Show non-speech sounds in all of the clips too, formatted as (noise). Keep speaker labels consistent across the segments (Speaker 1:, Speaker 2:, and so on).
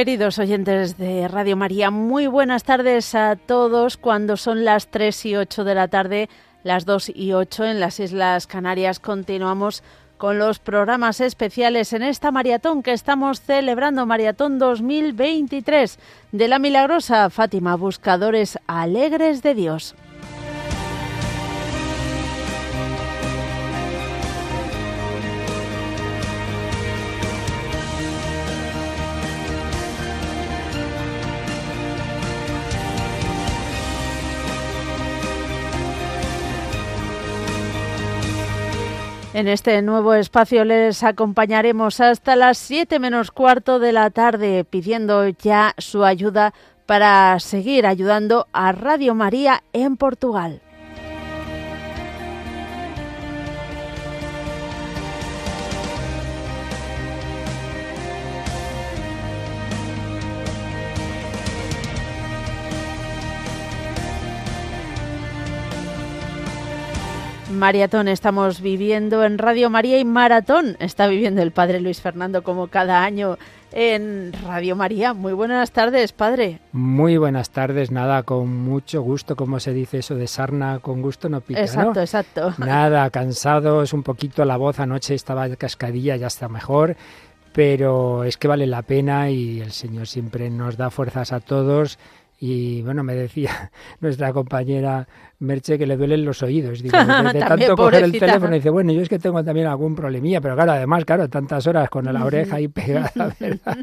Speaker 1: Queridos oyentes de Radio María, muy buenas tardes a todos cuando son las 3 y 8 de la tarde, las 2 y 8 en las Islas Canarias. Continuamos con los programas especiales en esta maratón que estamos celebrando, Maratón 2023 de la milagrosa Fátima, Buscadores Alegres de Dios. En este nuevo espacio les acompañaremos hasta las 7 menos cuarto de la tarde pidiendo ya su ayuda para seguir ayudando a Radio María en Portugal. maratón estamos viviendo en Radio María y maratón está viviendo el Padre Luis Fernando como cada año en Radio María. Muy buenas tardes, Padre.
Speaker 2: Muy buenas tardes, nada, con mucho gusto, como se dice eso de sarna, con gusto no pica.
Speaker 1: Exacto, ¿no? exacto.
Speaker 2: (laughs) Nada, cansado, es un poquito la voz, anoche estaba cascadilla, ya está mejor pero es que vale la pena y el Señor siempre nos da fuerzas a todos y bueno, me decía (laughs) nuestra compañera Merche que le duelen los oídos.
Speaker 1: Digo, (laughs) de, tanto coger el
Speaker 2: teléfono, y dice, bueno, yo es que tengo también algún problemilla, pero claro, además, claro, tantas horas con la oreja ahí pegada, (laughs) ¿verdad?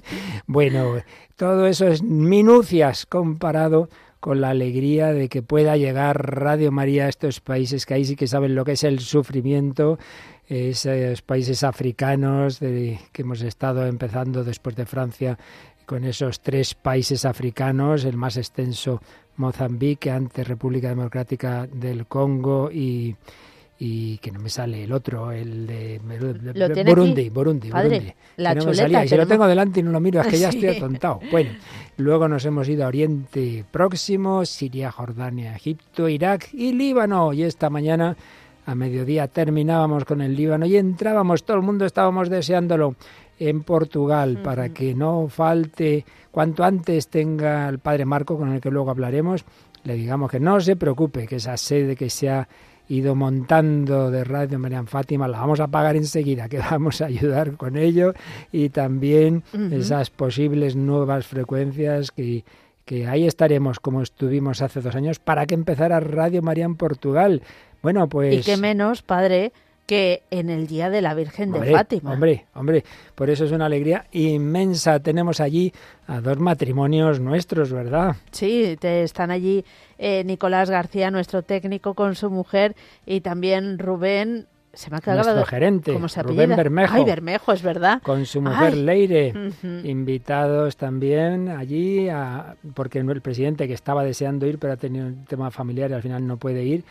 Speaker 2: bueno, todo eso es minucias comparado con la alegría de que pueda llegar Radio María a estos países que ahí sí que saben lo que es el sufrimiento, esos países africanos de, que hemos estado empezando después de Francia con esos tres países africanos, el más extenso Mozambique, antes República Democrática del Congo y, y que no me sale el otro, el de, Burundi, Burundi, Burundi.
Speaker 1: La chuleta,
Speaker 2: lo tengo delante y no lo miro, es que ya (laughs) estoy atontado. Bueno, luego nos hemos ido a Oriente Próximo, Siria, Jordania, Egipto, Irak y Líbano. Y esta mañana a mediodía terminábamos con el Líbano y entrábamos, todo el mundo estábamos deseándolo en Portugal, para que no falte, cuanto antes tenga el padre Marco, con el que luego hablaremos, le digamos que no se preocupe, que esa sede que se ha ido montando de Radio María Fátima, la vamos a pagar enseguida, que vamos a ayudar con ello y también esas posibles nuevas frecuencias que, que ahí estaremos como estuvimos hace dos años para que empezara Radio María en Portugal.
Speaker 1: Bueno, pues... Y que menos, padre, que en el Día de la Virgen
Speaker 2: de
Speaker 1: Fátima.
Speaker 2: Hombre, hombre, por eso es una alegría inmensa. Tenemos allí a dos matrimonios nuestros, ¿verdad?
Speaker 1: Sí, están allí eh, Nicolás García, nuestro técnico, con su mujer, y también Rubén, se me ha quedado nuestro
Speaker 2: gerente, Rubén Bermejo.
Speaker 1: Ay, Bermejo, es verdad.
Speaker 2: Con su mujer Leire, invitados también allí, a, porque el presidente que estaba deseando ir, pero ha tenido un tema familiar y al final no puede ir.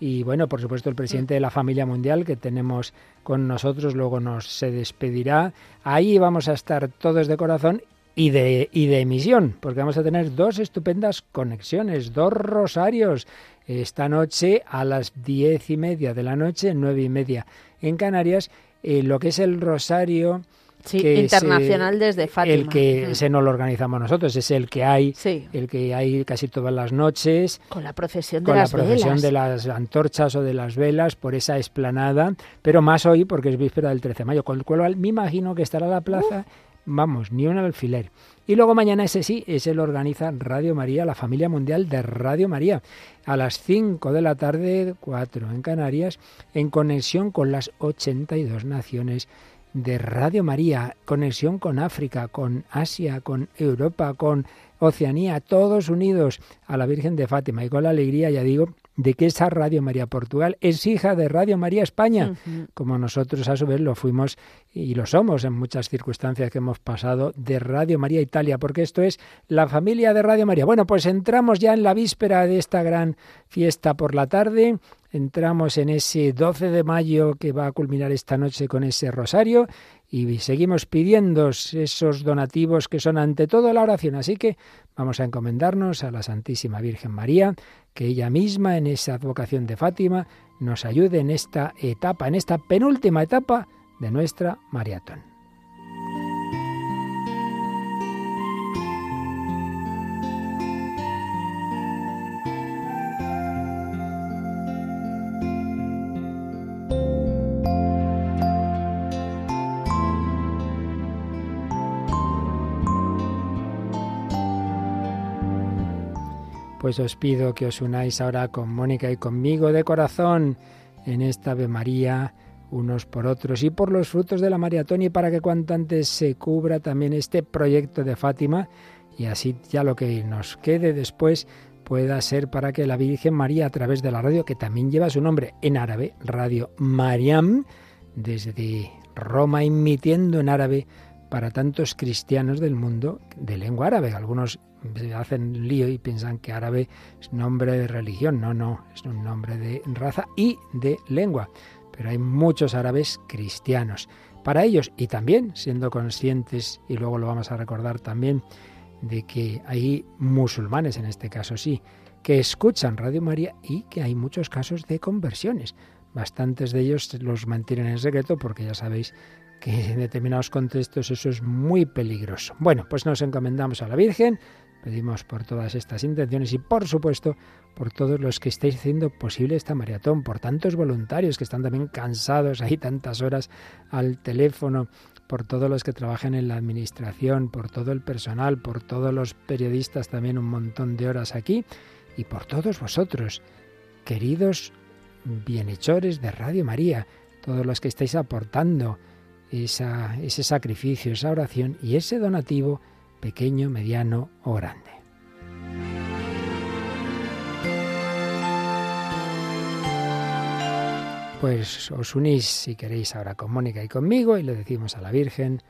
Speaker 2: Y bueno, por supuesto, el presidente de la familia mundial que tenemos con nosotros luego nos se despedirá. Ahí vamos a estar todos de corazón y de, y de emisión, porque vamos a tener dos estupendas conexiones, dos rosarios. Esta noche a las diez y media de la noche, nueve y media en Canarias, eh, lo que es el rosario
Speaker 1: sí, internacional desde Fátima.
Speaker 2: El
Speaker 1: que se mm.
Speaker 2: ese no lo organizamos nosotros, es el que hay, el que hay casi todas las noches.
Speaker 1: Con la procesión
Speaker 2: de con
Speaker 1: las
Speaker 2: la procesión
Speaker 1: de las
Speaker 2: antorchas o de las velas por esa esplanada, pero más hoy porque es víspera del 13 de mayo, con el cual me imagino que estará la plaza, vamos, ni un alfiler. Y luego mañana ese sí, ese lo organiza Radio María, la familia mundial de Radio María, a las 5 de la tarde, 4 en Canarias, en conexión con las 82 naciones de Radio María, conexión con África, con Asia, con Europa, con Oceanía, todos unidos a la Virgen de Fátima y con la alegría, ya digo, de que esa Radio María Portugal es hija de Radio María España, como nosotros a su vez lo fuimos y lo somos en muchas circunstancias que hemos pasado de Radio María Italia, porque esto es la familia de Radio María. Bueno, pues entramos ya en la víspera de esta gran fiesta por la tarde, entramos en ese 12 de mayo que va a culminar esta noche con ese rosario y seguimos pidiendo esos donativos que son ante todo la oración. Así que vamos a encomendarnos a la Santísima Virgen María, que ella misma en esa advocación de Fátima nos ayude en esta etapa, en esta penúltima etapa de nuestra maratón. Pues os pido que os unáis ahora con Mónica y conmigo de corazón en esta Ave María unos por otros y por los frutos de la María y para que cuanto antes se cubra también este proyecto de Fátima y así ya lo que nos quede después pueda ser para que la Virgen María a través de la radio que también lleva su nombre en árabe, Radio Mariam, desde Roma emitiendo en árabe para tantos cristianos del mundo de lengua árabe. Algunos hacen lío y piensan que árabe es nombre de religión. No, no, es un nombre de raza y de lengua pero hay muchos árabes cristianos. Para ellos, y también siendo conscientes, y luego lo vamos a recordar también, de que hay musulmanes, en este caso sí, que escuchan Radio María y que hay muchos casos de conversiones. Bastantes de ellos los mantienen en secreto porque ya sabéis que en determinados contextos eso es muy peligroso. Bueno, pues nos encomendamos a la Virgen, Pedimos por todas estas intenciones y por supuesto por todos los que estáis haciendo posible esta maratón, por tantos voluntarios que están también cansados ahí tantas horas al teléfono, por todos los que trabajan en la administración, por todo el personal, por todos los periodistas también un montón de horas aquí y por todos vosotros, queridos bienhechores de Radio María, todos los que estáis aportando ese sacrificio, esa oración y ese donativo pequeño, mediano o grande. Pues os unís si queréis ahora con Mónica y conmigo y le decimos a la Virgen,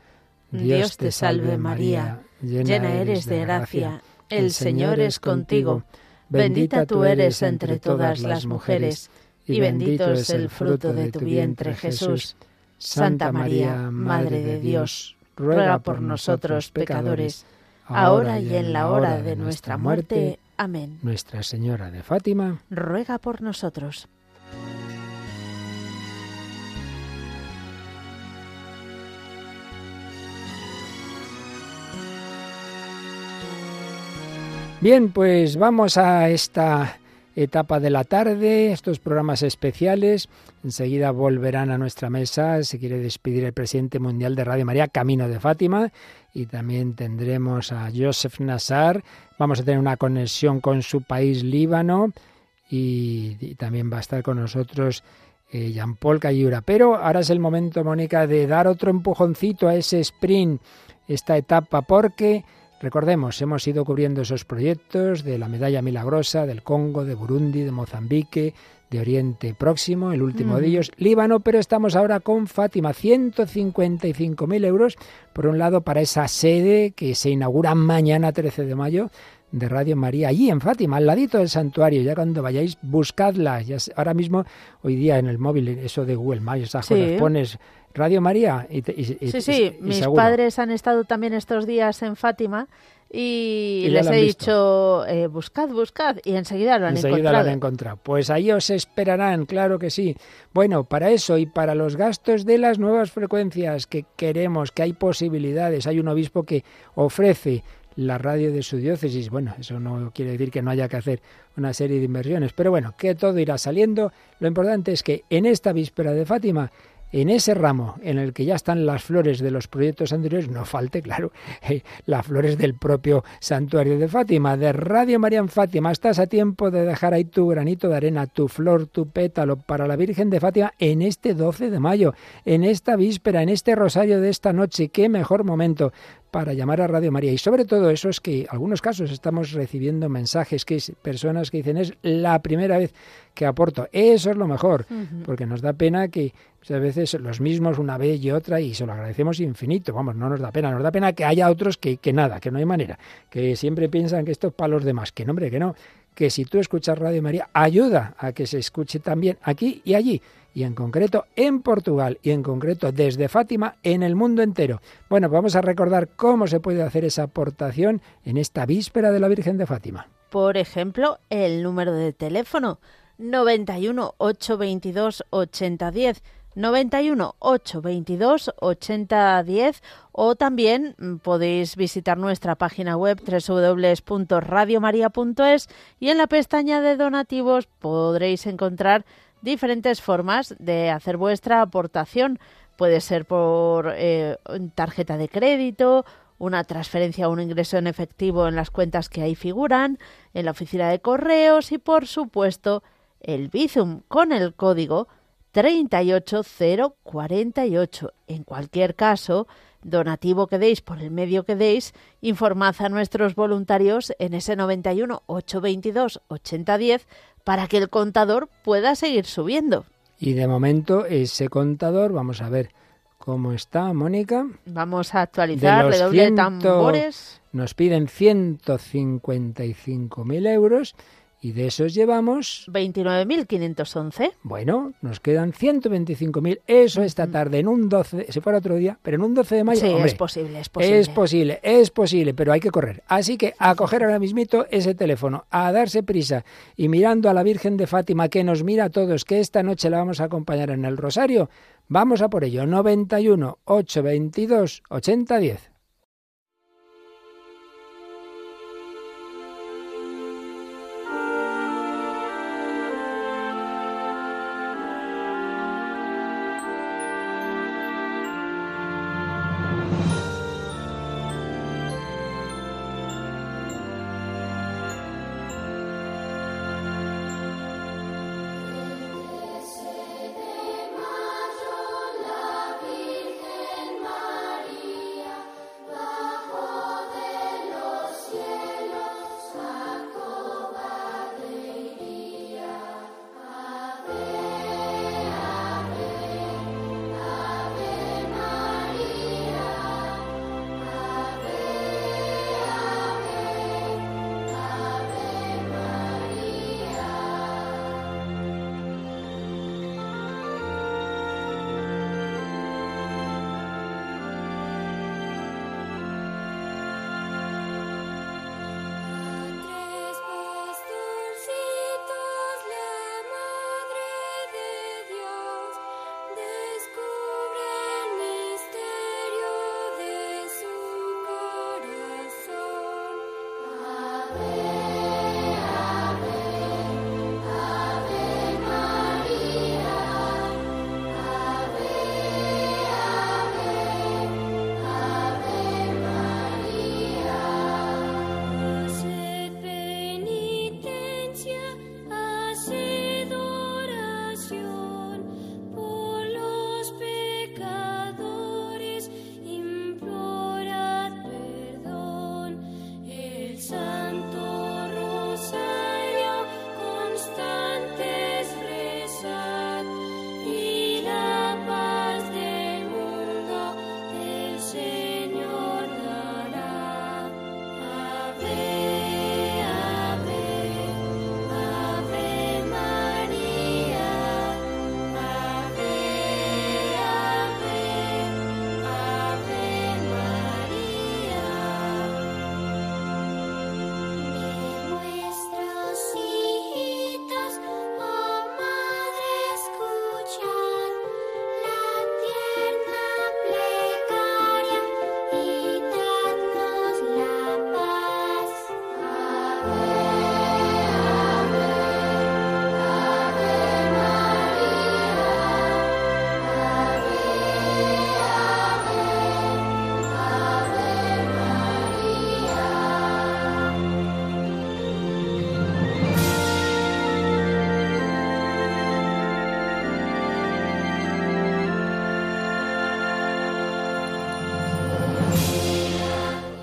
Speaker 1: Dios, te salve María, llena eres de gracia, el Señor es contigo, bendita tú eres entre todas las mujeres y bendito es el fruto de tu vientre Jesús.
Speaker 2: Santa María, Madre de Dios ruega por nosotros pecadores, ahora y en la hora de nuestra muerte. Amén. Nuestra Señora de Fátima,
Speaker 1: ruega por nosotros.
Speaker 2: Bien, pues vamos a esta etapa de la tarde, estos programas especiales. Enseguida volverán a nuestra mesa, se quiere despedir el presidente mundial de Radio María, Camino de Fátima, y también tendremos a Joseph Nassar. Vamos a tener una conexión con su país, Líbano, y, también va a estar con nosotros eh, Jean-Paul Cayura. Pero ahora es el momento, Mónica, de dar otro empujoncito a ese sprint, esta etapa, porque... Recordemos, hemos ido cubriendo esos proyectos de la Medalla Milagrosa, del Congo, de Burundi, de Mozambique, de Oriente Próximo, el último de ellos, Líbano, pero estamos ahora con Fátima, 155.000 euros, por un lado, para esa sede que se inaugura mañana 13 de mayo de Radio María, allí en Fátima, al ladito del santuario, ya cuando vayáis, buscadla, ya, ahora mismo, hoy día en el móvil, eso de Google Maps, esas pones Radio María.
Speaker 1: Y, sí, sí, mis padres han estado también estos días en Fátima y, les he dicho, eh, buscad, buscad, y enseguida lo han enseguida Lo han encontrado.
Speaker 2: Pues ahí os esperarán, claro que sí. Bueno, para eso y para los gastos de las nuevas frecuencias que queremos, que hay posibilidades, hay un obispo que ofrece la radio de su diócesis. Bueno, eso no quiere decir que no haya que hacer una serie de inversiones, pero bueno, que todo irá saliendo. Lo importante es que en esta víspera de Fátima en ese ramo en el que ya están las flores de los proyectos anteriores, no falte, claro, eh, las flores del propio santuario de Fátima, de Radio María en Fátima. Estás a tiempo de dejar ahí tu granito de arena, tu flor, tu pétalo para la Virgen de Fátima en este 12 de mayo, en esta víspera, en este rosario de esta noche. Qué mejor momento para llamar a Radio María. Y sobre todo eso es que en algunos casos estamos recibiendo mensajes que personas que dicen es la primera vez que aporto. Eso es lo mejor, porque nos da pena que a veces los mismos una vez y otra y se lo agradecemos infinito. Vamos, no nos da pena. Nos da pena que haya otros que, que nada, que no hay manera. Que siempre piensan que esto es para los demás. Que no, hombre, que no. Que si tú escuchas Radio María, ayuda a que se escuche también aquí y allí. Y en concreto en Portugal y en concreto desde Fátima en el mundo entero. Bueno, pues vamos a recordar cómo se puede hacer esa aportación en esta víspera de la Virgen de Fátima.
Speaker 1: Por ejemplo, el número de teléfono 91 822 8010 91 822 8010 o también mm, podéis visitar nuestra página web www.radiomaria.es y en la pestaña de donativos podréis encontrar diferentes formas de hacer vuestra aportación. Puede ser por eh, tarjeta de crédito, una transferencia o un ingreso en efectivo en las cuentas que ahí figuran, en la oficina de correos y, por supuesto, el Bizum con el código 38048. En cualquier caso, donativo que deis por el medio que deis, informad a nuestros voluntarios en ese 91 822 8010 para que el contador pueda seguir subiendo.
Speaker 2: Y de momento ese contador, vamos a ver cómo está, Mónica.
Speaker 1: Vamos a actualizar, de redoble de tambores.
Speaker 2: Nos piden 155.000 euros y de esos llevamos...
Speaker 1: 29.511.
Speaker 2: Bueno, nos quedan 125.000. Eso esta tarde, en un 12... Se fuera otro día, pero en un 12 de mayo... Sí, es
Speaker 1: posible, es posible.
Speaker 2: Es posible, es posible, pero hay que correr. Así que a coger ahora mismito ese teléfono, a darse prisa y mirando a la Virgen de Fátima que nos mira a todos, que esta noche la vamos a acompañar en el Rosario. Vamos a por ello. 91 822 8010.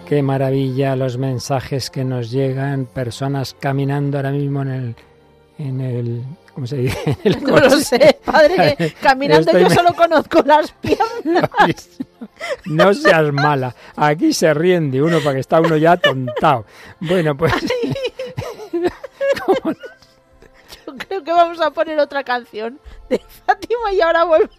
Speaker 2: Qué maravilla los mensajes que nos llegan, personas caminando ahora mismo en el en el ¿Cómo se dice? (laughs)
Speaker 1: no lo sé, padre, (laughs) caminando yo, solo conozco las piernas. (laughs)
Speaker 2: No seas mala. Aquí se rinde uno para que está uno ya atontado. Bueno, pues.
Speaker 1: Yo creo que vamos a poner otra canción de Fátima y ahora vuelvo.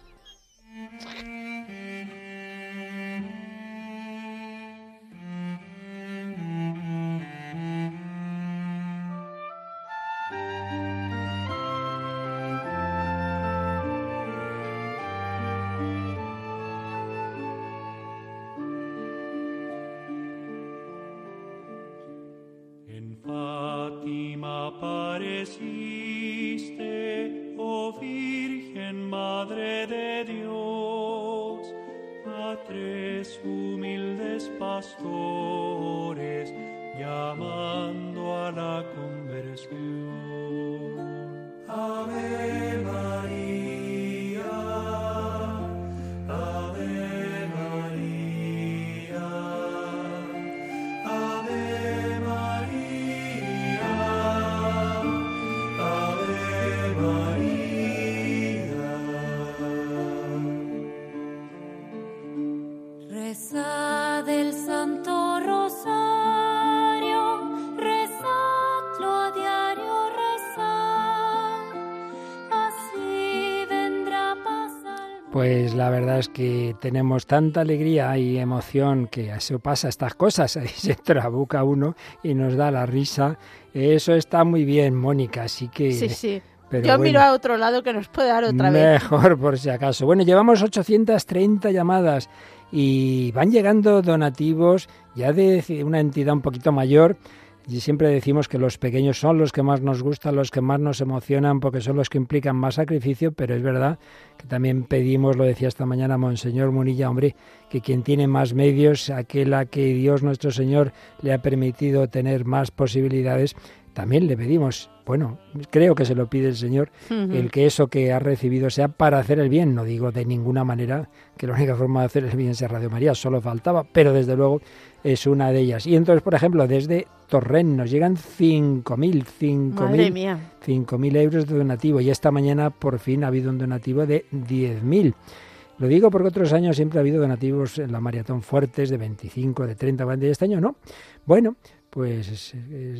Speaker 2: humildes pastores, llamando a la conversión. Amén. Pues la verdad es que tenemos tanta alegría y emoción que eso pasa estas cosas, (laughs) ahí se trabuca uno y nos da la risa. Eso está muy bien, Mónica, así que...
Speaker 1: Sí, sí. Yo miro a otro lado que nos puede dar otra
Speaker 2: vez. Mejor por si acaso. Bueno, llevamos 830 llamadas y van llegando donativos ya de una entidad un poquito mayor y siempre decimos que los pequeños son los que más nos gustan, los que más nos emocionan, porque son los que implican más sacrificio, pero es verdad que también pedimos, lo decía esta mañana Monseñor Munilla, hombre, que quien tiene más medios, aquel a que Dios nuestro Señor le ha permitido tener más posibilidades, también le pedimos, bueno, creo que se lo pide el Señor, el que eso que ha recibido sea para hacer el bien. No digo de ninguna manera que la única forma de hacer el bien sea Radio María, solo faltaba, pero desde luego es una de ellas. Y entonces, por ejemplo, desde Torren nos llegan 5.000, 5.000, 5.000 euros de donativo. Y esta mañana por fin ha habido un donativo de 10.000. Lo digo porque otros años siempre ha habido donativos en la maratón fuertes de 25, de 30, y este año no. Bueno, pues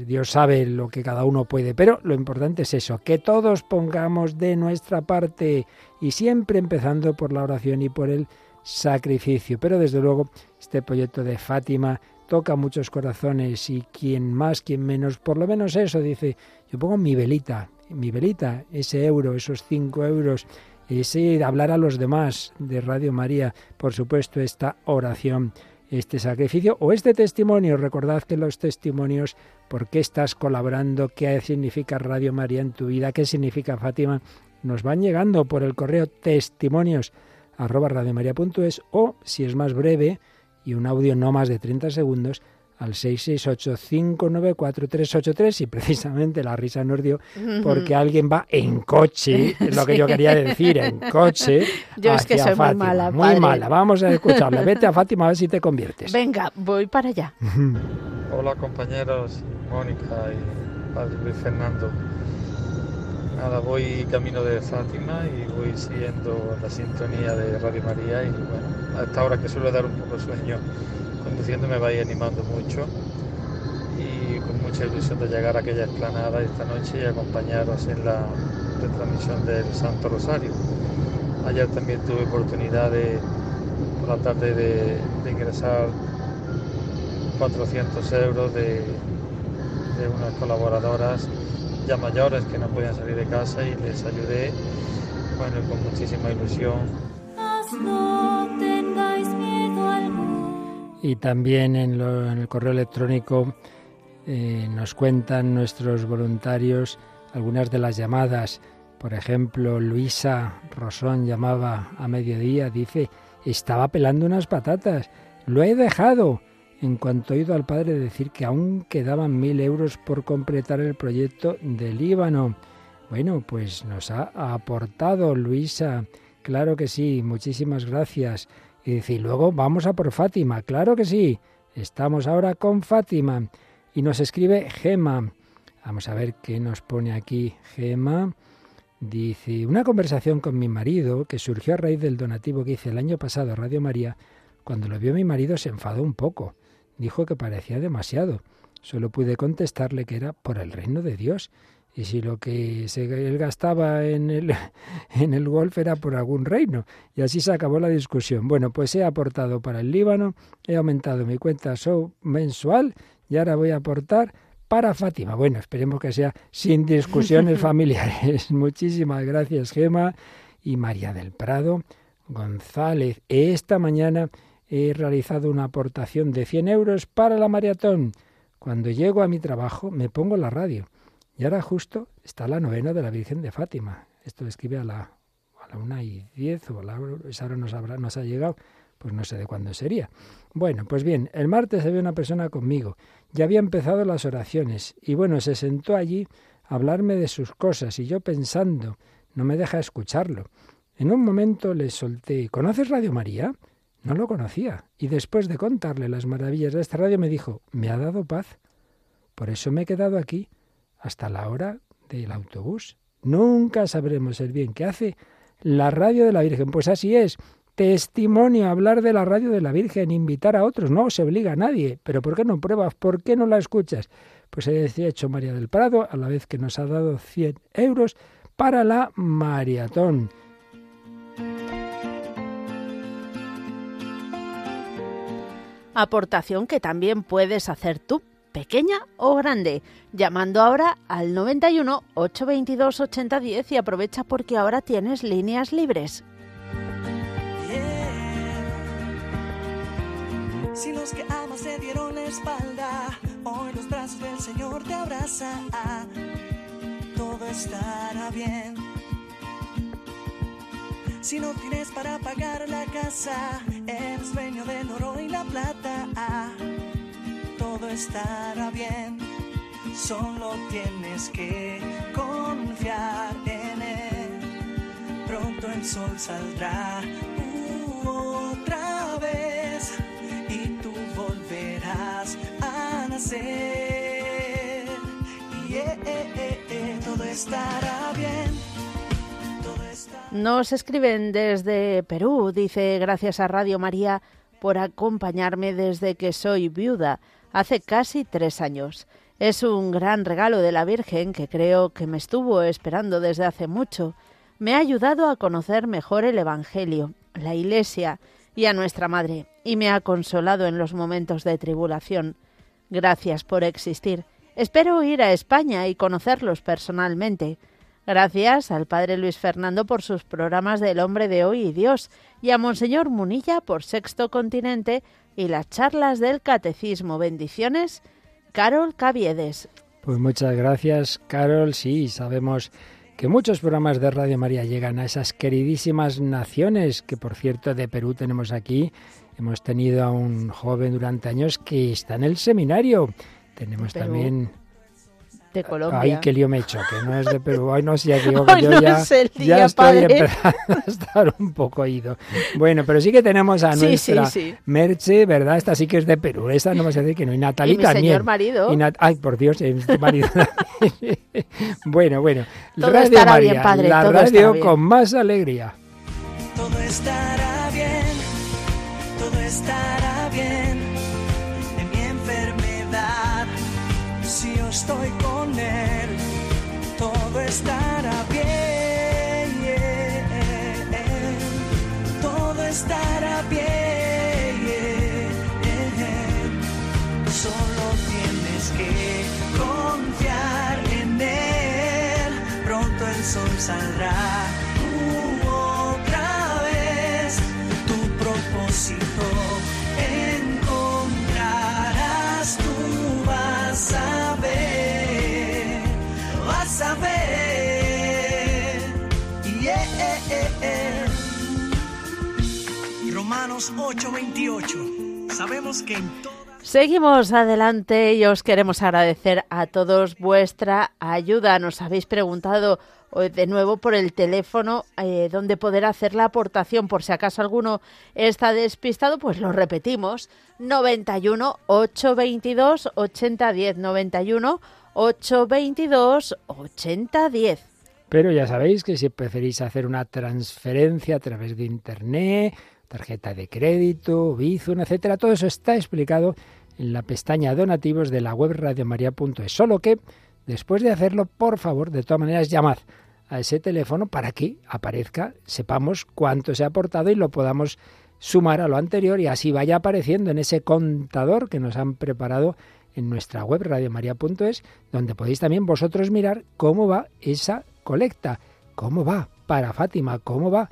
Speaker 2: Dios sabe lo que cada uno puede, pero lo importante es eso, que todos pongamos de nuestra parte y siempre empezando por la oración y por el sacrificio. Pero desde luego este proyecto de Fátima toca muchos corazones y quien más, quien menos, por lo menos eso, dice, yo pongo mi velita, mi velita, ese euro, esos cinco euros, ese hablar a los demás de Radio María, por supuesto, esta oración este sacrificio o este testimonio. Recordad que los testimonios, por qué estás colaborando, qué significa Radio María en tu vida, qué significa Fátima, nos van llegando por el correo testimonios arroba radiomaria.es o, si es más breve y un audio no más de 30 segundos, al 668-594-383 y precisamente la risa no dio porque alguien va en coche, es lo que yo quería decir, en coche.
Speaker 1: (laughs) Yo es que soy Fátima. muy mala. Muy mala,
Speaker 2: vamos a escucharla. Vete a Fátima a ver si te conviertes.
Speaker 1: Venga, voy para allá.
Speaker 3: Hola compañeros, Mónica y Padre Fernando. Nada, voy camino de Fátima y voy siguiendo la sintonía de Radio María y bueno, hasta ahora que suele dar un poco de sueño conduciendo me vais animando mucho y con mucha ilusión de llegar a aquella explanada esta noche y acompañaros en la retransmisión del Santo Rosario. Ayer también tuve oportunidad de, por la tarde de, ingresar 400 euros de, unas colaboradoras ya mayores que no podían salir de casa y les ayudé, bueno, con muchísima ilusión
Speaker 2: y también en, el correo electrónico eh, nos cuentan nuestros voluntarios algunas de las llamadas. Por ejemplo, Luisa Rosón llamaba a mediodía, dice, estaba pelando unas patatas, lo he dejado. En cuanto he oído al padre decir que aún quedaban mil euros por completar el proyecto de Líbano. Bueno, pues nos ha aportado Luisa. Claro que sí, muchísimas gracias. Y dice, luego vamos a por Fátima, claro que sí, estamos ahora con Fátima. Y nos escribe Gema. Vamos a ver qué nos pone aquí Gema. Dice, una conversación con mi marido que surgió a raíz del donativo que hice el año pasado a Radio María, cuando lo vio mi marido se enfadó un poco. Dijo que parecía demasiado. Solo pude contestarle que era por el reino de Dios y si lo que él gastaba en el, (laughs) en el golf era por algún reino. Y así se acabó la discusión. Bueno, pues he aportado para el Líbano, he aumentado mi cuenta show mensual y ahora voy a aportar para Fátima. Bueno, esperemos que sea sin discusiones (laughs) familiares. (laughs) Muchísimas gracias, Gema y María del Prado González. Esta mañana he realizado una aportación de 100 euros para la maratón. Cuando llego a mi trabajo me pongo la radio y ahora justo está la novena de la Virgen de Fátima. Esto escribe a la, a la una y diez o a la esa hora nos, habrá, nos ha llegado, pues no sé de cuándo sería. Bueno, pues bien, el martes había una persona conmigo. Ya había empezado las oraciones y bueno, se sentó allí a hablarme de sus cosas y yo pensando, no me deja escucharlo. En un momento le solté, ¿conoces Radio María? No lo conocía y después de contarle las maravillas de esta radio me dijo, me ha dado paz. Por eso me he quedado aquí hasta la hora del autobús. Nunca sabremos el bien que hace la radio de la Virgen. Pues así es. Testimonio, hablar de la radio de la Virgen, invitar a otros. No se obliga a nadie. ¿Pero por qué no pruebas? ¿Por qué no la escuchas? Pues ha hecho María del Prado, a la vez que nos ha dado 100 euros para la maratón.
Speaker 1: Aportación que también puedes hacer tú pequeña o grande. Llamando ahora al 91 822 8010 y aprovecha porque ahora tienes líneas libres. Si los que amas te dieron la espalda, hoy los brazos del Señor te abrazan. Todo estará bien. Si no tienes para pagar la casa, el sueño del oro y la plata todo estará bien, solo tienes que confiar en Él. Pronto el sol saldrá otra vez y tú volverás a nacer. Y eh, eh, eh, todo estará bien. Nos escriben desde Perú, dice, gracias a Radio María por acompañarme desde que soy viuda hace casi tres años. Es un gran regalo de la Virgen que creo que me estuvo esperando desde hace mucho. Me ha ayudado a conocer mejor el Evangelio, la Iglesia y a nuestra Madre, y me ha consolado en los momentos de tribulación. Gracias por existir. Espero ir a España y conocerlos personalmente. Gracias al padre Luis Fernando por sus programas del Hombre de Hoy y Dios y a Monseñor Munilla por Sexto Continente y las charlas del Catecismo. Bendiciones, Carol Caviedes.
Speaker 2: Pues muchas gracias, Carol. Sí, sabemos que muchos programas de Radio María llegan a esas queridísimas naciones, que por cierto de Perú tenemos aquí. Hemos tenido a un joven durante años que está en el seminario. Tenemos también
Speaker 1: de Colombia. Ay,
Speaker 2: qué lío me he hecho, que no es de Perú. Ay, no sé, ya (laughs) digo que yo ya, ya, estoy empezando a (laughs) estar un poco ido. Bueno, pero sí que tenemos a nuestra Merche, ¿verdad? Esta sí que es de Perú. Esta no vas a decir que no. Y Natalita y mi señor marido. Ay, por Dios, es marido. (laughs) bueno, bueno. radio María, La radio con más alegría. Todo estará bien. Todo estará bien todo estará bien, todo estará bien. Solo tienes que confiar en
Speaker 1: Él, pronto el sol saldrá. otra vez tu propósito 828. Sabemos que Seguimos adelante y os queremos agradecer a todos vuestra ayuda. Nos habéis preguntado de nuevo por el teléfono eh, donde poder hacer la aportación. Por si acaso alguno está despistado, pues lo repetimos. 91 822 8010. 91 822 8010.
Speaker 2: Pero ya sabéis que si preferís hacer una transferencia a través de Internet tarjeta de crédito, Visa, etcétera. Todo eso está explicado en la pestaña donativos de la web radiomaria.es. Solo que después de hacerlo, por favor, de todas maneras, llamad a ese teléfono para que aparezca, sepamos cuánto se ha aportado y lo podamos sumar a lo anterior y así vaya apareciendo en ese contador que nos han preparado en nuestra web radiomaria.es, donde podéis también vosotros mirar cómo va esa colecta, cómo va para Fátima, cómo va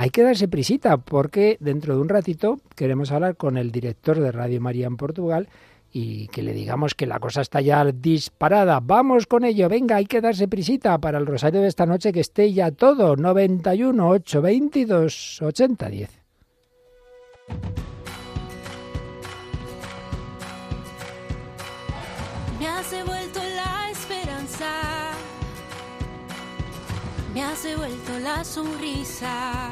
Speaker 2: hay que darse prisita porque dentro de un ratito queremos hablar con el director de Radio María en Portugal y que le digamos que la cosa está ya disparada. Vamos con ello, venga, hay que darse prisita para el rosario de esta noche que esté ya todo. 91 822 8010. me has devuelto la sonrisa.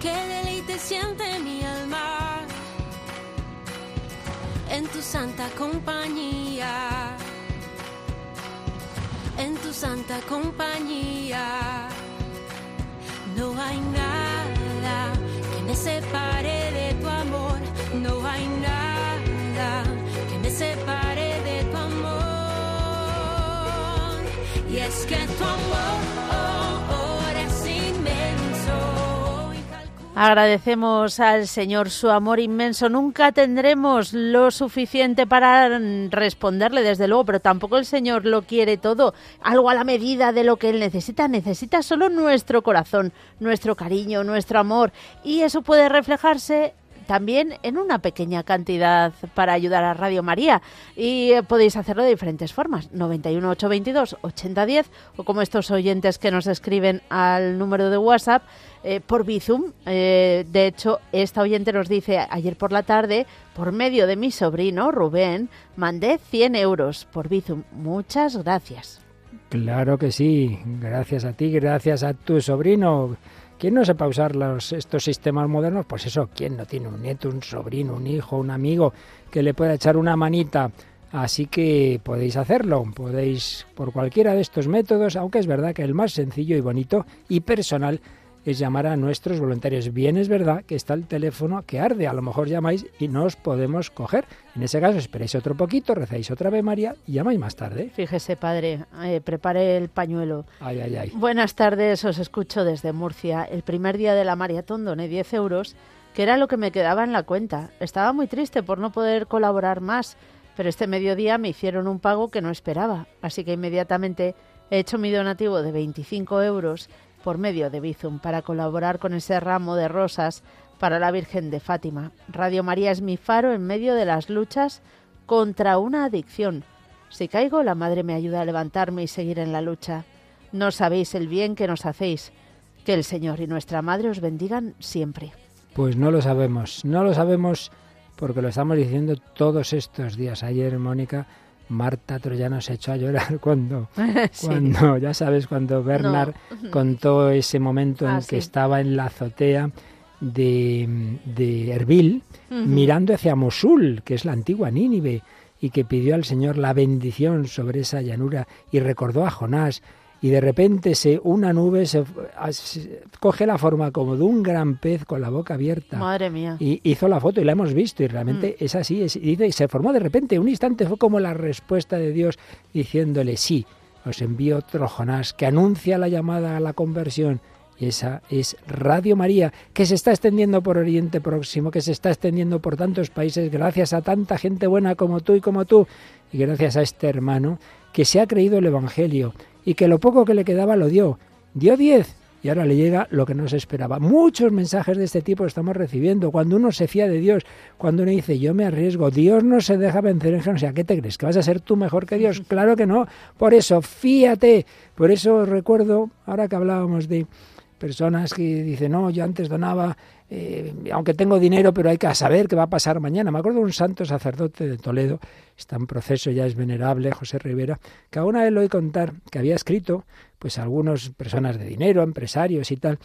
Speaker 2: Qué deleite siente mi alma en tu santa compañía.
Speaker 1: En tu santa compañía no hay nada que me separe de tu amor, no hay nada que me separe. es que tu amor es inmenso. Agradecemos al Señor su amor inmenso. Nunca tendremos lo suficiente para responderle, desde luego, pero tampoco el Señor lo quiere todo. Algo a la medida de lo que Él necesita. Necesita solo nuestro corazón, nuestro cariño, nuestro amor. Y eso puede reflejarse también en una pequeña cantidad para ayudar a Radio María y eh, podéis hacerlo de diferentes formas, 91 822 8010 o como estos oyentes que nos escriben al número de WhatsApp eh, por Bizum. Eh, de hecho, esta oyente nos dice ayer por la tarde, por medio de mi sobrino Rubén, mandé 100 euros por Bizum. Muchas gracias.
Speaker 2: Claro que sí, gracias a ti, gracias a tu sobrino ¿Quién no sepa usar estos sistemas modernos? Pues eso, ¿quién no tiene un nieto, un sobrino, un hijo, un amigo que le pueda echar una manita? Así que podéis hacerlo, podéis por cualquiera de estos métodos, aunque es verdad que el más sencillo y bonito y personal es llamar a nuestros voluntarios. Bien es verdad que está el teléfono que arde, a lo mejor llamáis y no os podemos coger. En ese caso esperéis otro poquito, rezáis otra vez María y llamáis más tarde.
Speaker 1: Fíjese padre, eh, prepare el pañuelo.
Speaker 2: Ay, ay, ay.
Speaker 1: Buenas tardes, os escucho desde Murcia. El primer día de la maratón doné 10 euros, que era lo que me quedaba en la cuenta. Estaba muy triste por no poder colaborar más, pero este mediodía me hicieron un pago que no esperaba, así que inmediatamente he hecho mi donativo de 25 euros por medio de Bizum para colaborar con ese ramo de rosas para la Virgen de Fátima. Radio María es mi faro en medio de las luchas contra una adicción. Si caigo, la Madre me ayuda a levantarme y seguir en la lucha. No sabéis el bien que nos hacéis. Que el Señor y nuestra Madre os bendigan siempre.
Speaker 2: Pues no lo sabemos, no lo sabemos porque lo estamos diciendo todos estos días. Ayer, Mónica, Marta Troyano se echó a llorar (laughs) (laughs) cuando, ya sabes, cuando Bernard contó ese momento en ah, que estaba en la azotea de, de Erbil, mirando hacia Mosul, que es la antigua Nínive, y que pidió al Señor la bendición sobre esa llanura y recordó a Jonás y de repente se, una nube se, coge la forma como de un gran pez con la boca abierta. Madre mía. Y hizo la foto y la hemos visto y realmente mm. es así. y se formó de repente, un instante fue como la respuesta de Dios diciéndole, sí, os envío Trojonás que anuncia la llamada a la conversión. Y esa es Radio María, que se está extendiendo por Oriente Próximo, que se está extendiendo por tantos países, gracias a tanta gente buena como tú y como tú, y gracias a este hermano que se ha creído el Evangelio, y que lo poco que le quedaba lo dio. Dio 10 y ahora le llega lo que no se esperaba. Muchos mensajes de este tipo estamos recibiendo. Cuando uno se fía de Dios, cuando uno dice yo me arriesgo, Dios no se deja vencer en o sea, ¿qué te crees? ¿Que vas a ser tú mejor que Dios? Claro que no. Por eso, fíate. Por eso recuerdo, ahora que hablábamos de personas que dicen, no, yo antes donaba eh, aunque tengo dinero, pero hay que saber qué va a pasar mañana. Me acuerdo de un santo sacerdote de Toledo, está en proceso, ya es venerable, José Rivera, que a una vez lo oí contar que había escrito, pues algunas personas de dinero, empresarios y tal,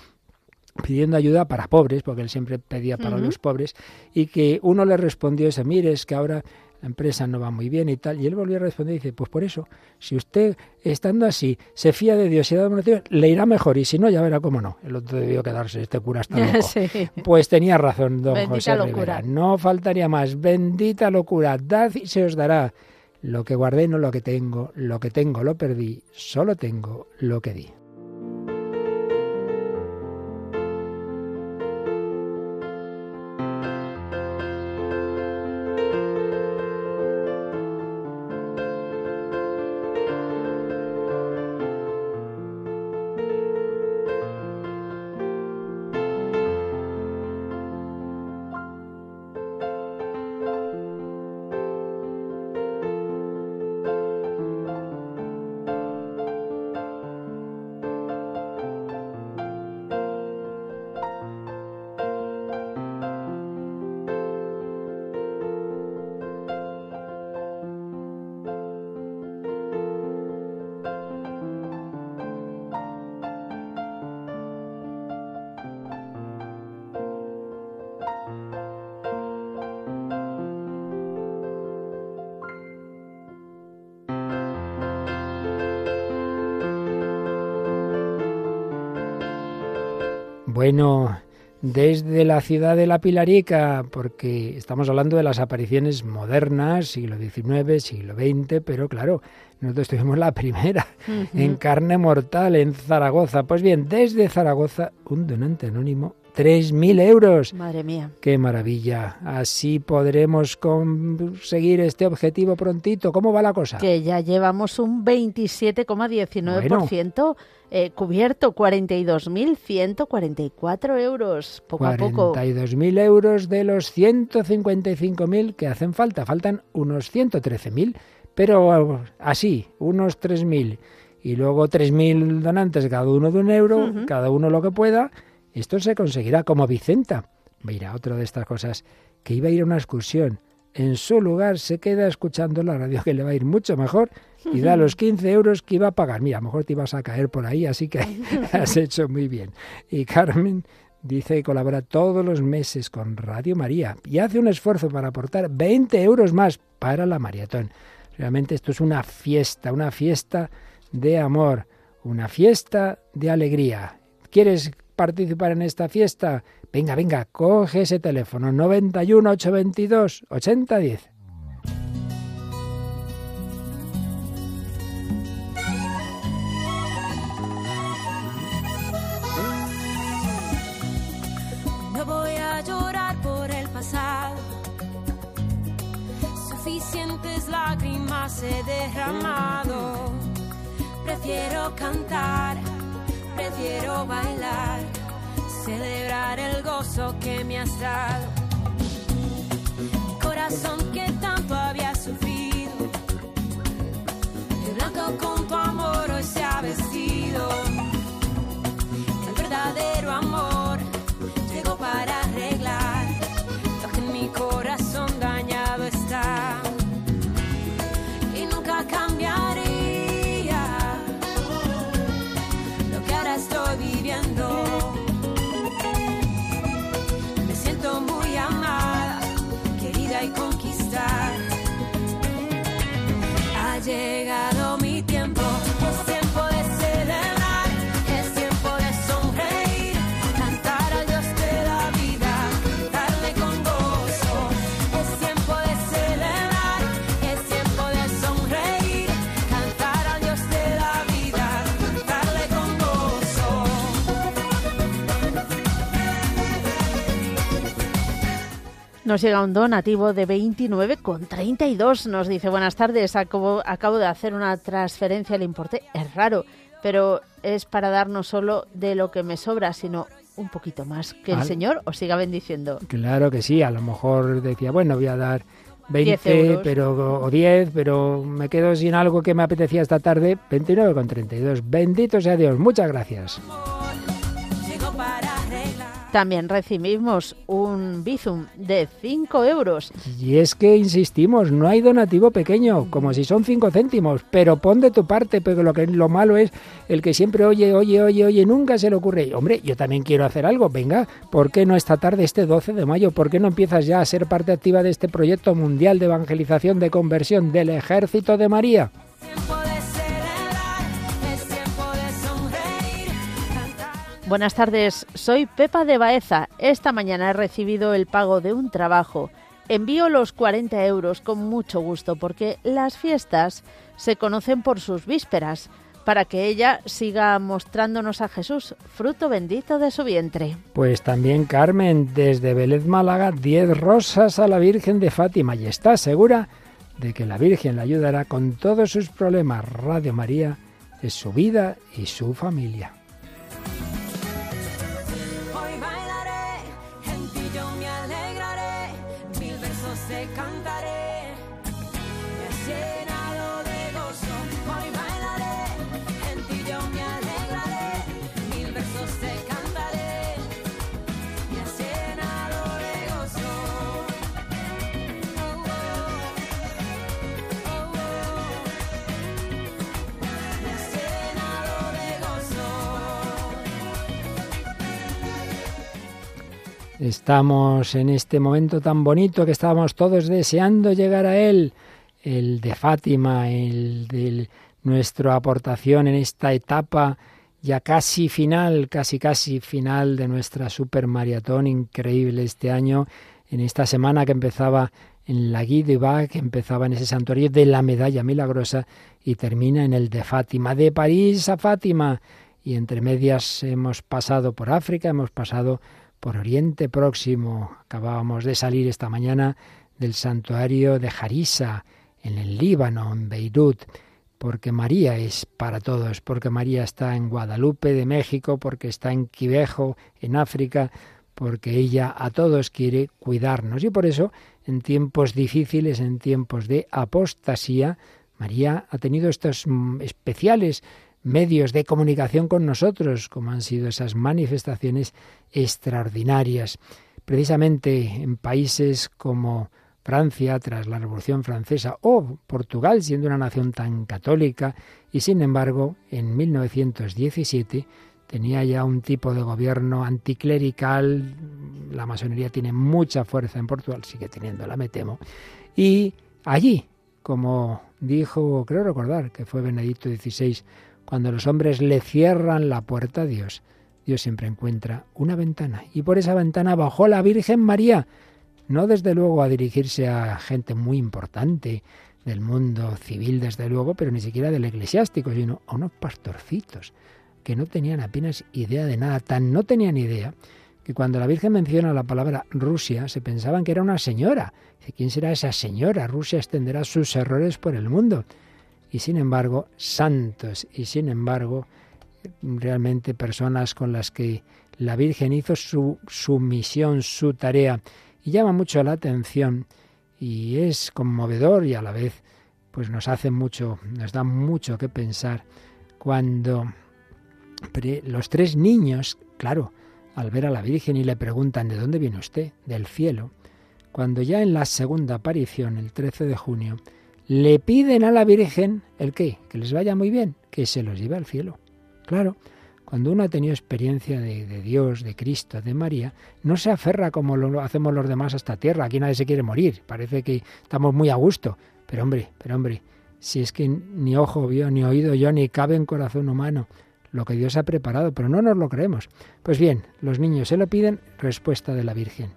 Speaker 2: pidiendo ayuda para pobres, porque él siempre pedía para los pobres, y que uno le respondió ese, mire, es que ahora la empresa no va muy bien y tal. Y él volvió a responder y dice, pues por eso, si usted estando así se fía de Dios y da de le irá mejor y si no, ya verá cómo no. El otro debió quedarse, este cura está loco. (laughs) Pues tenía razón don José locura. No faltaría más. Bendita locura, dad y se os dará. Lo que guardé no lo que tengo, lo que tengo lo perdí, solo tengo lo que di. Bueno, desde la ciudad de La Pilarica, porque estamos hablando de las apariciones modernas, siglo XIX, siglo XX, pero claro, nosotros tuvimos la primera en carne mortal en Zaragoza. Pues bien, desde Zaragoza, un donante anónimo 3.000 euros. Madre mía. Qué maravilla. Así podremos conseguir este objetivo prontito. ¿Cómo va la cosa?
Speaker 1: Que ya llevamos un 27,19% eh, cubierto, 42.144 euros, poco a poco. 42.000
Speaker 2: euros de los 155.000 que hacen falta. Faltan unos 113.000, pero así, unos 3.000. Y luego 3.000 donantes, cada uno de un euro, cada uno lo que pueda esto se conseguirá como Vicenta. Mira, otra de estas cosas, que iba a ir a una excursión. En su lugar se queda escuchando la radio que le va a ir mucho mejor y da los 15 (laughs) euros que iba a pagar. Mira, a lo mejor te ibas a caer por ahí, así que (laughs) has hecho muy bien. Y Carmen dice que colabora todos los meses con Radio María y hace un esfuerzo para aportar 20 euros más para la maratón. Realmente esto es una fiesta, una fiesta de amor, una fiesta de alegría. ¿Quieres participar en esta fiesta. Venga, venga, coge ese teléfono
Speaker 1: 91 822 8010. No voy a llorar por el pasado. Suficientes lágrimas he derramado. Prefiero cantar prefiero bailar, celebrar el gozo que me has dado. Corazón que tanto había sufrido, blanco con tu amor. Nos llega un donativo de 29,32. Nos dice, buenas tardes, acabo, acabo de hacer una transferencia, el importe es raro, pero es para dar no solo de lo que me sobra, sino un poquito más. Que el Señor os siga bendiciendo.
Speaker 2: Claro que sí, a lo mejor decía, bueno, voy a dar 20 pero, o 10, pero me quedo sin algo que me apetecía esta tarde. 29,32. Bendito sea Dios. Muchas gracias
Speaker 1: también recibimos un bizum de 5 euros.
Speaker 2: Y es que insistimos, no hay donativo pequeño, como si son 5 céntimos, pero pon de tu parte, pero lo, que, lo malo es el que siempre oye, oye, oye, oye, nunca se le ocurre, hombre, yo también quiero hacer algo, venga, ¿por qué no esta tarde, este 12 de mayo, por qué no empiezas ya a ser parte activa de este proyecto mundial de evangelización, de conversión del ejército de María?
Speaker 1: Buenas tardes, soy Pepa de Baeza. Esta mañana he recibido el pago de un trabajo. Envío los 40 euros con mucho gusto porque las fiestas se conocen por sus vísperas, para que ella siga mostrándonos a Jesús, fruto bendito de su vientre.
Speaker 2: Pues también Carmen, desde Vélez Málaga, 10 rosas a la Virgen de Fátima y está segura de que la Virgen la ayudará con todos sus problemas. Radio María es su vida y su familia. Estamos en este momento tan bonito que estábamos todos deseando llegar a él, el de Fátima, el de nuestra aportación en esta etapa ya casi final, casi casi final de nuestra supermaratón increíble este año, en esta semana que empezaba en la Guy de que empezaba en ese santuario de la Medalla Milagrosa y termina en el de Fátima, de París a Fátima. Y entre medias hemos pasado por África, hemos pasado por Oriente Próximo. Acabábamos de salir esta mañana del santuario de Jarisa, en el Líbano, en Beirut, porque María es para todos, porque María está en Guadalupe de México, porque está en Quivejo, en África, porque ella a todos quiere cuidarnos. Y por eso, en tiempos difíciles, en tiempos de apostasía, María ha tenido estos mm, especiales medios de comunicación con nosotros, como han sido esas manifestaciones extraordinarias. Precisamente en países como Francia tras la Revolución Francesa o Portugal siendo una nación tan católica y sin embargo en 1917 tenía ya un tipo de gobierno anticlerical, la masonería tiene mucha fuerza en Portugal, sigue teniéndola me temo, y allí, como dijo, creo recordar que fue Benedicto XVI cuando los hombres le cierran la puerta a Dios, Dios siempre encuentra una ventana. Y por esa ventana bajó la Virgen María, no desde luego a dirigirse a gente muy importante del mundo civil, desde luego, pero ni siquiera del eclesiástico, sino a unos pastorcitos que no tenían apenas idea de nada, tan no tenían idea que cuando la Virgen menciona la palabra Rusia se pensaban que era una señora. ¿Quién será esa señora? Rusia extenderá sus errores por el mundo y sin embargo santos y sin embargo realmente personas con las que la Virgen hizo su, su misión, su tarea. Y llama mucho la atención y es conmovedor y a la vez pues nos hace mucho, nos da mucho que pensar cuando los tres niños, claro, al ver a la Virgen y le preguntan ¿de dónde viene usted? Del cielo. Cuando ya en la segunda aparición, el 13 de junio, le piden a la Virgen el qué, que les vaya muy bien, que se los lleve al cielo. Claro, cuando uno ha tenido experiencia de, Dios, de Cristo, de María, no se aferra como lo hacemos los demás a esta tierra. Aquí nadie se quiere morir. Parece que estamos muy a gusto. Pero hombre, pero hombre, si es que ni ojo vio, ni oído yo, ni cabe en corazón humano lo que Dios ha preparado, pero no nos lo creemos. Pues bien, los niños se lo piden, respuesta de la Virgen.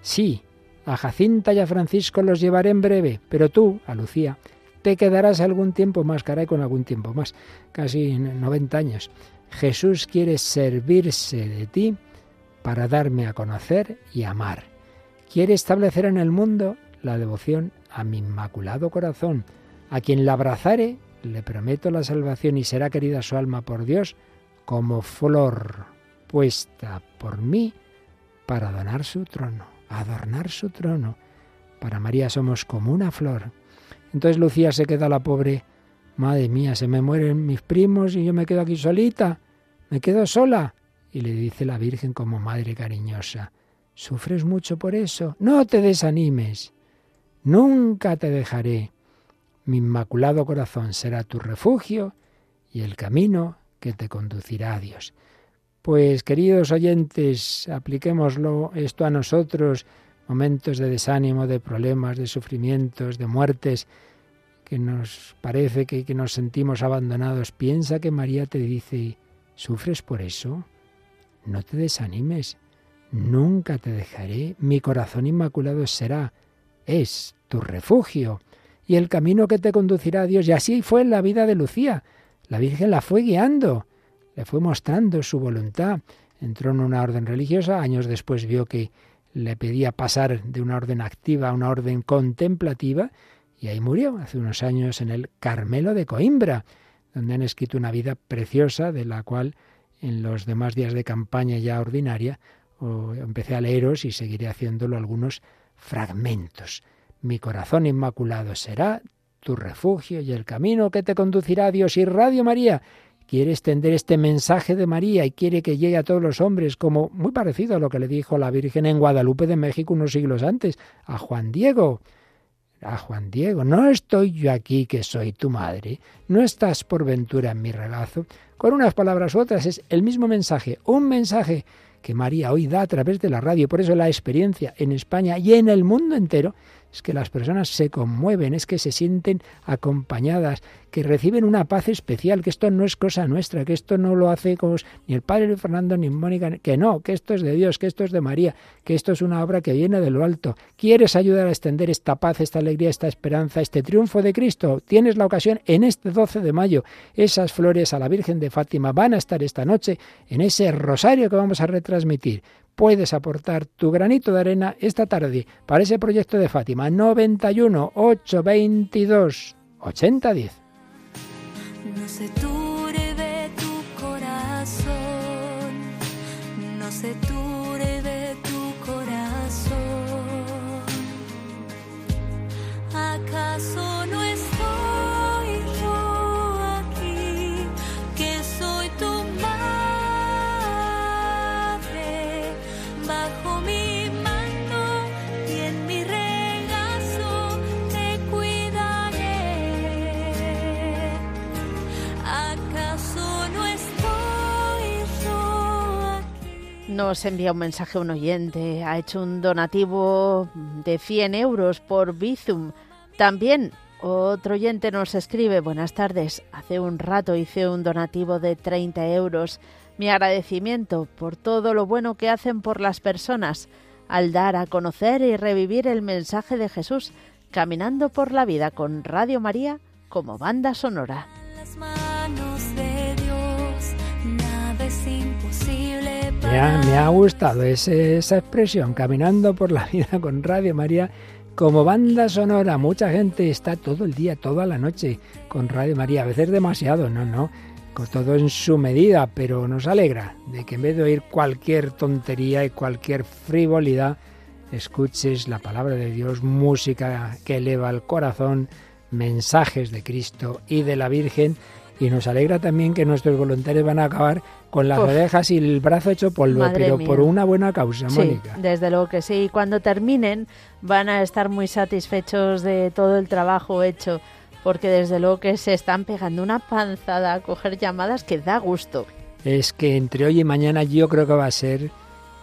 Speaker 2: Sí, a Jacinta y a Francisco los llevaré en breve, pero tú, a Lucía, te quedarás algún tiempo más, caray, con algún tiempo más, casi 90 años. Jesús quiere servirse de ti para darme a conocer y amar. Quiere establecer en el mundo la devoción a mi inmaculado corazón. A quien la abrazare, le prometo la salvación y será querida su alma por Dios como flor puesta por mí para donar su trono adornar su trono. Para María somos como una flor. Entonces Lucía se queda la pobre. Madre mía, se me mueren mis primos y yo me quedo aquí solita. Me quedo sola. Y le dice la Virgen como madre cariñosa. ¿Sufres mucho por eso? No te desanimes. Nunca te dejaré. Mi inmaculado corazón será tu refugio y el camino que te conducirá a Dios. Pues queridos oyentes, apliquémoslo esto a nosotros, momentos de desánimo, de problemas, de sufrimientos, de muertes, que nos parece que, nos sentimos abandonados. Piensa que María te dice, ¿sufres por eso? No te desanimes, nunca te dejaré, mi corazón inmaculado será, es tu refugio y el camino que te conducirá a Dios. Y así fue en la vida de Lucía, la Virgen la fue guiando le fue mostrando su voluntad. Entró en una orden religiosa, años después vio que le pedía pasar de una orden activa a una orden contemplativa y ahí murió hace unos años en el Carmelo de Coimbra, donde han escrito una vida preciosa de la cual en los demás días de campaña ya ordinaria empecé a leeros y seguiré haciéndolo algunos fragmentos. Mi corazón inmaculado será tu refugio y el camino que te conducirá a Dios y Radio María quiere extender este mensaje de María y quiere que llegue a todos los hombres, como muy parecido a lo que le dijo la Virgen en Guadalupe de México unos siglos antes, a Juan Diego. A Juan Diego, no estoy yo aquí que soy tu madre, no estás por ventura en mi regazo. Con unas palabras u otras es el mismo mensaje, un mensaje que María hoy da a través de la radio. Por eso la experiencia en España y en el mundo entero es que las personas se conmueven, es que se sienten acompañadas, que reciben una paz especial, que esto no es cosa nuestra, que esto no lo hace ni el padre Fernando ni Mónica, que no, que esto es de Dios, que esto es de María, que esto es una obra que viene de lo alto. ¿Quieres ayudar a extender esta paz, esta alegría, esta esperanza, este triunfo de Cristo? Tienes la ocasión en este 12 de mayo. Esas flores a la Virgen de Fátima van a estar esta noche en ese rosario que vamos a retransmitir puedes aportar tu granito de arena esta tarde para ese proyecto de Fátima 91 822 8010. No se tu corazón, no se turbe tu corazón. ¿Acaso
Speaker 1: Nos envía un mensaje un oyente. Ha hecho un donativo de 100 euros por Bizum. También otro oyente nos escribe. Buenas tardes. Hace un rato hice un donativo de 30 euros. Mi agradecimiento por todo lo bueno que hacen por las personas al dar a conocer y revivir el mensaje de Jesús caminando por la vida con Radio María como banda sonora.
Speaker 2: Me ha, gustado esa expresión, caminando por la vida con Radio María como banda sonora. Mucha gente está todo el día, toda la noche con Radio María, a veces demasiado, no, no, con todo en su medida, pero nos alegra de que en vez de oír cualquier tontería y cualquier frivolidad, escuches la palabra de Dios, música que eleva el corazón, mensajes de Cristo y de la Virgen. Y nos alegra también que nuestros voluntarios van a acabar con las orejas y el brazo hecho polvo, pero por una buena causa, sí,
Speaker 1: Desde luego que sí. Y cuando terminen van a estar muy satisfechos de todo el trabajo hecho, porque desde luego que se están pegando una panzada a coger llamadas que da gusto.
Speaker 2: Es que entre hoy y mañana yo creo que va a ser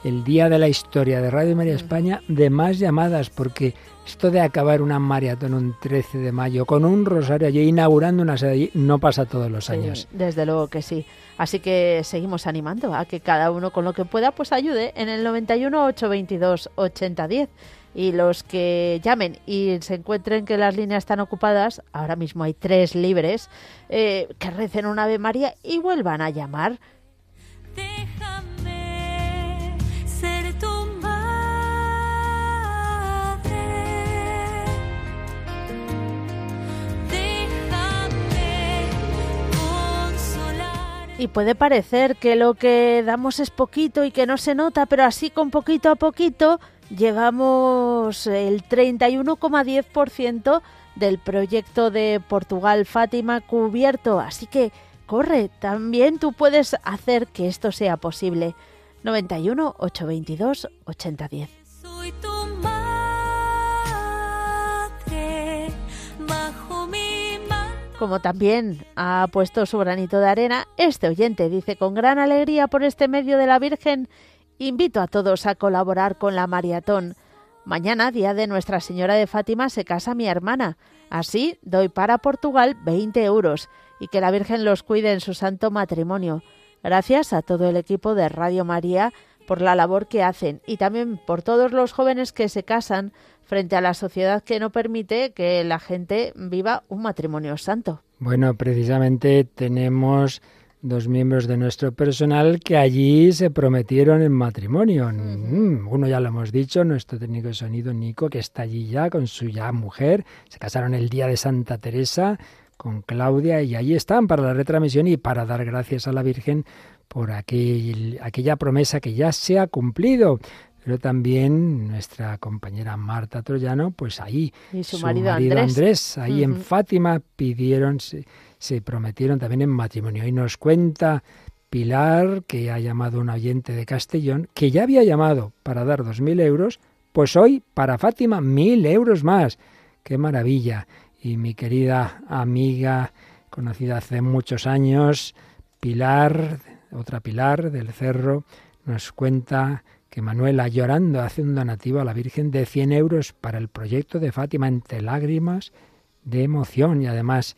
Speaker 2: el día de la historia de Radio María mm. España de más llamadas, porque esto de acabar una maratón un 13 de mayo con un rosario allí inaugurando una sede allí no pasa todos los años.
Speaker 1: desde luego que sí. Así que seguimos animando a que cada uno con lo que pueda pues ayude en el 91 822 8010 y los que llamen y se encuentren que las líneas están ocupadas, ahora mismo hay tres libres, eh, que recen una Ave María y vuelvan a llamar Y puede parecer que lo que damos es poquito y que no se nota, pero así con poquito a poquito llegamos el 31,10% del proyecto de Portugal Fátima cubierto. Así que corre, también tú puedes hacer que esto sea posible. 91 822 8010. Como también ha puesto su granito de arena, este oyente dice con gran alegría por este medio de la Virgen, invito a todos a colaborar con la maratón. Mañana, día de Nuestra Señora de Fátima, se casa mi hermana. Así doy para Portugal 20 euros y que la Virgen los cuide en su santo matrimonio. Gracias a todo el equipo de Radio María por la labor que hacen y también por todos los jóvenes que se casan frente a la sociedad que no permite que la gente viva un matrimonio santo.
Speaker 2: Bueno, precisamente tenemos dos miembros de nuestro personal que allí se prometieron en matrimonio. Uno mm, ya lo hemos dicho, nuestro técnico de sonido Nico, que está allí ya con su ya mujer. Se casaron el día de Santa Teresa con Claudia y allí están para la retransmisión y para dar gracias a la Virgen por aquella promesa que ya se ha cumplido pero también nuestra compañera Marta Troyano, pues ahí, su, marido, Andrés. ahí en Fátima, pidieron, se, prometieron también en matrimonio. Y nos cuenta Pilar, que ha llamado un oyente de Castellón, que ya había llamado para dar dos mil euros, pues hoy para Fátima mil euros más. ¡Qué maravilla! Y mi querida amiga, conocida hace muchos años, Pilar, otra Pilar del Cerro, nos cuenta que Manuela, llorando, hace un donativo a la Virgen de 100 euros para el proyecto de Fátima, entre lágrimas de emoción. Y además,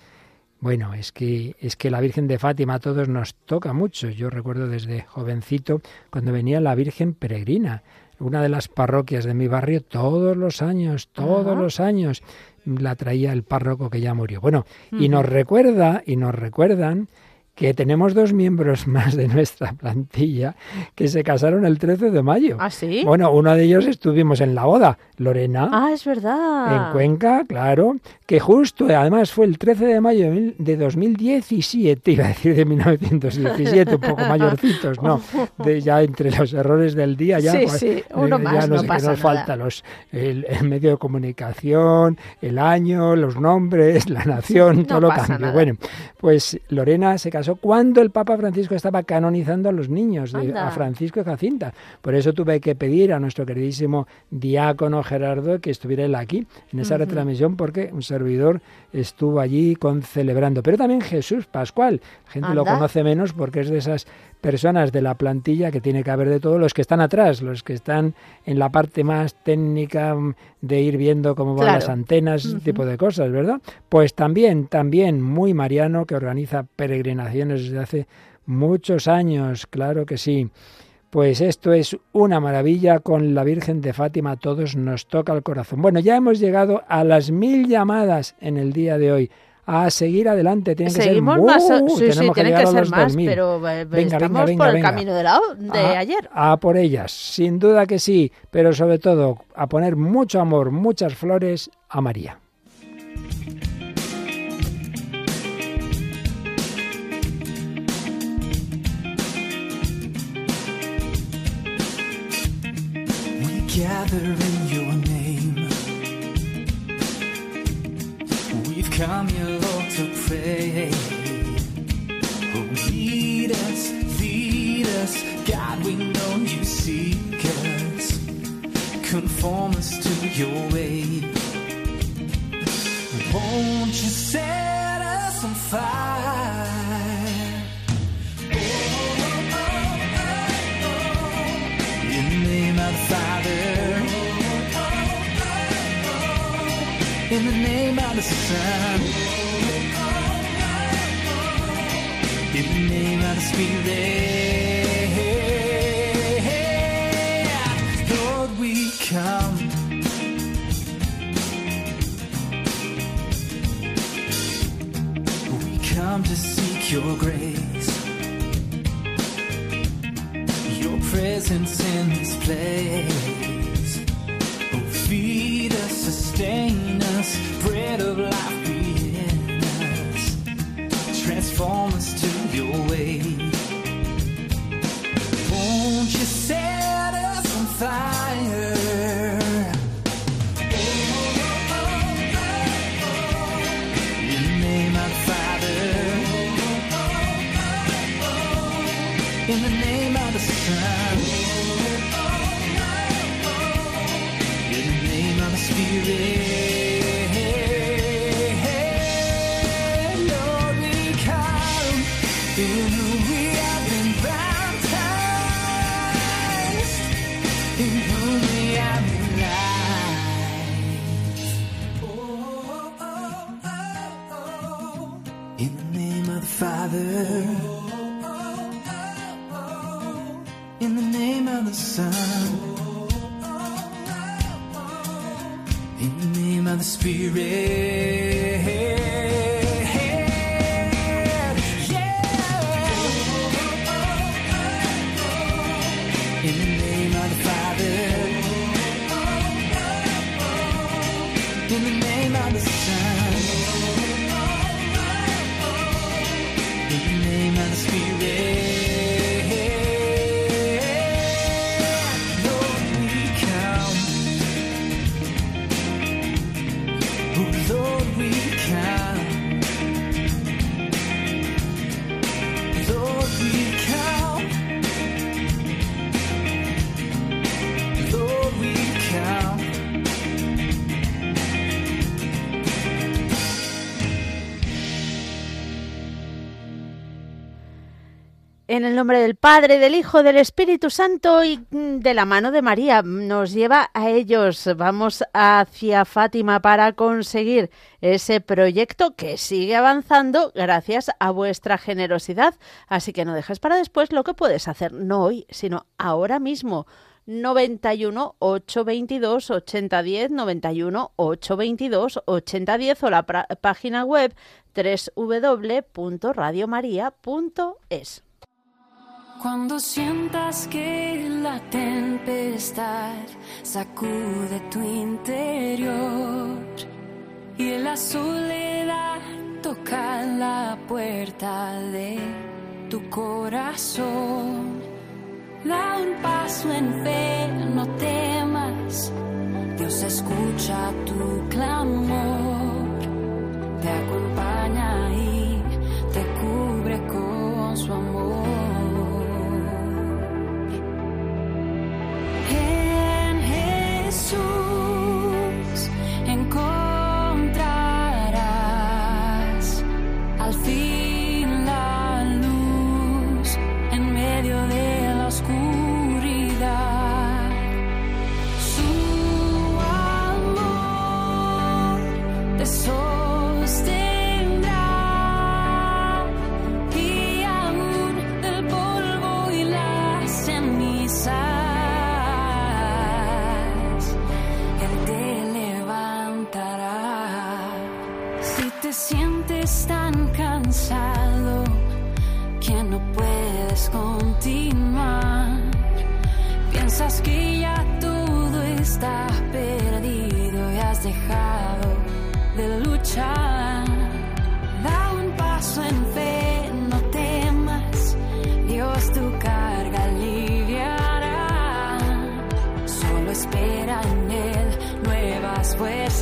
Speaker 2: bueno, es que, es que la Virgen de Fátima a todos nos toca mucho. Yo recuerdo desde jovencito cuando venía la Virgen peregrina, una de las parroquias de mi barrio, todos los años, todos los años la traía el párroco que ya murió. Bueno, y nos recuerda, y nos recuerdan que tenemos dos miembros más de nuestra plantilla que se casaron el 13 de mayo. ¿Ah, sí? Bueno, uno de ellos estuvimos en la boda, Lorena. Ah, es verdad. En Cuenca, claro, que justo, además fue el 13 de mayo de 2017, iba a decir de 1917, un poco (laughs) mayorcitos, ¿no? ya entre los errores del día, ya, eh, no, sé nos falta, los, el, medio de comunicación, el año, los nombres, la nación, (laughs) todo lo cambia. Bueno, pues Lorena se casó cuando el Papa Francisco estaba canonizando a los niños, a Francisco y Jacinta. Por eso tuve que pedir a nuestro queridísimo diácono Gerardo que estuviera él aquí, en esa retransmisión, porque un servidor estuvo allí con, celebrando. Pero también Jesús Pascual, la gente lo conoce menos porque es de esas personas de la plantilla, que tiene que haber de todo los que están atrás, los que están en la parte más técnica mm, de ir viendo cómo van las antenas, ese tipo de cosas, ¿verdad? Pues también, también muy mariano que organiza peregrinaciones desde hace muchos años, claro que sí. Pues esto es una maravilla con la Virgen de Fátima, todos nos toca el corazón. Bueno, ya hemos llegado a las mil llamadas en el día de hoy a seguir adelante. Tienen que ser más, muy, sí, sí, que que ser más, pero eh, venga, estamos por el camino de, de ah, ayer. A por ellas, sin duda que sí, pero sobre todo a poner mucho amor, muchas flores a María. conformance to your way. Won't you set us on fire? Oh, oh, oh, oh. In the name of the Father. Oh oh oh oh. In the name of the Son. Oh oh oh oh. In the name of the Spirit.
Speaker 1: come to seek your grace, your presence in this place. Oh, feed us, sustain us, bread of life be in us, transform us to your way. Won't you set us on fire? Spirit. en el nombre del Padre, del Hijo, del Espíritu Santo y mm, de la mano de María. Nos lleva a ellos. Vamos hacia Fátima para conseguir ese proyecto que sigue avanzando gracias a vuestra generosidad. Así que no dejes para después lo que puedes hacer, no hoy, sino ahora mismo. 91 822 8010 91 822 8010 o la página web www.radiomaria.es.
Speaker 4: Cuando sientas que la tempestad sacude tu interior y la soledad toca la puerta de tu corazón, da un paso en fe, no temas, Dios escucha tu clamor, te acompaña y te cubre con su amor. en Jesús.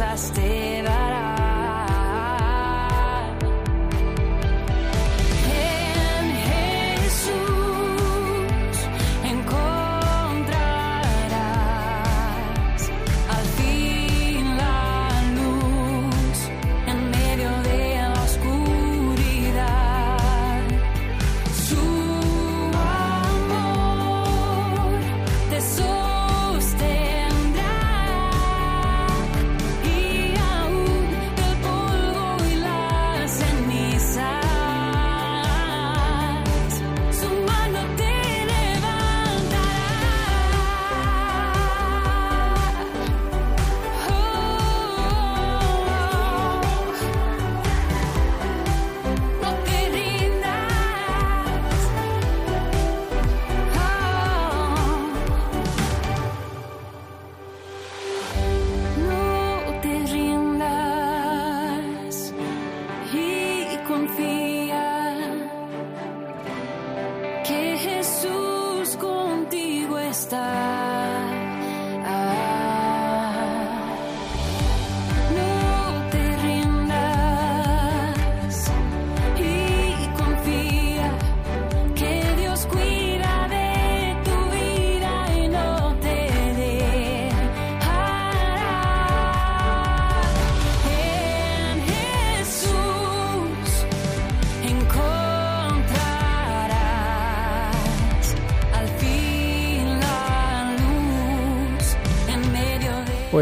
Speaker 4: I stay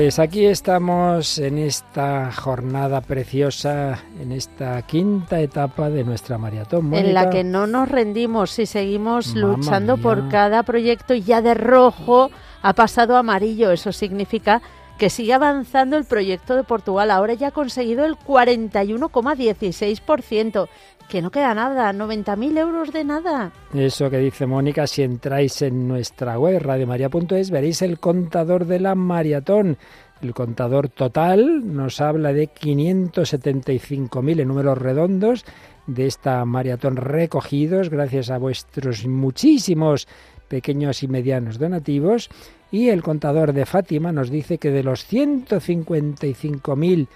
Speaker 2: Pues aquí estamos en esta jornada preciosa, en esta quinta etapa de nuestra maratón.
Speaker 1: En la que no nos rendimos y seguimos luchando por cada proyecto y ya de rojo ha pasado a amarillo. Eso significa que sigue avanzando el proyecto de Portugal. Ahora ya ha conseguido el 41,16% que no queda nada, 90.000 euros de nada.
Speaker 2: Eso que dice Mónica, si entráis en nuestra web radiomaria.es veréis el contador de la maratón. El contador total nos habla de 575.000 en números redondos de esta maratón recogidos gracias a vuestros muchísimos pequeños y medianos donativos. Y el contador de Fátima nos dice que de los 155.000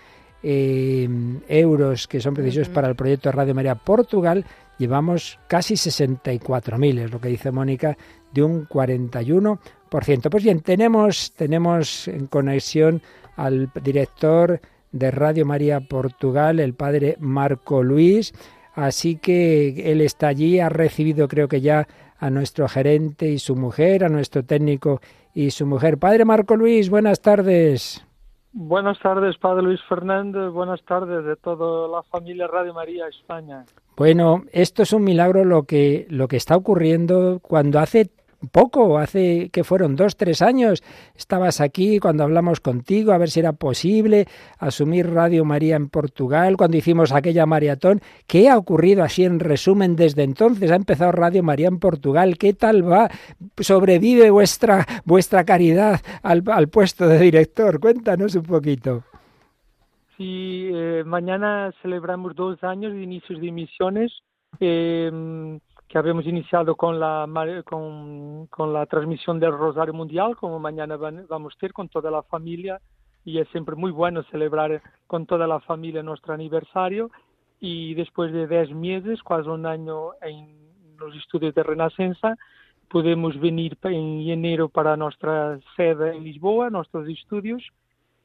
Speaker 2: Em, euros que son precisos para el proyecto Radio María Portugal, llevamos casi 64.000, es lo que dice Mónica, de un 41%. Pues bien, tenemos, tenemos en conexión al director de Radio María Portugal, el padre Marco Luis, así que él está allí, ha recibido creo que ya a nuestro gerente y su mujer, a nuestro técnico y su mujer. Padre Marco Luis, buenas tardes.
Speaker 5: Buenas tardes, Padre Luis Fernández. Buenas tardes de toda la familia Radio María España.
Speaker 2: Bueno, esto es un milagro lo que, lo que está ocurriendo cuando hace poco, hace que fueron dos, tres años, estabas aquí cuando hablamos contigo, a ver si era posible asumir Radio María en Portugal, cuando hicimos aquella maratón. ¿Qué ha ocurrido así en resumen desde entonces? Ha empezado Radio María en Portugal. ¿Qué tal va? ¿Sobrevive vuestra, vuestra caridad al, puesto de director? Cuéntanos un poquito.
Speaker 5: Sí, eh, mañana celebramos dos años de inicios de emisiones. Eh, que habíamos iniciado con la, con, la transmisión del Rosario Mundial, como mañana vamos a tener con toda la familia, y es siempre muy bueno celebrar con toda la familia nuestro aniversario. Y después de 10 meses, casi un año en los estudios de Renascença, podemos venir en enero para nuestra sede en Lisboa, nuestros estudios,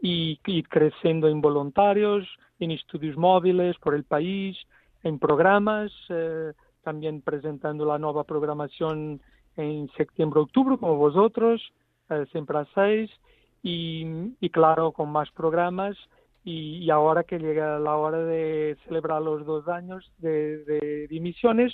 Speaker 5: y ir creciendo en voluntarios, en estudios móviles por el país, en programas. Eh, también presentando la nueva programación en septiembre-octubre, como vosotros, eh, siempre a seis, y, claro, con más programas. Y, ahora que llega la hora de celebrar los dos años de, dimisiones,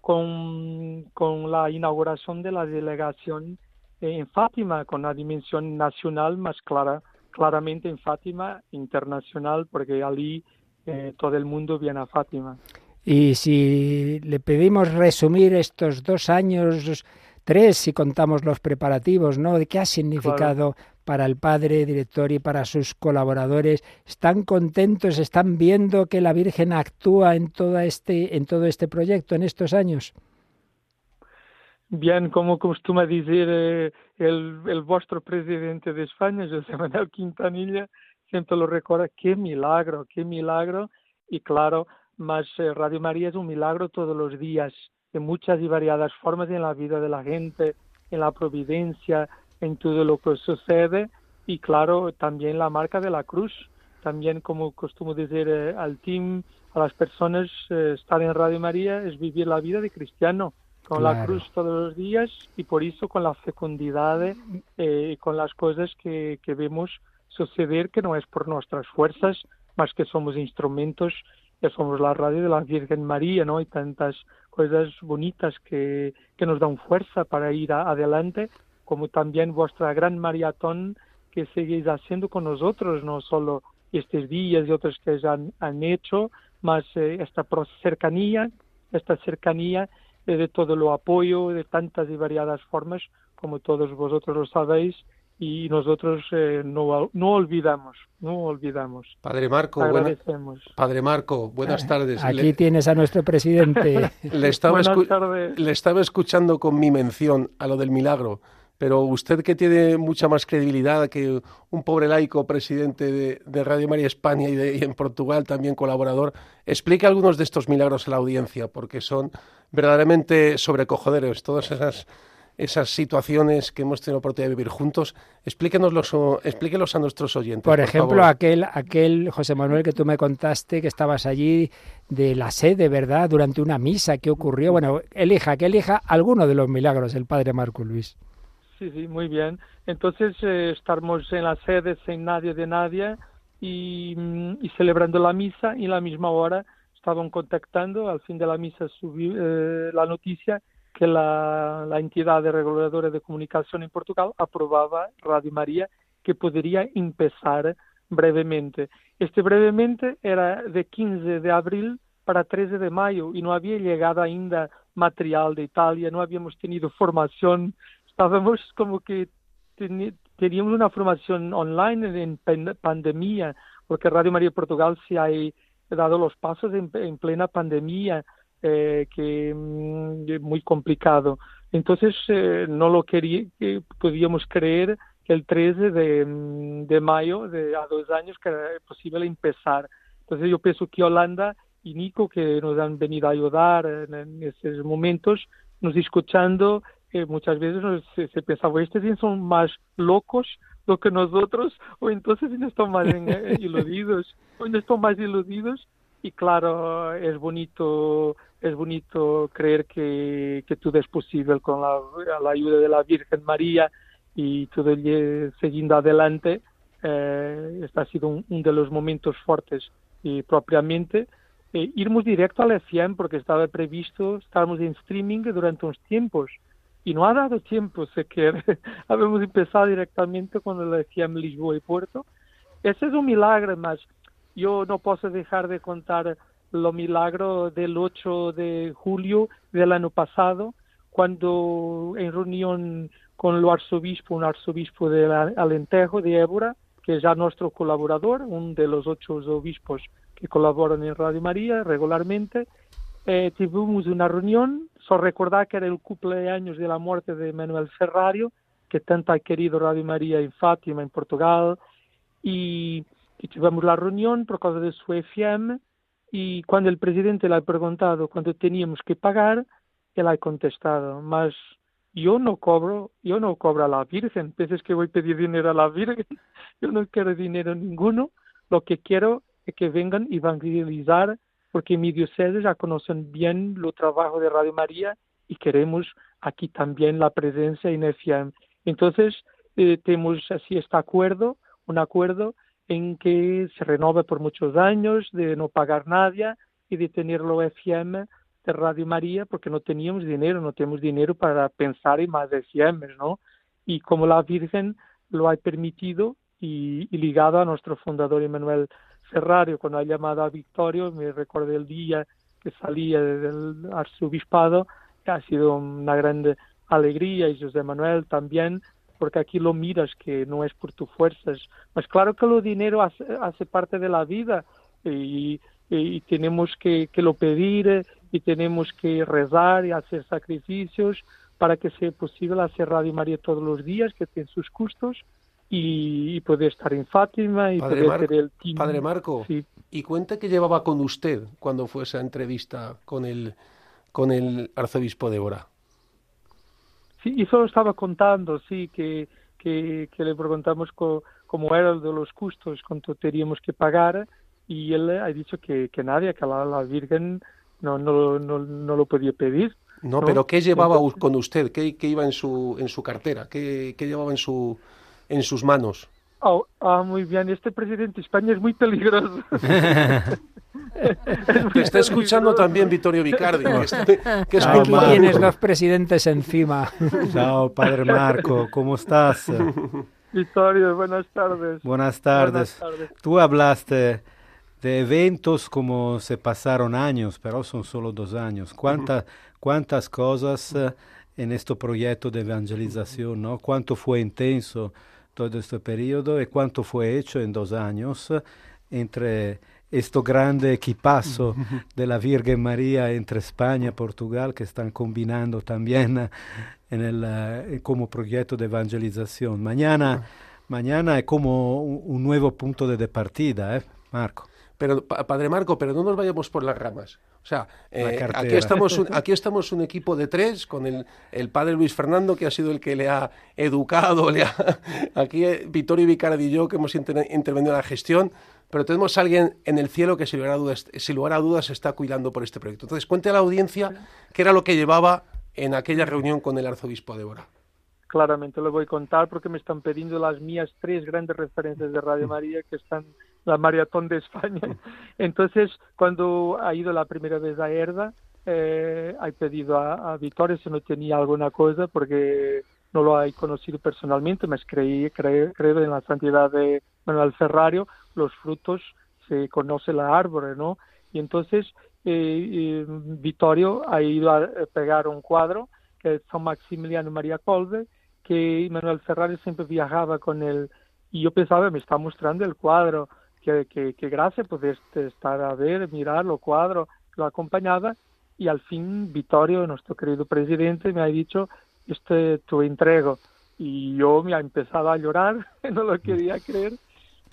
Speaker 5: con, con, la inauguración de la delegación en Fátima, con la dimensión nacional más clara, claramente en Fátima, internacional, porque allí eh, todo el mundo viene a Fátima.
Speaker 2: Y si le pedimos resumir estos dos años, tres, si contamos los preparativos, ¿no? ¿De qué ha significado para el padre director y para sus colaboradores? ¿Están contentos? ¿Están viendo que la Virgen actúa en todo este, en todo este proyecto, en estos años?
Speaker 5: Bien, como costuma decir eh, el, vuestro presidente de España, José Manuel Quintanilla, siempre lo recuerda, qué milagro, qué milagro. Y claro, más eh, Radio María es un milagro todos los días, en muchas y variadas formas en la vida de la gente, en la providencia, en todo lo que sucede y claro, también la marca de la cruz. También, como costumo decir eh, al team, a las personas, eh, estar en Radio María es vivir la vida de cristiano, con la cruz todos los días y por eso con la fecundidad y con las cosas que, que vemos suceder que no es por nuestras fuerzas, más que somos instrumentos que somos la radio de la Virgen María, ¿no? Y tantas cosas bonitas que, que nos dan fuerza para ir adelante, como también vuestra gran maratón que seguís haciendo con nosotros, no solo estos días y otros que ya han, hecho, más eh, esta cercanía, esta cercanía de todo lo apoyo, de tantas y variadas formas, como todos vosotros lo sabéis, y nosotros eh, no, olvidamos, no olvidamos.
Speaker 6: Padre Marco, Padre Marco buenas ah, tardes.
Speaker 2: Aquí tienes a nuestro presidente. (laughs)
Speaker 6: le, estaba le estaba escuchando con mi mención a lo del milagro, pero usted que tiene mucha más credibilidad que un pobre laico presidente de, Radio María España y, de, en Portugal también colaborador, explique algunos de estos milagros a la audiencia, porque son verdaderamente sobrecojoderos, todas esas esas situaciones que hemos tenido oportunidad de vivir juntos. Explíquenos explíquenos a nuestros oyentes.
Speaker 2: Por ejemplo, aquel, aquel José Manuel que tú me contaste que estabas allí de la sede, ¿verdad? Durante una misa que ocurrió. Bueno, elija, que elija alguno de los milagros el padre Marco Luis.
Speaker 5: Sí, sí, muy bien. Entonces eh, en la sede sin nadie de nadie y, mm, celebrando la misa y a la misma hora estaban contactando. Al fin de la misa subió eh, la noticia que la, la entidad reguladora de comunicación en Portugal aprobaba Radio María que podría empezar brevemente. Este brevemente era de 15 de abril para 13 de mayo y no había llegado ainda material de Italia, no habíamos tenido formación, estábamos como que teníamos una formación online en pandemia, porque Radio María Portugal se ha eh, dado los pasos en plena pandemia eh, que mm, es muy complicado. Entonces eh, no lo quería, que podíamos creer que el 13 de, mm, de, mayo, de, a dos años, que era posible empezar. Entonces yo pienso que Holanda y Nico, que nos han venido a ayudar en, esos momentos, nos escuchando, eh, muchas veces se, pensaba, estos son más locos lo que nosotros, o entonces no están más (laughs) iludidos, o no están más iludidos. Y claro, es bonito es bonito creer que, que todo es posible con la, ayuda de la Virgen María y todo siguiendo adelante. Eh, este ha sido un, de los momentos fuertes y propiamente. Eh, irmos directo al FIAM porque estaba previsto estábamos en streaming durante unos tiempos y no ha dado tiempo que (laughs) Habíamos empezado directamente con el FIAM Lisboa y Puerto. Ese es un milagro, más yo no puedo dejar de contar los milagro del 8 de julio del año pasado, cuando en reunión con el arzobispo, un arzobispo de Alentejo, de Évora, que es ya nuestro colaborador, uno de los ocho obispos que colaboran en Radio María regularmente, eh, tuvimos una reunión, solo recordar que era el cumpleaños de la muerte de Manuel Ferrario, que tanto ha querido Radio María en Fátima, en Portugal, y, y tuvimos la reunión por causa de su FM, y cuando el presidente le ha preguntado cuánto teníamos que pagar, él ha contestado, más yo no cobro, yo no cobro a la Virgen, veces que voy a pedir dinero a la Virgen, (laughs) yo no quiero dinero ninguno, lo que quiero es que vengan y evangelizar, porque mi diocese ya conocen bien lo trabajo de Radio María y queremos aquí también la presencia en Entonces, eh, tenemos así este acuerdo, un acuerdo en que se renova por muchos años, de no pagar nadie y de tener la de Radio María, porque no teníamos dinero, no tenemos dinero para pensar en más FM ¿no? Y como la Virgen lo ha permitido y, ligado a nuestro fundador Emanuel Ferrario, cuando ha llamado a Victorio, me recuerdo el día que salía del arzobispado, que ha sido una gran alegría, y José Manuel también, porque aquí lo miras que no es por tus fuerzas. Mas pues claro que lo dinero hace, parte de la vida y, tenemos que, lo pedir eh, y tenemos que rezar y hacer sacrificios para que sea posible hacer Radio María todos los días, que tiene sus costos y, poder estar en Fátima
Speaker 6: y poder tener el Padre Marco, y cuenta que llevaba con usted cuando fue esa entrevista con el, con el arzobispo de Bora.
Speaker 5: Sí, solo estaba contando, sí, que, que, le preguntamos cómo eran de los costos, cuánto teníamos que pagar, y él ha dicho que, que nadie, que la, la Virgen no, no, no, no lo podía pedir.
Speaker 6: No, pero ¿qué llevaba con usted? ¿Qué, ¿Qué, iba en su, en su cartera? ¿Qué, qué llevaba en, su, en sus manos?
Speaker 5: ah, ah muy bien, este presidente de España es muy peligroso. (laughs)
Speaker 6: Te está escuchando también Vittorio Vicardi, que,
Speaker 2: que es Aquí tienes las presidentes encima. Chao, padre Marco, ¿cómo estás?
Speaker 5: Vittorio, buenas tardes.
Speaker 2: Buenas tardes. Tú hablaste de eventos como se pasaron años, pero son solo dos años. ¿Cuánta, ¿Cuántas cosas eh, en este proyecto de evangelización? ¿no? ¿Cuánto fue intenso todo este periodo y cuánto fue hecho en dos años eh, entre este grande equipazo de la Virgen María entre España y Portugal que están combinando también eh, en el, eh, como proyecto de evangelización. Mañana, mañana es como un, nuevo punto de partida, ¿eh, Marco?
Speaker 6: pero Padre Marco, pero no nos vayamos por las ramas. O sea, eh, (laughs) aquí, estamos un, aquí un equipo de tres con el, padre Luis Fernando, que ha sido el que le ha educado, le (laughs) aquí eh, Vittorio Vicardi y yo, que hemos intervenido en la gestión, pero tenemos a alguien en el cielo que sin lugar, a dudas, se dudas está cuidando por este proyecto. Entonces, cuente a la audiencia qué era lo que llevaba en aquella reunión con el arzobispo de Bora
Speaker 5: claramente lo voy a contar porque me están pidiendo las mías tres grandes referencias de Radio mm. María que están la maratón de España. Entonces, cuando ha ido la primera vez a Herda, eh, pedido a, a, si no tenía alguna cosa, porque no lo ha conocido personalmente, Me creí, creo en la santidad de Manuel Ferrario, los frutos se conoce la árbol, ¿no? Y entonces eh, eh Vittorio ha ido a eh, pegar un cuadro que es San Maximiliano María Colbe, que Manuel Ferrario siempre viajaba con él. Y yo pensaba, me está mostrando el cuadro, que, que, que gracia poder pues, este, estar a ver, mirar lo cuadro, lo acompañaba y al fin Vittorio, nuestro querido presidente, me ha dicho, este tu entrego. Y yo me ha empezado a llorar, (laughs) no lo quería (laughs) creer.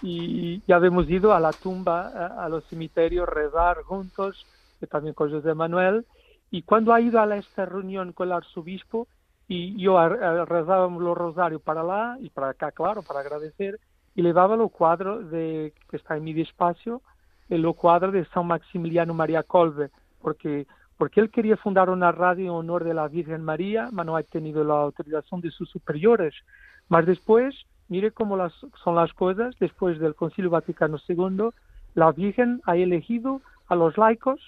Speaker 5: Y ya habíamos ido a la tumba, a, los cementerios, rezar juntos, también con José Manuel. Y cuando ha ido a esta reunión con el arzobispo, y yo rezábamos los rosarios para allá, y para acá, claro, para agradecer, y llevaba los cuadros de, que está en mi despacho, eh, los cuadros de San Maximiliano María Colbe, porque, porque él quería fundar una radio en honor de la Virgen María, pero no ha tenido la autorización de sus superiores. Mas después, mire cómo las, son las cosas, después del Concilio Vaticano II, la Virgen ha elegido a los laicos,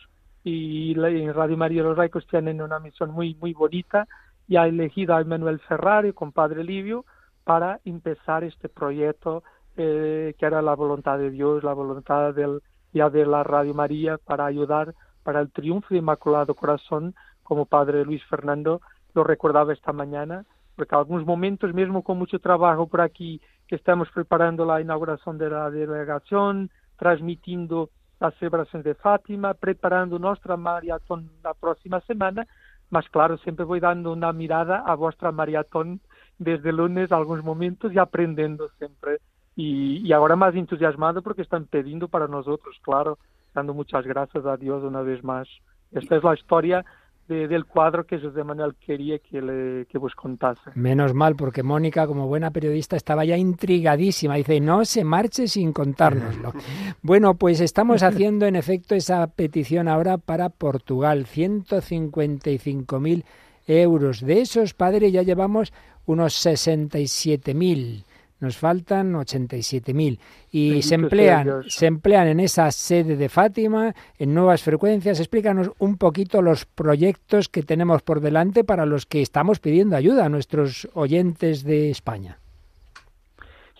Speaker 5: y en Radio María los laicos tienen una misión muy, muy bonita, y ha elegido a Emanuel Ferrari, padre Livio, para empezar este proyecto eh, que era la voluntad de Dios, la voluntad del, ya de la Radio María para ayudar para el triunfo de Inmaculado Corazón, como Padre Luis Fernando lo recordaba esta mañana, porque algunos momentos, mismo con mucho trabajo por aquí, que estamos preparando la inauguración de la delegación, transmitiendo las celebración de Fátima, preparando nuestra maratón la próxima semana, más claro, siempre voy dando una mirada a vuestra maratón desde lunes algunos momentos y aprendiendo siempre. Y, ahora más entusiasmado porque están pidiendo para nosotros, claro, dando muchas gracias a Dios una vez más. Esta es la historia del cuadro que José Manuel quería que, le, que vos contase.
Speaker 2: Menos mal, porque Mónica, como buena periodista, estaba ya intrigadísima. Dice, no se marche sin contárnoslo. (laughs) bueno, pues estamos haciendo en efecto esa petición ahora para Portugal. 155.000 euros. De esos, padres ya llevamos unos 67.000. Nos faltan 87.000 y se emplean, se emplean en esa sede de Fátima, en nuevas frecuencias. Explícanos un poquito los proyectos que tenemos por delante para los que estamos pidiendo ayuda a nuestros oyentes de España.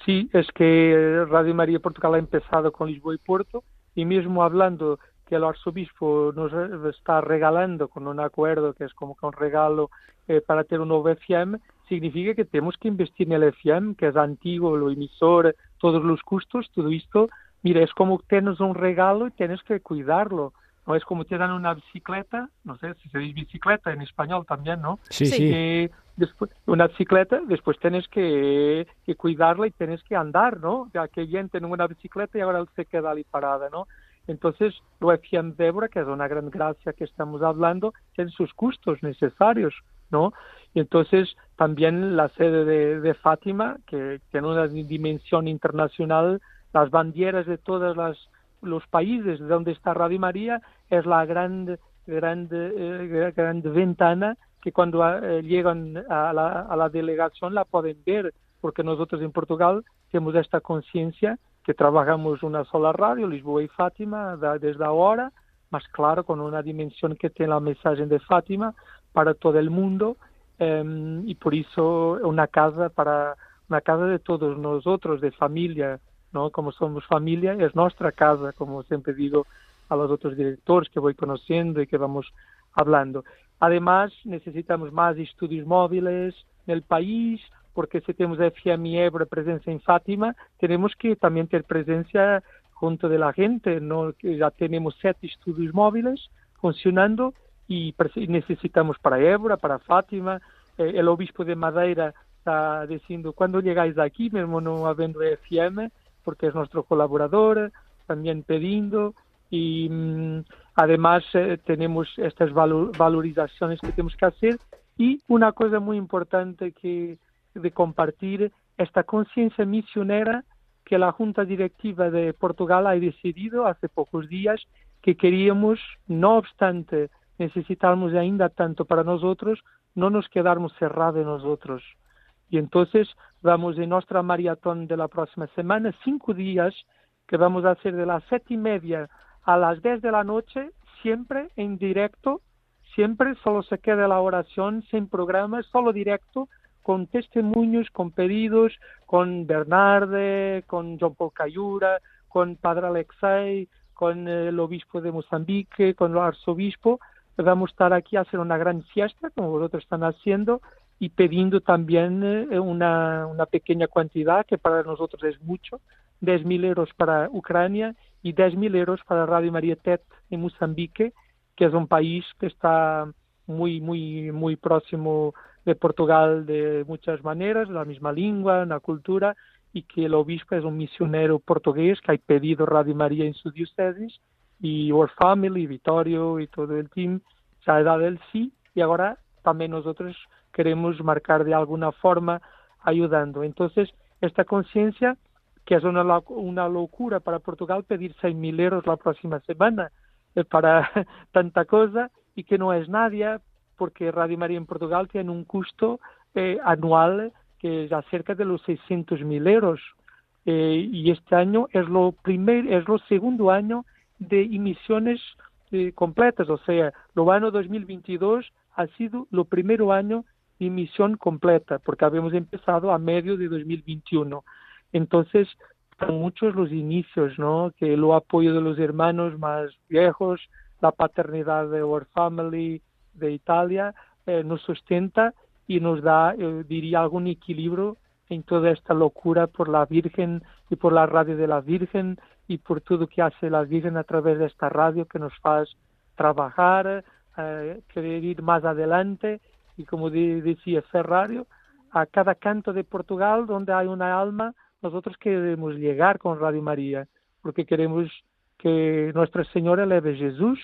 Speaker 5: Sí, es que Radio María Portugal ha empezado con Lisboa y Puerto y mismo hablando que el arzobispo nos está regalando con un acuerdo que es como que un regalo eh, para tener un FM significa que tenemos que investir en el FM, que es antiguo, lo emisor, todos los costos, todo esto. Mira, es como tienes un regalo y tienes que cuidarlo. No es como te dan una bicicleta, no sé si se dice bicicleta en español también, ¿no?
Speaker 2: Sí, sí.
Speaker 5: después, una bicicleta, después tienes que, que, cuidarla y tienes que andar, ¿no? Ya que bien tiene una bicicleta y ahora se queda ahí parada, ¿no? Entonces, lo FM Débora, que es una gran gracia que estamos hablando, tiene sus costos necesarios, ¿no? Y entonces también la sede de, Fátima, que tiene una dimensión internacional, las banderas de todos los países donde está Radio María es la gran, eh, ventana que cuando eh, llegan a la, delegación la pueden ver, porque nosotros en Portugal tenemos esta conciencia que trabajamos una sola radio, Lisboa y Fátima, desde ahora, más claro, con una dimensión que tiene la mensaje de Fátima para todo el mundo Em, y por eso una casa para una casa de todos nosotros, de familia, ¿no? Como somos familia, es nuestra casa, como siempre digo a los otros directores que voy conociendo y que vamos hablando. Además, necesitamos más estudios móviles en el país, porque si tenemos FMI Ebra presencia en Fátima, tenemos que también tener presencia junto de la gente. ¿no? Ya tenemos siete estudios móviles funcionando y necesitamos para Ebra, para Fátima, eh, el obispo de Madeira está diciendo, cuando llegáis aquí, mismo no habiendo FM, porque es nuestro colaborador, también pidiendo, y mm, además eh, tenemos estas valorizaciones que tenemos que hacer, y una cosa muy importante que de compartir, esta conciencia misionera que la Junta Directiva de Portugal ha decidido hace pocos días que queríamos, no obstante necesitamos ainda tanto para nosotros, no nos quedarmos cerrados nosotros. Y entonces vamos en nuestra maratón de la próxima semana, cinco días, que vamos a hacer de las siete y media a las diez de la noche, siempre en directo, siempre solo se queda la oración, sin programa, solo directo, con testimonios, con pedidos, con Bernarde, con John Paul Cayura, con Padre Alexei, con el obispo de Mozambique, con el arzobispo, vamos a estar aquí a hacer una gran fiesta, como vosotros están haciendo, y pidiendo también eh, una, pequeña cantidad, que para nosotros es mucho, 10.000 euros para Ucrania y 10.000 euros para Radio María TET e en Mozambique, que es un país que está muy, muy, muy próximo de Portugal de muchas maneras, la misma lengua, la cultura, y que el obispo es un misionero portugués que ha pedido Radio María en su diócesis y Our Family, Vittorio y todo el team se ha dado el sí y ahora también nosotros queremos marcar de alguna forma ayudando. Entonces, esta conciencia, que es una, una locura para Portugal pedir 6.000 euros la próxima semana eh, para (laughs) tanta cosa y que no es nadie, porque Radio María en Portugal tiene un costo eh, anual que es acerca de los 600.000 euros. Eh, y este año es lo primer, es lo segundo año de emisiones eh, completas, o sea, el año 2022 ha sido el primer año de emisión completa, porque habíamos empezado a medio de 2021. Entonces, son muchos los inicios, ¿no? Que el apoyo de los hermanos más viejos, la paternidad de Our Family de Italia, eh, nos sustenta y nos da, eh, diría, algún equilibrio en toda esta locura por la Virgen y por la radio de la Virgen y por todo que hace la Virgen a través de esta radio que nos hace trabajar, eh, querer ir más adelante y como decía Ferrario, a cada canto de Portugal donde hay una alma, nosotros queremos llegar con Radio María, porque queremos que Nuestra Señora eleve Jesús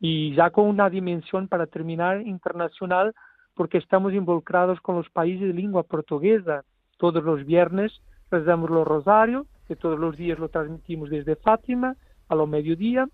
Speaker 5: y ya con una dimensión para terminar internacional, porque estamos involucrados con los países de lengua portuguesa. Todos los viernes rezamos los rosarios, que todos los días lo transmitimos desde Fátima a lo mediodía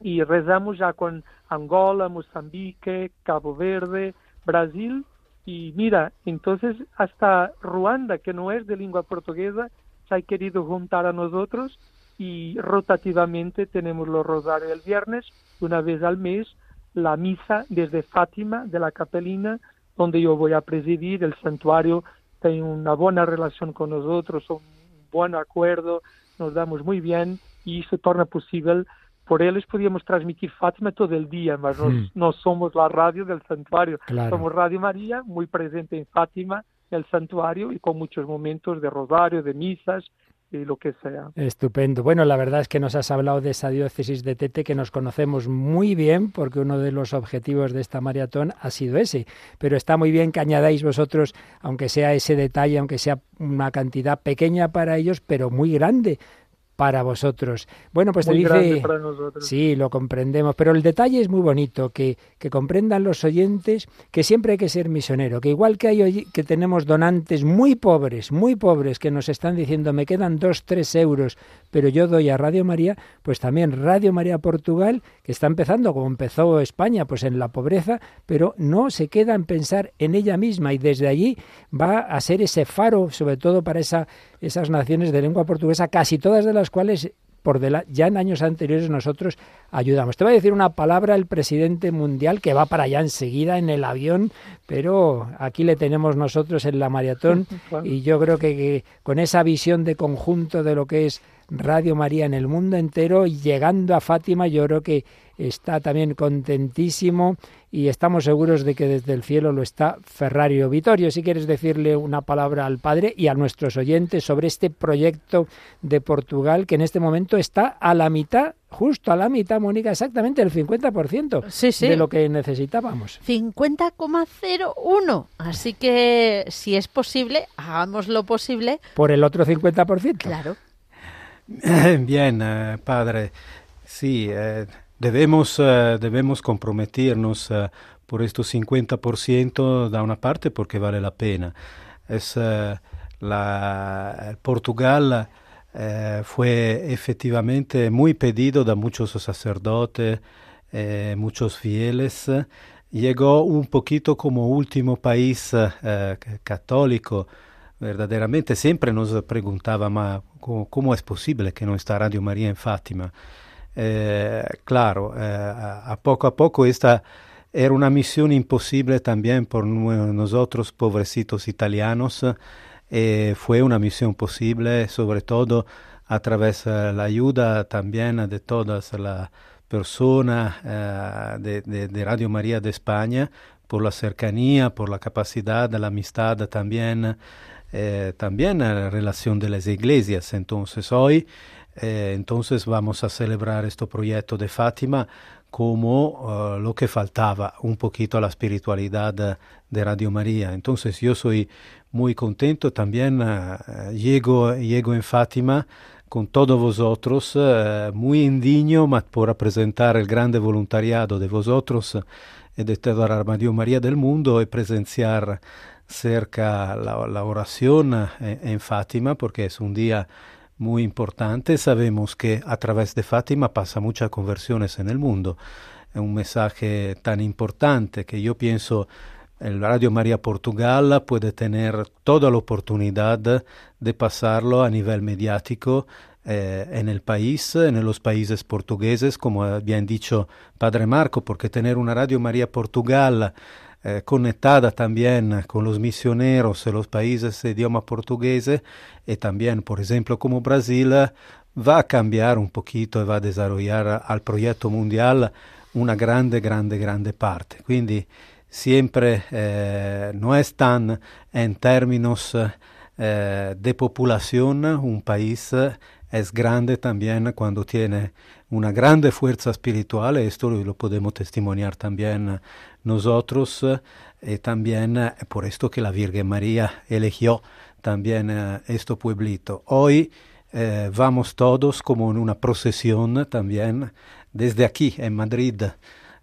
Speaker 5: y rezamos ya con Angola, Mozambique, Cabo Verde, Brasil y mira, entonces hasta Ruanda, que no es de lengua portuguesa, se ha querido juntar a nosotros y rotativamente tenemos los rosarios el viernes, una vez al mes, la misa desde Fátima de la Capelina, donde yo voy a presidir el santuario tienen una buena relación con nosotros, un buen acuerdo, nos damos muy bien y se torna posible. Por ellos podíamos transmitir Fátima todo el día, mas no somos la radio del santuario, somos Radio María, muy presente en Fátima, el santuario y con muchos momentos de rosario, de misas y lo que sea.
Speaker 2: Estupendo. Bueno, la verdad es que nos has hablado de esa diócesis de Tete que nos conocemos muy bien porque uno de los objetivos de esta maratón ha sido ese. Pero está muy bien que añadáis vosotros, aunque sea ese detalle, aunque sea una cantidad pequeña para ellos, pero muy grande para vosotros. Bueno, pues te dice... sí, lo comprendemos, pero el detalle es muy bonito, que, comprendan los oyentes que siempre hay que ser misionero, que igual que, hay, que tenemos donantes muy pobres, muy pobres, que nos están diciendo, me quedan dos, tres euros, pero yo doy a Radio María, pues también Radio María Portugal, que está empezando como empezó España, pues en la pobreza, pero no se queda en pensar en ella misma y desde allí va a ser ese faro, sobre todo para esa esas naciones de lengua portuguesa, casi todas de las cuales por ya en años anteriores nosotros ayudamos. Te voy a decir una palabra el presidente mundial que va para allá enseguida en el avión, pero aquí le tenemos nosotros en la maratón (laughs) y yo creo que con esa visión de conjunto de lo que es Radio María en el mundo entero, llegando a Fátima. Yo creo que está también contentísimo y estamos seguros de que desde el cielo lo está Ferrario Vitorio. Si quieres decirle una palabra al Padre y a nuestros oyentes sobre este proyecto de Portugal que en este momento está a la mitad, justo a la mitad, Mónica, exactamente el 50% sí, sí. de lo que necesitábamos.
Speaker 7: 50,01. Así que si es posible, hagamos lo posible.
Speaker 2: Por el otro 50%.
Speaker 8: Claro. (laughs) Bien, eh, padre. Sí, eh, debemos, eh, debemos comprometernos por estos 50% da una parte porque vale la pena. Es, la, Portugal fue efectivamente muy pedido da muchos sacerdotes, muchos fieles. Llegó un poquito como último país católico verdaderamente siempre nos preguntaba, ¿cómo es posible que no está Radio María en Fátima? Eh, claro, eh, a poco a poco esta era una misión imposible también por nosotros, pobrecitos italianos, e fue una misión posible, sobre todo a través de eh, la ayuda también de todas las personas de, de Radio María de España, por la cercanía, por la capacidad, la amistad también eh, también a la relación de las iglesias. Entonces hoy eh, entonces vamos a celebrar este proyecto de Fátima como eh, lo que faltaba un poquito a la espiritualidad de Radio María. Entonces yo soy muy contento también, llego, en Fátima con todos vosotros, muy indigno, por representar el grande voluntariado de vosotros y de toda este la Radio María del mundo y presenciar cerca la, oración eh, en, Fátima, porque es un día muy importante. Sabemos que a través de Fátima pasa muchas conversiones en el mundo. Es un mensaje tan importante que yo pienso la Radio María Portugal puede tener toda la oportunidad de pasarlo a nivel mediático eh, en el país, en los países portugueses, como bien dicho Padre Marco, porque tener una Radio María Portugal eh, conectada también con los misioneros, e los países de idioma portugués e también, por ejemplo, como Brasil, va a cambiar un poquito e va a desarrollar al proyecto mundial una grande, grande, grande parte. Quindi sempre eh, no es tan en términos eh, de población un país es grande también cuando tiene una grande fuerza espiritual, e esto lo podemos testimoniar también eh, nosotros, y eh, eh, también por esto que la Virgen María eligió también este pueblito. Hoy vamos todos como en una procesión también desde aquí, en Madrid.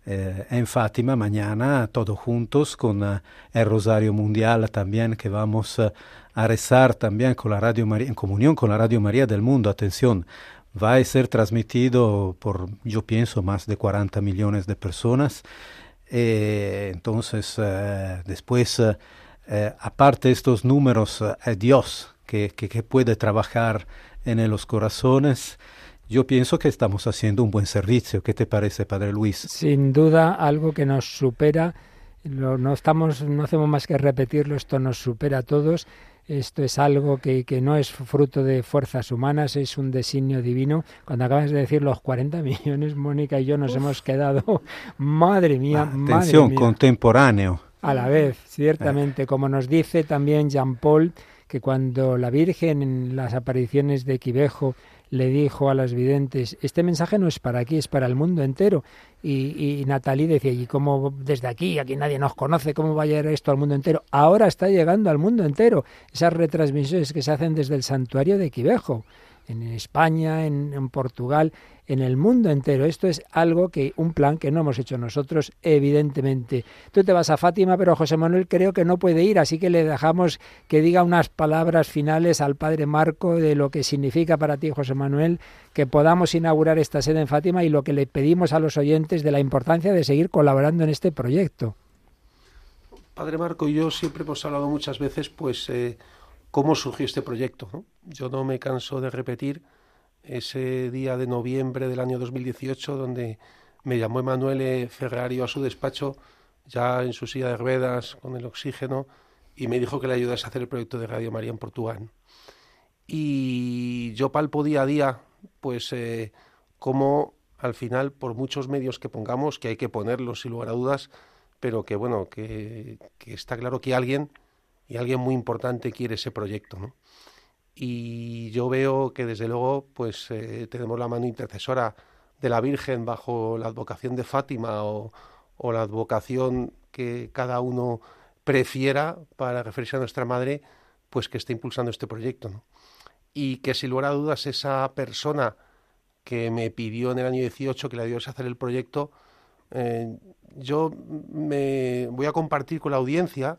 Speaker 8: en Fátima mañana todos juntos con el Rosario Mundial también que vamos a rezar también con la Radio en comunión con la Radio María del Mundo. Atención, va a ser transmitido por, yo pienso, más de 40 millones de personas. Eh, entonces, eh, después, eh, aparte de estos números, Dios que, que, puede trabajar en los corazones. Yo pienso que estamos haciendo un buen servicio. ¿Qué te parece, Padre Luis?
Speaker 2: Sin duda, algo que nos supera. no, estamos, no hacemos más que repetirlo, esto nos supera a todos esto es algo que, que, no es fruto de fuerzas humanas, es un designio divino. Cuando acabas de decir los 40 millones, Mónica y yo nos hemos quedado, (laughs) madre ah, mía,
Speaker 6: contemporáneo.
Speaker 2: A la vez, ciertamente, eh. como nos dice también Jean Paul, que cuando la Virgen en las apariciones de Quivejo le dijo a las videntes, este mensaje no es para aquí, es para el mundo entero. Y, y Natalie decía, ¿y cómo desde aquí, aquí nadie nos conoce, cómo va a llegar esto al mundo entero? Ahora está llegando al mundo entero esas retransmisiones que se hacen desde el santuario de Quivejo en España, en, Portugal, en el mundo entero. Esto es algo que, un plan que no hemos hecho nosotros, evidentemente. Tú te vas a Fátima, pero José Manuel creo que no puede ir, así que le dejamos que diga unas palabras finales al padre Marco de lo que significa para ti, José Manuel, que podamos inaugurar esta sede en Fátima y lo que le pedimos a los oyentes de la importancia de seguir colaborando en este proyecto.
Speaker 6: Padre Marco y yo siempre hemos hablado muchas veces, pues. Eh, cómo surgió este proyecto. Yo no me canso de repetir ese día de noviembre del año 2018 donde me llamó Emanuele Ferrario a su despacho, ya en su silla de ruedas, con el oxígeno, y me dijo que le ayudase a hacer el proyecto de Radio María en Portugal. Y yo palpo día a día, pues, eh, cómo al final, por muchos medios que pongamos, que hay que ponerlos sin lugar a dudas, pero que bueno, que, que está claro que alguien y alguien muy importante quiere ese proyecto. Y yo veo que desde luego pues eh, tenemos la mano intercesora de la Virgen bajo la advocación de Fátima o, la advocación que cada uno prefiera para referirse a nuestra madre, pues que esté impulsando este proyecto. Y que si lugar a dudas esa persona que me pidió en el año 18 que le dio a hacer el proyecto, eh, yo me voy a compartir con la audiencia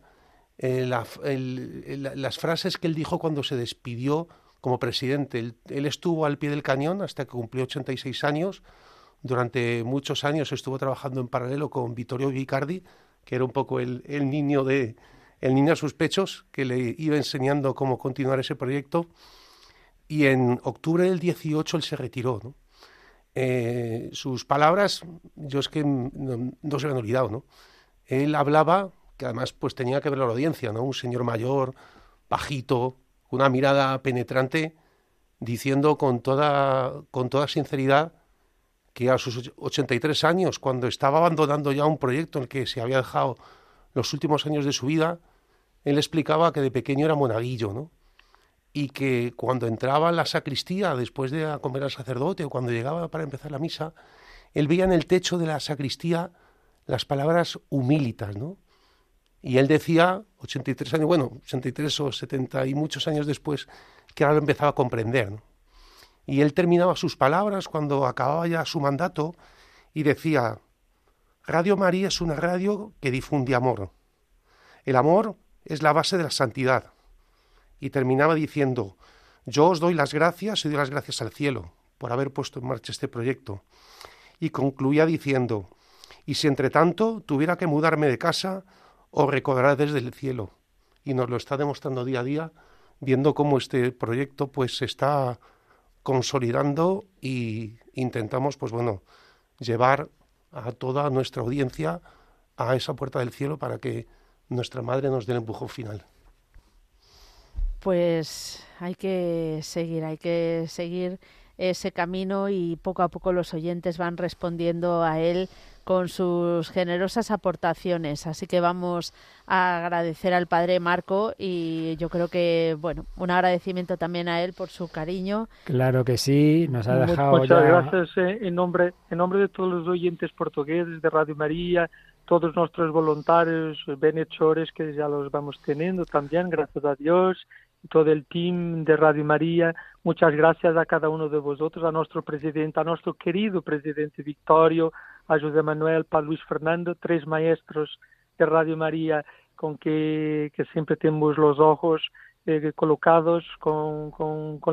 Speaker 6: eh, eh, las frases que él dijo cuando se despidió como presidente. Él, estuvo al pie del cañón hasta que cumplió 86 años. Durante muchos años estuvo trabajando en paralelo con Vittorio Vicardi, que era un poco el, niño de el niño a sus pechos, que le iba enseñando cómo continuar ese proyecto. Y en octubre del 18 él se retiró. Eh, sus palabras, yo es que no, se me han olvidado. ¿no? Él hablaba que además pues tenía que ver la audiencia, ¿no? Un señor mayor, bajito, una mirada penetrante, diciendo con toda, con toda sinceridad que a sus 83 años, cuando estaba abandonando ya un proyecto en el que se había dejado los últimos años de su vida, él explicaba que de pequeño era monaguillo, ¿no? Y que cuando entraba a la sacristía después de comer al sacerdote o cuando llegaba para empezar la misa, él veía en el techo de la sacristía las palabras humilitas, ¿no? Y él decía, 83 años, bueno, 83 o 70 y muchos años después, que ahora lo empezaba a comprender. Y él terminaba sus palabras cuando acababa ya su mandato y decía, Radio María es una radio que difunde amor. El amor es la base de la santidad. Y terminaba diciendo, yo os doy las gracias y doy las gracias al cielo por haber puesto en marcha este proyecto. Y concluía diciendo, y si entre tanto tuviera que mudarme de casa, o recobrará desde el cielo. Y nos lo está demostrando día a día, viendo cómo este proyecto pues se está consolidando y intentamos pues bueno llevar a toda nuestra audiencia a esa puerta del cielo para que nuestra madre nos dé el empujón final.
Speaker 7: Pues hay que seguir, hay que seguir ese camino y poco a poco los oyentes van respondiendo a él con sus generosas aportaciones. Así que vamos a agradecer al padre Marco y yo creo que, bueno, un agradecimiento también a él por su cariño.
Speaker 2: Claro que sí, nos ha dejado.
Speaker 5: Muchas gracias eh, en nombre, en nombre de todos los oyentes portugueses de Radio María, todos nuestros voluntarios, benhechores que ya los vamos teniendo también, gracias a Dios todo el team de Radio María. Muchas gracias a cada uno de vosotros, a nuestro presidente, a nuestro querido presidente Victorio, a José Manuel, a Luis Fernando, tres maestros de Radio María con que, que siempre tenemos los ojos eh, colocados con,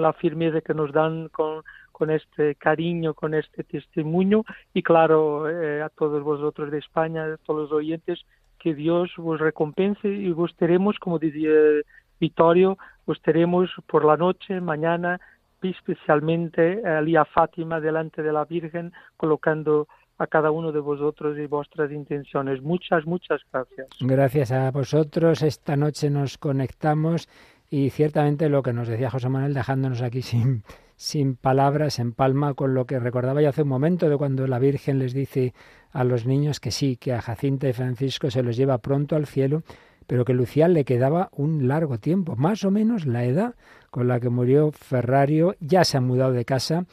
Speaker 5: la firmeza que nos dan, con, este cariño, con este testimonio y claro, eh, a todos vosotros de España, a todos los oyentes, que Dios vos recompense y vos tenemos, como decía Vittorio, vos tenemos por la noche, mañana, especialmente eh, allí a Fátima, delante de la Virgen, colocando a cada uno de vosotros y vuestras intenciones. Muchas, muchas gracias.
Speaker 2: Gracias a vosotros. Esta noche nos conectamos y ciertamente lo que nos decía José Manuel, dejándonos aquí (laughs) sin, sin palabras, en palma con lo que recordaba ya hace un momento de cuando la Virgen les dice a los niños que sí, que a Jacinta y Francisco se los lleva pronto al cielo, pero que Lucía le quedaba un largo tiempo, más o menos la edad con la que murió Ferrario, ya se ha mudado de casa,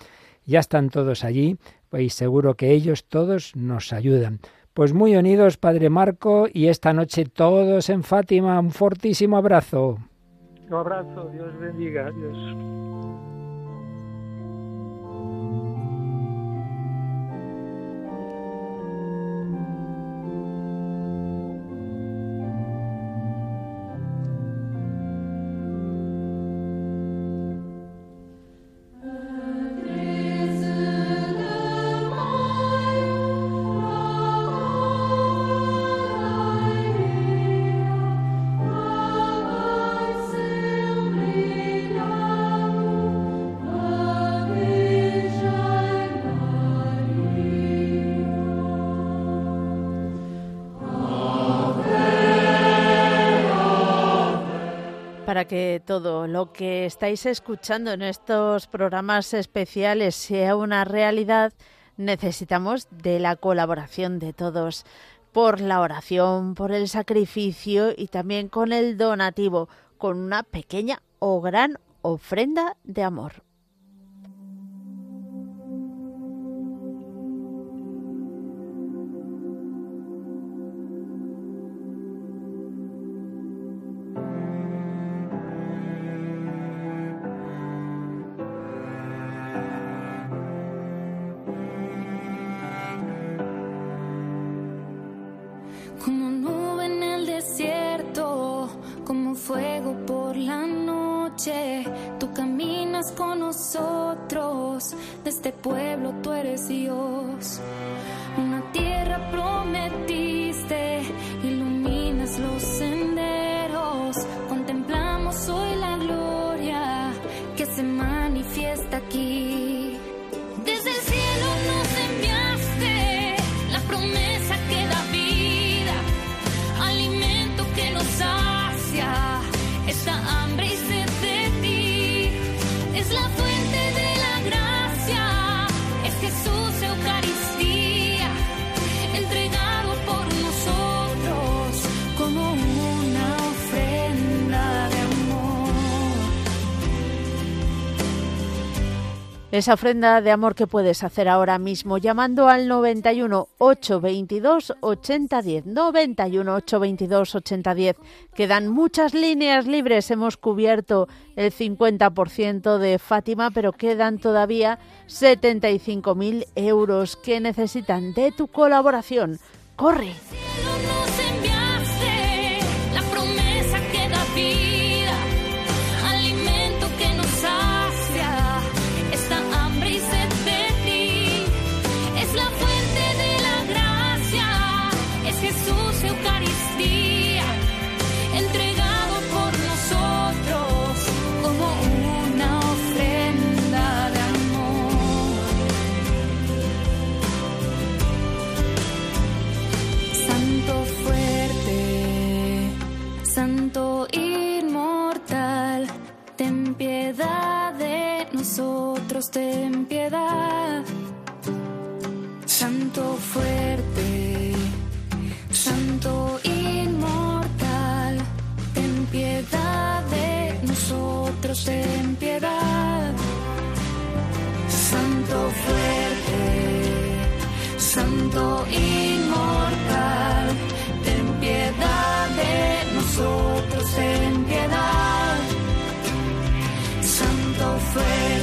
Speaker 2: ya están todos allí y seguro que ellos todos nos ayudan. Pues muy unidos, Padre Marco, y esta noche todos en Fátima, un fortísimo abrazo.
Speaker 5: Un abrazo, Dios bendiga,
Speaker 7: que todo lo que estáis escuchando en estos programas especiales sea una realidad, necesitamos de la colaboración de todos, por la oración, por el sacrificio y también con el donativo, con una pequeña o gran ofrenda de amor. esa ofrenda de amor que puedes hacer ahora mismo llamando al 91 822 8010. 91 822 8010. Quedan muchas líneas libres. Hemos cubierto el 50% de Fátima, pero quedan todavía 75.000 euros que necesitan de tu colaboración. ¡Corre!
Speaker 9: nosotros ten piedad. Santo fuerte, santo inmortal, ten piedad de nosotros, ten piedad. Santo fuerte, santo inmortal, ten piedad de nosotros, ten piedad. Santo fuerte.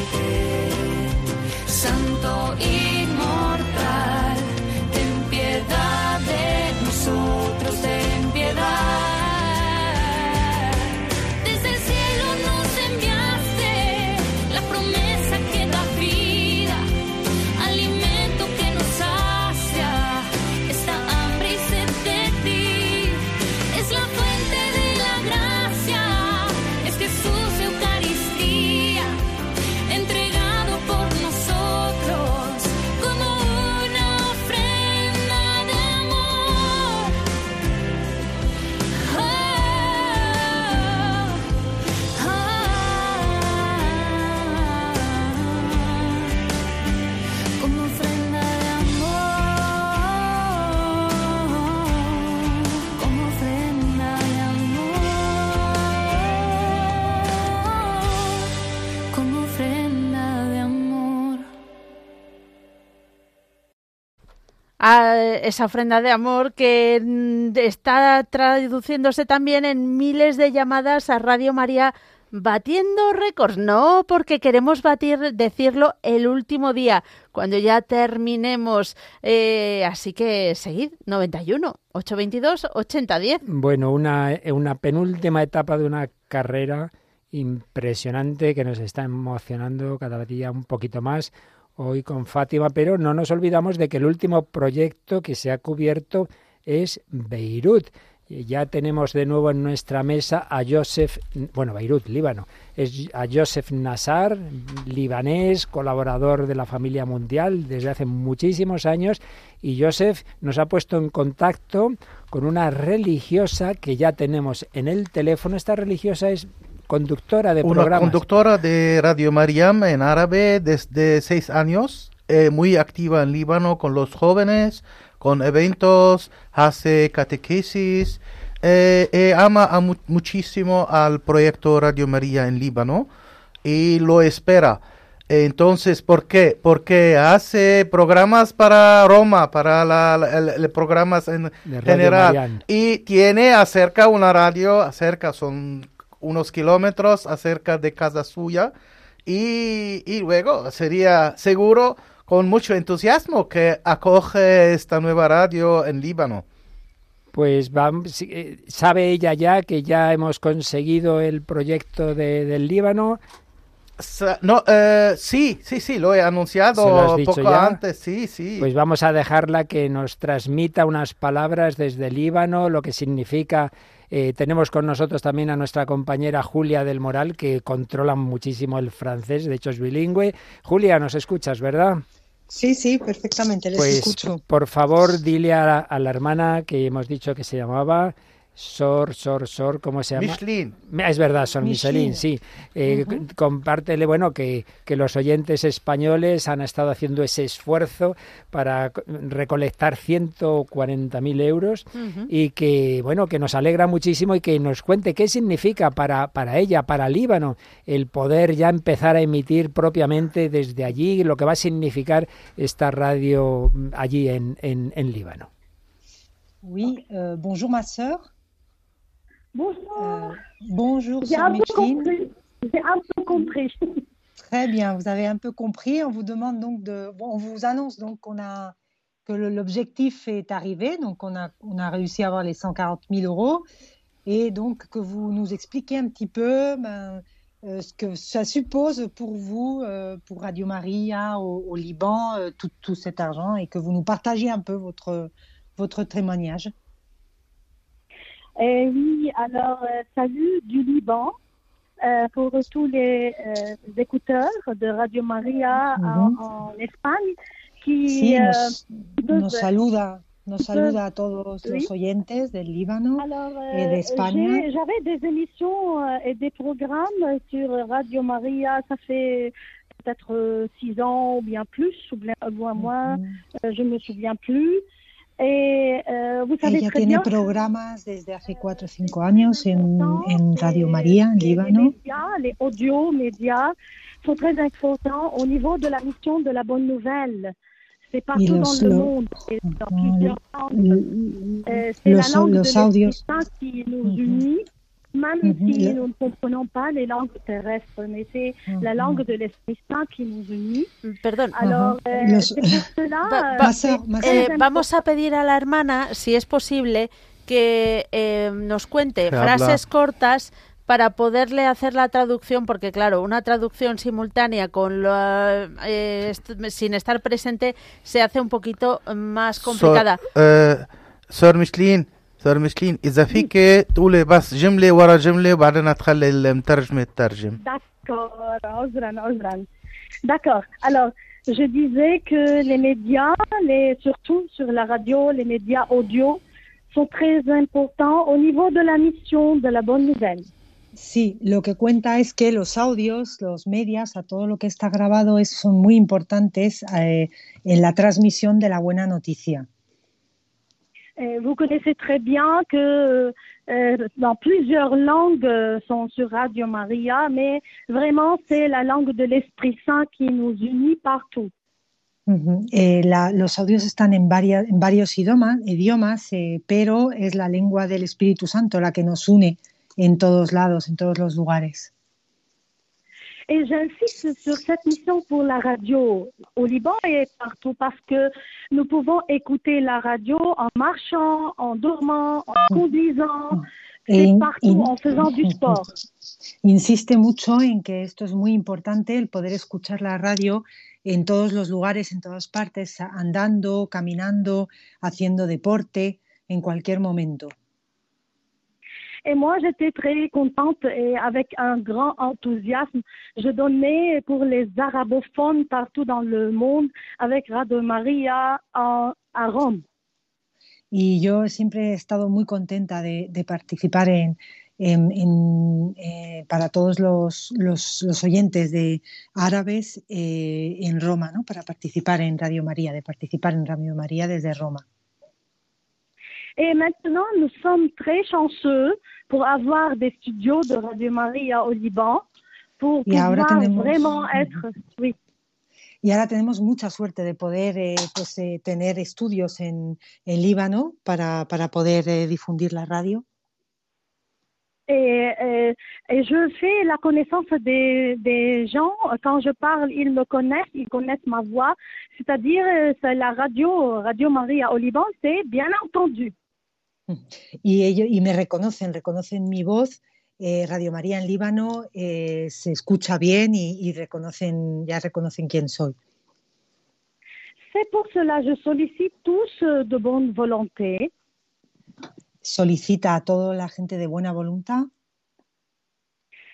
Speaker 7: a esa ofrenda de amor que mm, está traduciéndose también en miles de llamadas a Radio María batiendo récords. No, porque queremos batir, decirlo el último día, cuando ya terminemos. Eh, así que seguid, 91, 822, 8010.
Speaker 2: Bueno, eh, una penúltima etapa de una carrera impresionante que nos está emocionando cada día un poquito más hoy con Fátima, pero no nos olvidamos de que el último proyecto que se ha cubierto es Beirut. Ya tenemos de nuevo en nuestra mesa a Joseph, bueno, Beirut, Líbano, es a Joseph Nassar, libanés, colaborador de la familia mundial desde hace muchísimos años, y Joseph nos ha puesto en contacto con una religiosa que ya tenemos en el teléfono. Esta religiosa es conductora de programas.
Speaker 10: conductora de Radio Mariam en árabe desde seis años, eh, muy activa en Líbano con los jóvenes, con eventos, hace catequesis, eh, eh, ama muchísimo al proyecto Radio María en Líbano y lo espera. Entonces, ¿por qué? Porque hace programas para Roma, para la, programas en general. Y tiene acerca una radio, acerca, son unos kilómetros acerca de casa suya. Y, luego sería seguro con mucho entusiasmo que acoge esta nueva radio en Líbano.
Speaker 2: Pues eh, sabe ella ya que ya hemos conseguido el proyecto de, del Líbano.
Speaker 10: No, eh, sí, sí, sí, lo he anunciado poco antes, sí, sí.
Speaker 2: Pues vamos a dejarla que nos transmita unas palabras desde Líbano, lo que significa eh, tenemos con nosotros también a nuestra compañera Julia del Moral, que controla muchísimo el francés, de hecho es bilingüe. Julia, nos escuchas, ¿verdad?
Speaker 11: Sí, sí, perfectamente, les pues, escucho.
Speaker 2: Por favor, dile a, a la hermana que hemos dicho que se llamaba. Sor, Sor, Sor, ¿cómo se llama?
Speaker 10: Michelin.
Speaker 2: Es verdad, Sor Michelin, sí. Eh, compártele, bueno, que, los oyentes españoles han estado haciendo ese esfuerzo para recolectar 140.000 euros y que, bueno, que nos alegra muchísimo y que nos cuente qué significa para, para ella, para Líbano, el poder ya empezar a emitir propiamente desde allí lo que va a significar esta radio mm, allí en, en, Líbano.
Speaker 11: Sí, euh, bonjour ma Bonjour. Euh, bonjour, J'ai un,
Speaker 12: un peu compris.
Speaker 11: Très bien, vous avez un peu compris. On vous demande donc de, on vous annonce donc qu'on a que l'objectif est arrivé, donc on a, on a réussi à avoir les 140 000 euros, et donc que vous nous expliquiez un petit peu ben, euh, ce que ça suppose pour vous, euh, pour Radio Maria au, Liban, tout, cet argent, et que vous nous partagez un peu votre, votre témoignage.
Speaker 12: Et eh oui, alors, euh, salut du Liban. Euh, pour tous les euh, écouteurs de Radio Maria en, Espagne. qui
Speaker 11: nous sí, nous, Nos oyentes del Líbano et eh, d'Espagne.
Speaker 12: J'avais des émissions et des programmes sur Radio Maria, ça fait peut-être six ans ou bien plus, ou bien moins, mm-hmm. je me souviens plus. Eh, eh,
Speaker 11: Ella tiene
Speaker 12: yo,
Speaker 11: programas desde hace 4 o 5 años en, en Radio María, en Líbano. Los
Speaker 12: medios, los audio medios son muy importantes a nivel de la misión de la Buena Nouvelle. Y los, lo, mundo, uh,
Speaker 11: uh, uh, uh, los, los audios
Speaker 12: même mmh, si yeah. nous ne comprenons pas les langues terrestres,
Speaker 9: mais c'est la mhm. langue de l'Esprit Saint qui nous unit. Perdón. Alors, eh, Los... cela, va, va, eh, vamos a pedir a la hermana, si es posible, que eh, nos cuente frases cortas para poderle hacer la traducción, porque claro, una traducción simultánea con la, eh, est sin estar presente se hace un poquito más complicada.
Speaker 10: So, uh, eh, Sir Michelin, سرمشلين اذا فيك تقولي بس جمله ورا جمله وبعدين تخلي
Speaker 12: المترجمه
Speaker 10: تترجم
Speaker 12: دكور عذرا عذرا D'accord. Alors, je disais que les médias, les, surtout sur la radio, les médias audio, son très importantes au niveau de la mission de la bonne nouvelle.
Speaker 11: Sí, lo que cuenta es que los audios, los medias, a todo lo que está grabado es, son muy importantes eh, en la transmisión de la buena noticia.
Speaker 12: Euh, vous connaissez très bien que euh, euh, dans plusieurs langues sont sur Radio Maria, mais vraiment c'est la langue de l'Esprit Saint qui nous unit partout.
Speaker 11: Eh, Les los audios están en, en varios idiomas, idiomas eh, pero es la lengua del Espíritu Santo la que nos une en todos lados, en todos los lugares.
Speaker 12: Et j'insiste sur esta misión para la radio au Liban et partout parce que nous pouvons écouter la radio en marchant, en dormant, en conduisant. En,
Speaker 11: insiste mucho en que esto es muy importante, el poder escuchar la radio en todos los lugares, en todas partes, andando, caminando, haciendo deporte, en cualquier momento.
Speaker 12: Et moi, j'étais très contente et avec un grand enthousiasme, je donnais pour les arabophones partout dans le monde avec Radio Maria a, à Rome.
Speaker 11: Y yo siempre he estado muy contenta de, de participar en, en, en, eh, para todos los, los, los, oyentes de árabes eh, en Roma, ¿no? para participar en Radio María, de participar en Radio María desde Roma.
Speaker 12: Et maintenant, nous sommes très chanceux pour avoir des studios de Radio Maria au Liban pour
Speaker 11: pouvoir
Speaker 12: vraiment
Speaker 11: être.
Speaker 12: Oui.
Speaker 11: Y ahora tenemos mucha suerte de poder de eh, pouvoir avoir des eh, studios en, Liban pour pouvoir diffuser poder eh, la radio.
Speaker 12: Et, je fais la connaissance des, des, gens. Quand je parle, ils me connaissent, ils connaissent ma voix. C'est-à-dire, euh, la radio, Radio Maria au Liban, c'est bien entendu.
Speaker 11: Y, ellos, y me reconocen, reconocen mi voz. Eh, radio María en Líbano eh, se escucha bien y, reconocen, ya reconocen quién soy.
Speaker 12: C'est pour cela je solicite tous euh, de bonne volonté.
Speaker 11: Solicita a toda la gente de buena voluntad.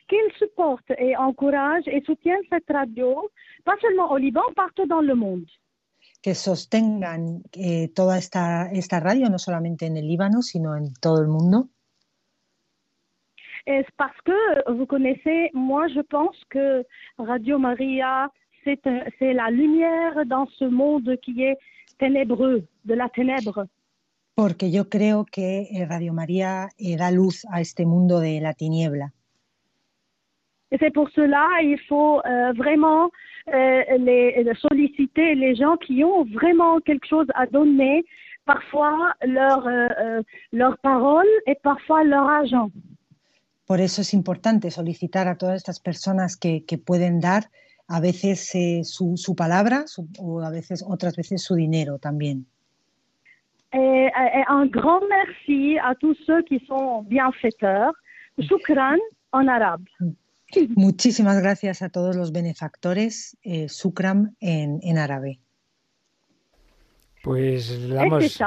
Speaker 12: Qu'ils supporte et encourage et soutiennent cette radio, pas seulement au Liban, partout dans le monde
Speaker 11: que sostengan eh, toda esta, esta radio, no solamente en el Líbano, sino en todo el mundo?
Speaker 12: Es parce que, vous connaissez, moi je pense que Radio María c'est la lumière dans ce monde qui est ténébreux, de la ténèbre.
Speaker 11: Porque yo creo que eh, Radio María eh, da luz a este mundo de la tiniebla.
Speaker 12: Y c'est pour cela il faut euh, vraiment Euh, les, euh, solliciter les gens qui ont vraiment quelque chose à donner, parfois leur, euh, leur parole et parfois leur argent.
Speaker 11: Por eso es importante solicitar a todas estas personas que, que pueden dar a veces eh, su, su, palabra su, o a veces otras veces su dinero también.
Speaker 12: un grand merci à tous ceux qui sont bienfaiteurs. Shukran en arabe. Mm.
Speaker 11: Muchísimas gracias a todos los benefactores eh, Sukram en, árabe.
Speaker 2: Pues damos,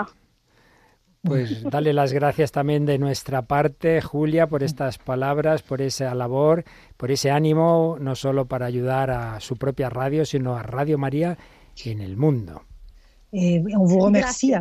Speaker 2: pues dale las gracias también de nuestra parte, Julia, por estas palabras, por esa labor, por ese ánimo, no solo para ayudar a su propia radio, sino a Radio María en el mundo.
Speaker 11: Eh, on vous remercie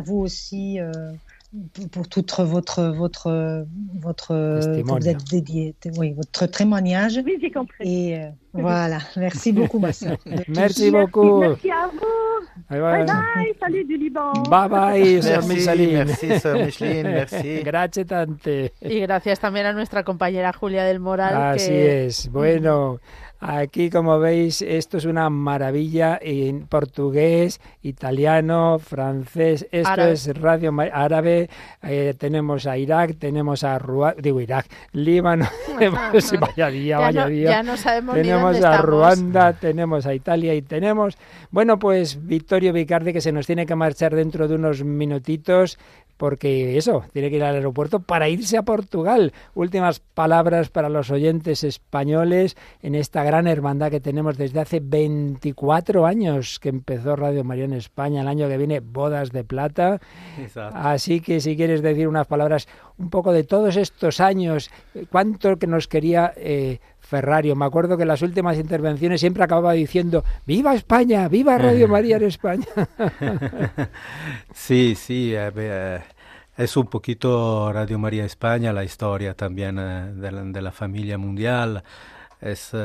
Speaker 11: pour tout votre votre votre euh, vous êtes dédié, oui, votre
Speaker 2: témoignage. Oui, j'ai compris. Et euh, voilà, merci beaucoup ma soeur. (laughs) merci beaucoup. Merci, merci à
Speaker 12: vous.
Speaker 11: Bye bye, salut du Liban. Bye
Speaker 2: bye, sœur
Speaker 10: Micheline. Merci, soeur (laughs)
Speaker 9: Micheline,
Speaker 2: merci. Gracias tante.
Speaker 9: Y gracias también a nuestra compañera Julia del Moral. Así que... es.
Speaker 2: Bueno. Aquí, como veis, esto es una maravilla en portugués, italiano, francés. Esto es radio árabe. Eh, tenemos a Irak, tenemos a Ruanda, digo Irak, Líbano. (laughs) (laughs) vaya día, ya
Speaker 9: Ya no sabemos
Speaker 2: tenemos
Speaker 9: a
Speaker 2: Ruanda, tenemos a Italia y tenemos, bueno, pues Vittorio Vicardi que se nos tiene que marchar dentro de unos minutitos porque eso, tiene que ir al aeropuerto para irse a Portugal. Últimas palabras para los oyentes españoles en esta gran hermandad que tenemos desde hace 24 años que empezó Radio María en España. El año que viene, bodas de plata. Así que si quieres decir unas palabras un poco de todos estos años, eh, cuánto que nos quería... Eh, Ferrario. Me acuerdo que en las últimas intervenciones siempre acababa diciendo, ¡Viva España! ¡Viva Radio (laughs) María en España! (laughs)
Speaker 13: sí, sí, eh, eh, es un poquito Radio María España, la historia también eh, de, la, familia mundial, es e,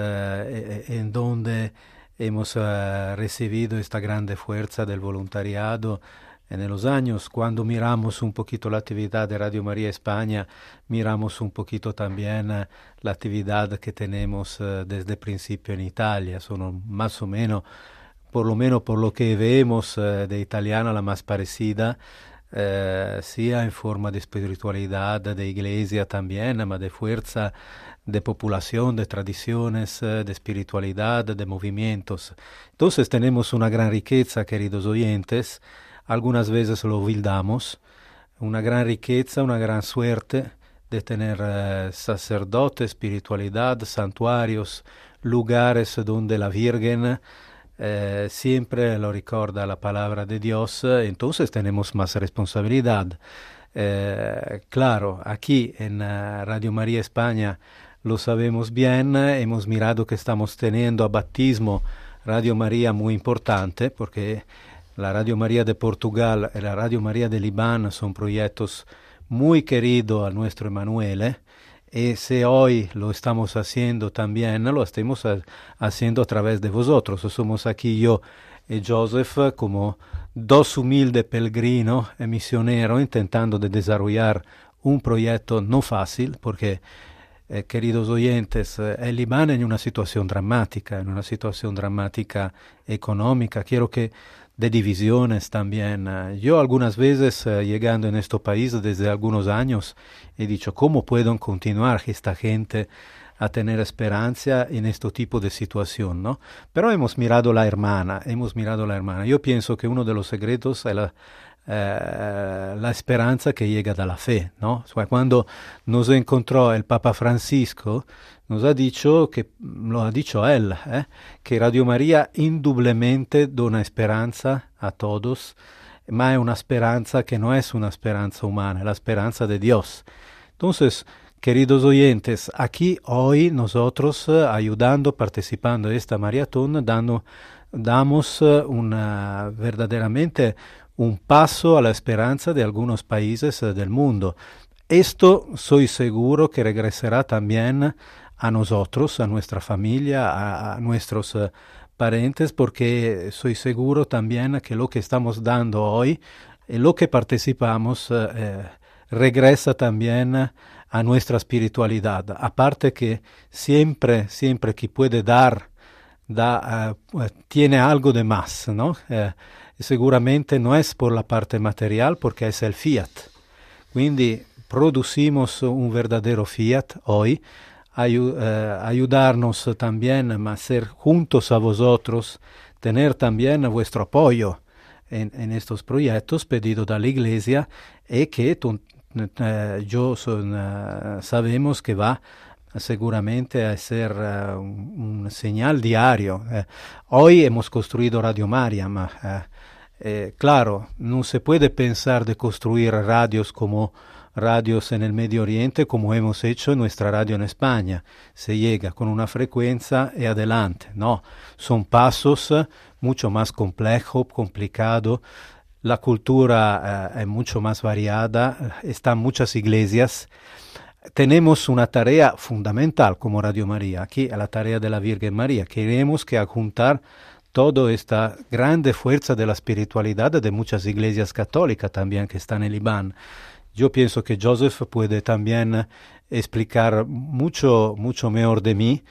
Speaker 13: e, en donde hemos recibido esta grande fuerza del voluntariado en los años, cuando miramos un poquito la actividad de Radio María España, miramos un poquito también eh, la actividad que tenemos eh, desde el principio en Italia. Son más o menos, por lo menos por lo que vemos eh, de italiana, la más parecida, sea en forma de espiritualidad, de iglesia también, pero de fuerza de población, de tradiciones, de espiritualidad, de movimientos. Entonces tenemos una gran riqueza, queridos oyentes, algunas veces lo vildamos, una gran riqueza, una gran suerte de tener eh, sacerdotes, espiritualidad, santuarios, lugares donde la Virgen eh, siempre lo recuerda la palabra de Dios, eh, entonces tenemos más responsabilidad. claro, aquí en Radio María España lo sabemos bien, hemos mirado que estamos teniendo a baptismo Radio María muy importante porque la Radio María de Portugal y la Radio María de Libán son proyectos muy queridos a nuestro Emanuele ¿eh? Y si hoy lo estamos haciendo también, lo estamos haciendo a través de vosotros. Somos aquí yo y Joseph eh, como dos humildes peregrinos y misioneros intentando de desarrollar un proyecto no fácil porque eh, queridos oyentes, el Libán en una situación dramática, en una situación dramática económica. Quiero que de divisiones también. Ah, yo algunas veces, ah, llegando en este país desde algunos años, he dicho, ¿cómo pueden continuar esta gente a tener esperanza en este tipo de situación? ¿no? Pero hemos mirado la hermana, hemos mirado la hermana. Yo pienso que uno de los secretos es la, eh, la esperanza que llega de la fe, ¿no? cuando nos encontró el Papa Francisco, nos ha dicho, que lo ha dicho él, eh, que Radio María indudablemente dona esperanza a todos, ma es una esperanza que no es una esperanza humana, es la esperanza de Dios. Entonces, queridos oyentes, aquí hoy nosotros eh, ayudando, participando de esta maratón, damos eh, verdaderamente un paso a la esperanza de algunos países del mundo. Esto soy seguro que regresará también a nosotros, a nuestra familia, a, nuestros eh, parientes, parentes, porque soy seguro también que lo que estamos dando hoy, lo que participamos, eh, eh, regresa también a nuestra espiritualidad. Aparte que siempre, siempre quien puede dar, da, tiene algo de más, ¿no? seguramente no es por la parte material, porque es el fiat. Quindi producimos un verdadero fiat hoy, eh, ayudarnos también a ser juntos a vosotros, tener también vuestro apoyo en, estos proyectos pedidos de la Iglesia y que eh, yo eh, sabemos que va seguramente a ser un, señal diario. hoy hemos construido Radio Mariam. claro, no se puede pensar de construir radios como radios en el Medio Oriente como hemos hecho en nuestra radio en España. Se llega con una frecuencia y e adelante. No, son pasos eh, mucho más complejos, complicados. La cultura eh, es mucho más variada, están muchas iglesias. Tenemos una tarea fundamental como Radio María, aquí la tarea de la Virgen María. Queremos que juntar toda esta grande fuerza de la espiritualidad de muchas iglesias católicas también que están en el Libán. Yo pienso que Joseph puede también explicar mucho, mucho mejor de mí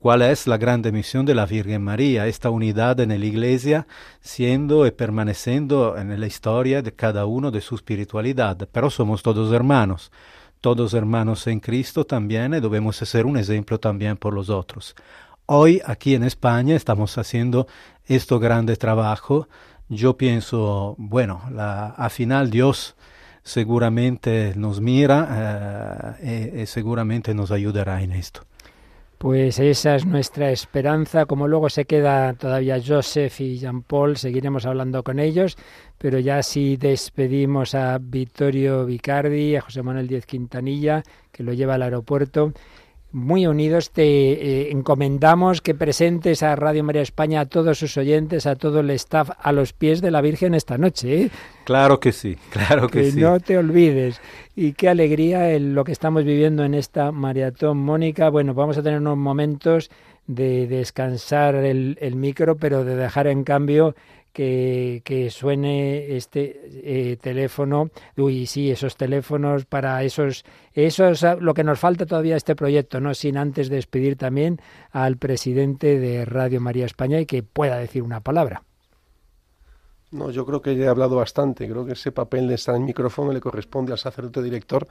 Speaker 13: cuál es la grande misión de la Virgen María, esta unidad en la Iglesia, siendo y permaneciendo en la historia de cada uno de su espiritualidad. Pero somos todos hermanos, todos hermanos en Cristo también y debemos ser un ejemplo también por los otros. Hoy aquí en España estamos haciendo este grande trabajo. Yo pienso, bueno, la, al final Dios seguramente nos mira y, eh, eh, eh, seguramente nos ayudará en esto.
Speaker 2: Pues esa es nuestra esperanza. Como luego se queda todavía Joseph y Jean Paul, seguiremos hablando con ellos. Pero ya si despedimos a Vittorio Vicardi, a José Manuel Diez Quintanilla, que lo lleva al aeropuerto, muy unidos. Te eh, encomendamos que presentes a Radio María España a todos sus oyentes, a todo el staff, a los pies de la Virgen esta noche. ¿eh?
Speaker 6: Claro que sí, claro que, sí.
Speaker 2: No te olvides. Y qué alegría en lo que estamos viviendo en esta maratón, Mónica. Bueno, vamos a tener unos momentos de descansar el, el micro, pero de dejar en cambio que, suene este eh, teléfono. Uy, sí, esos teléfonos para esos... Eso es ah, lo que nos falta todavía este proyecto, no sin antes despedir también al presidente de Radio María España y que pueda decir una palabra.
Speaker 6: No, yo creo que he hablado bastante. Creo que ese papel de estar en micrófono le corresponde al sacerdote director.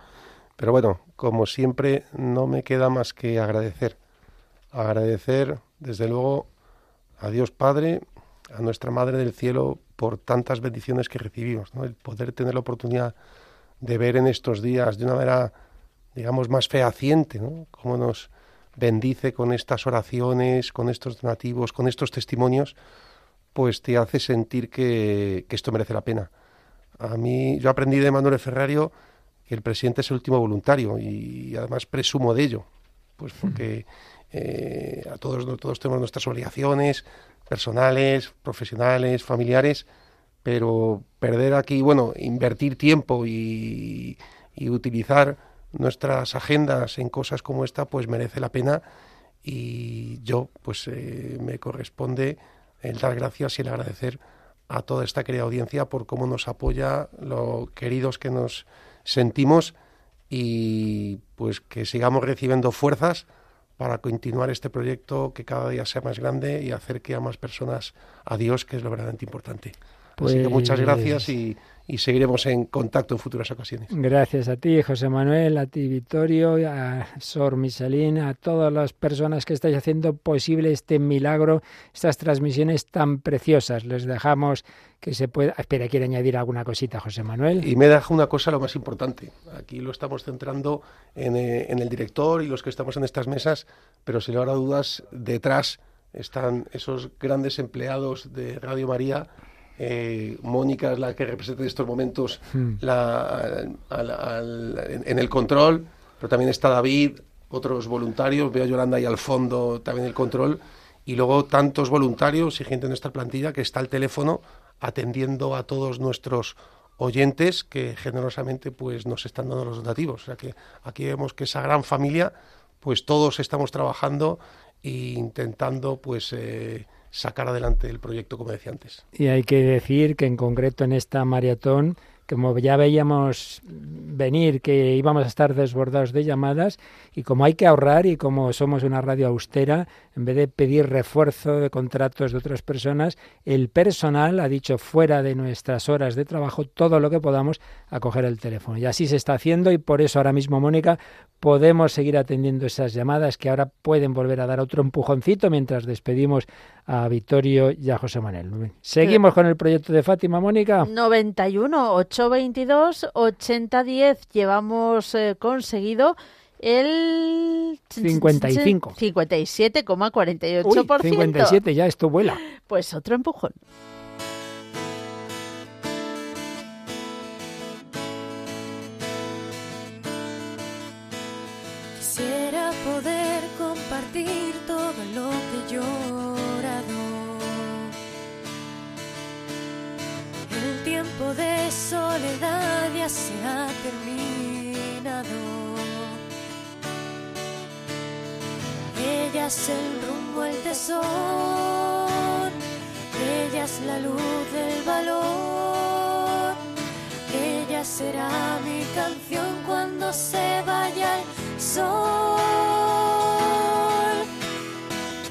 Speaker 6: Pero bueno, como siempre, no me queda más que agradecer. Agradecer, desde luego, a Dios Padre, a nuestra Madre del Cielo por tantas bendiciones que recibimos, el poder tener la oportunidad de ver en estos días de una manera, digamos, más fehaciente, cómo nos bendice con estas oraciones, con estos donativos, con estos testimonios, pues te hace sentir que, esto merece la pena. A mí, yo aprendí de Manuel Ferrario que el presidente es el último voluntario y, además presumo de ello, pues porque hmm. eh, a todos, todos tenemos nuestras obligaciones, personales, profesionales, familiares, pero perder aquí, bueno, invertir tiempo y, utilizar nuestras agendas en cosas como esta, pues merece la pena y yo, pues eh, me corresponde el dar gracias y el agradecer a toda esta querida audiencia por cómo nos apoya, lo queridos que nos sentimos y pues que sigamos recibiendo fuerzas para continuar este proyecto que cada día sea más grande y acerque a más personas a Dios, que es lo verdaderamente importante. Así que muchas pues gracias y y seguiremos en contacto en futuras ocasiones.
Speaker 2: Gracias a ti, José Manuel, a ti, Vittorio, a Sor Michelin, a todas las personas que estáis haciendo posible este milagro, estas transmisiones tan preciosas. Les dejamos que se pueda. Ah, espera, quiere añadir alguna cosita, José Manuel.
Speaker 6: Y me deja una cosa lo más importante. Aquí lo estamos centrando eh, en, el director y los que estamos en estas mesas, pero si le habrá dudas, detrás están esos grandes empleados de Radio María eh, Mónica es la que representa en estos momentos hmm. en, el control, pero también está David, otros voluntarios, veo a Yolanda ahí al fondo también el control, y luego tantos voluntarios y gente en nuestra plantilla que está al teléfono atendiendo a todos nuestros oyentes que generosamente pues nos están dando los donativos. O sea que aquí vemos que esa gran familia, pues todos estamos trabajando e intentando pues... Eh, sacar adelante el proyecto, como decía antes.
Speaker 2: Y hay que decir que en concreto en esta maratón, como ya veíamos venir que íbamos a estar desbordados de llamadas, y como hay que ahorrar y como somos una radio austera, en vez de pedir refuerzo de contratos de otras personas, el personal ha dicho fuera de nuestras horas de trabajo todo lo que podamos a coger el teléfono. Y así se está haciendo y por eso ahora mismo, Mónica, podemos seguir atendiendo esas llamadas que ahora pueden volver a dar otro empujoncito mientras despedimos a Vittorio y a José Manuel. Seguimos con el proyecto de Fátima, Mónica.
Speaker 9: 91 822 8010 llevamos eh, conseguido el
Speaker 2: 55
Speaker 9: 57,48%. 57
Speaker 2: ya esto vuela.
Speaker 9: Pues otro empujón. de soledad ya se ha terminado. Ella es el rumbo, el tesor Ella es la luz del valor. Ella será mi canción cuando se vaya el sol.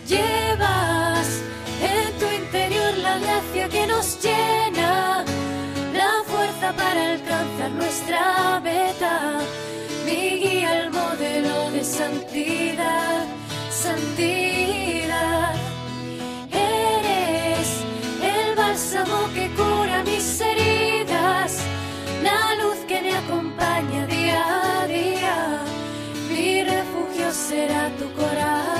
Speaker 9: Llevas en tu interior la gracia que nos lleva para alcanzar nuestra meta. Mi guía, el modelo de santidad, santidad. Eres el bálsamo que cura mis heridas, la luz que me acompaña día a día. Mi refugio será tu corazón.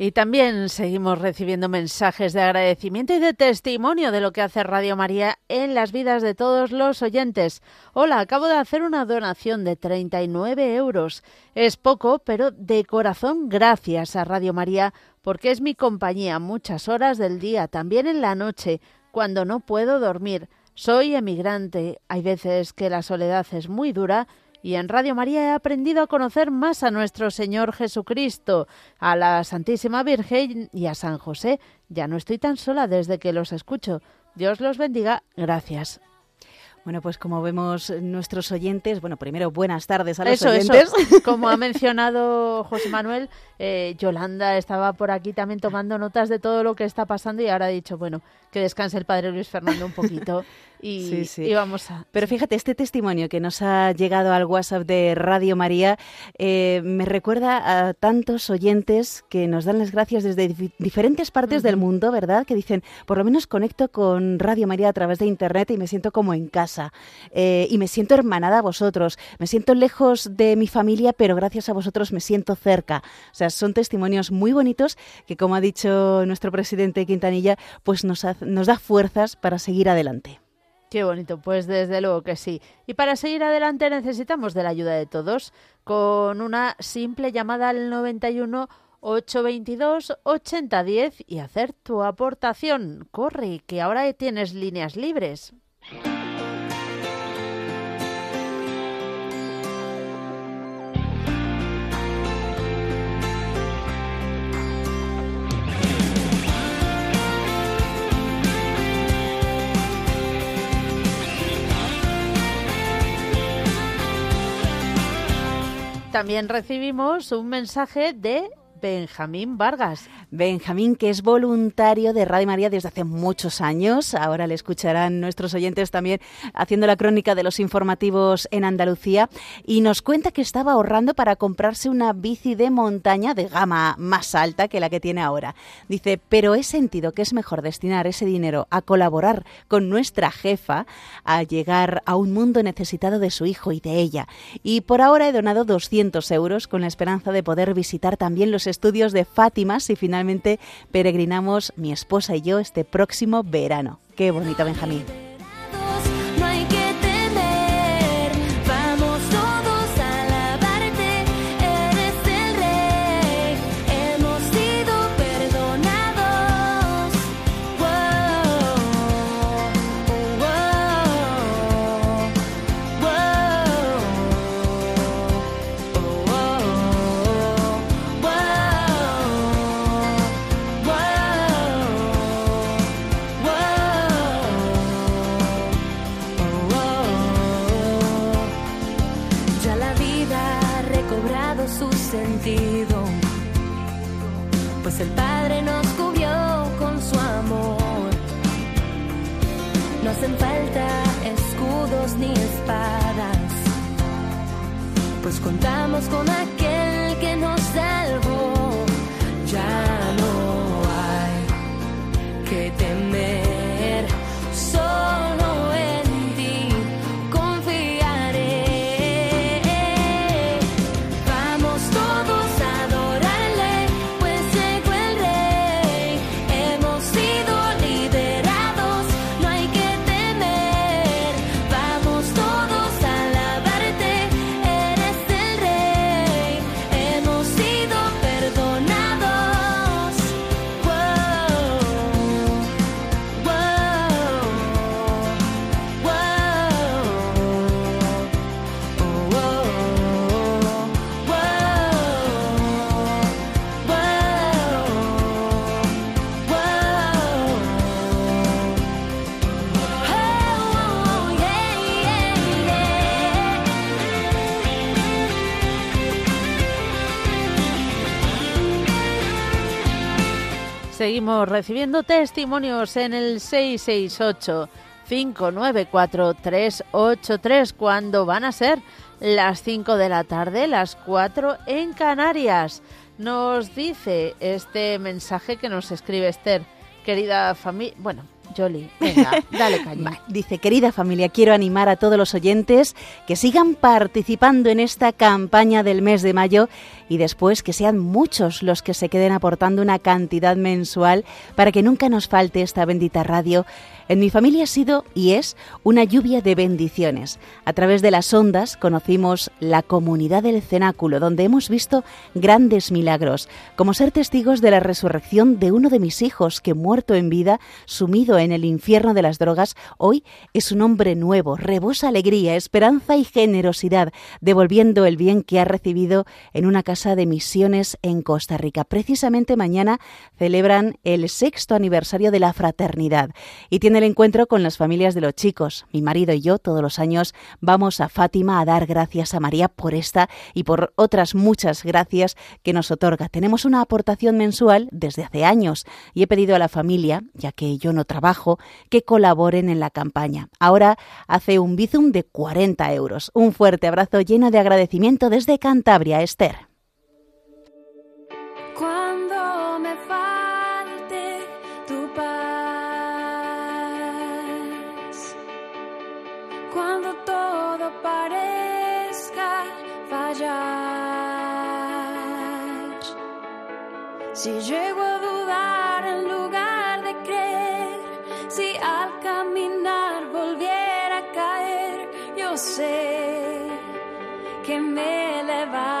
Speaker 9: Y también seguimos recibiendo mensajes de agradecimiento y de testimonio de lo que hace Radio María en las vidas de todos los oyentes. Hola, acabo de hacer una donación de 39 euros. Es poco, pero de corazón gracias a Radio María porque es mi compañía muchas horas del día, también en la noche, cuando no puedo dormir. Soy emigrante. Hay veces que la soledad es muy dura y en Radio María he aprendido a conocer más a nuestro Señor Jesucristo, a la Santísima Virgen y a San José. Ya no estoy tan sola desde que los escucho. Dios los bendiga. Gracias.
Speaker 14: Bueno, pues como vemos nuestros oyentes, bueno, primero buenas tardes a los oyentes.
Speaker 9: (laughs) Como ha mencionado José Manuel, eh, Yolanda estaba por aquí también tomando notas de todo lo que está pasando y ahora ha dicho, bueno, que descanse el padre Luis Fernando un poquito. (laughs) y, vamos a...
Speaker 14: Pero fíjate, este testimonio que nos ha llegado al WhatsApp de Radio María eh, me recuerda a tantos oyentes que nos dan las gracias desde diferentes partes del mundo, ¿verdad? Que dicen, por lo menos conecto con Radio María a través de Internet y me siento como en casa eh, y me siento hermanada a vosotros, me siento lejos de mi familia, pero gracias a vosotros me siento cerca. O sea, son testimonios muy bonitos que, como ha dicho nuestro presidente Quintanilla, pues nos, nos da fuerzas para seguir adelante.
Speaker 9: Qué bonito, pues desde luego que sí. Y para seguir adelante necesitamos de la ayuda de todos, con una simple llamada al 91 822 8010 y hacer tu aportación. Corre, que ahora tienes líneas libres. también recibimos un mensaje de Benjamín Vargas.
Speaker 14: Benjamín, que es voluntario de Radio María desde hace muchos años. Ahora le escucharán nuestros oyentes también haciendo la crónica de los informativos en Andalucía. Y nos cuenta que estaba ahorrando para comprarse una bici de montaña de gama más alta que la que tiene ahora. Dice, pero he sentido que es mejor destinar ese dinero a colaborar con nuestra jefa, a llegar a un mundo necesitado de su hijo y de ella. Y por ahora he donado 200 euros con la esperanza de poder visitar también los estudios de Fátima si finalmente peregrinamos mi esposa y yo este próximo verano. Qué bonito, Benjamín. Pues el Padre nos cubrió con su amor. No hacen falta escudos ni espadas, pues contamos con aquel que nos salvó. Ya.
Speaker 9: Seguimos recibiendo testimonios en el 668 594383 cuando van a ser las 5 de la tarde, las 4 en Canarias. Nos dice este mensaje que nos escribe Esther, querida familia, bueno, Jolie, venga, (laughs) dale caña.
Speaker 14: dice, querida familia, quiero animar a todos los oyentes que sigan participando en esta campaña del mes de mayo y después que sean muchos los que se queden aportando una cantidad mensual para que nunca nos falte esta bendita radio. En mi familia ha sido y es una lluvia de bendiciones. A través de las ondas conocimos la comunidad del cenáculo, donde hemos visto grandes milagros, como ser testigos de la resurrección de uno de mis hijos que muerto en vida, sumido en el infierno de las drogas, hoy es un hombre nuevo, rebosa alegría, esperanza y generosidad, devolviendo el bien que ha recibido en una casa de Misiones en Costa Rica. Precisamente mañana celebran el sexto aniversario de la fraternidad y tiene el encuentro con las familias de los chicos. Mi marido y yo todos los años vamos a Fátima a dar gracias a María por esta y por otras muchas gracias que nos otorga. Tenemos una aportación mensual desde hace años y he pedido a la familia, ya que yo no trabajo, que colaboren en la campaña. Ahora hace un bizum de 40 euros. Un fuerte abrazo lleno de agradecimiento desde Cantabria, Esther. Si llego a dudar en lugar de creer, si al caminar volviera a caer, yo sé que me levantaré.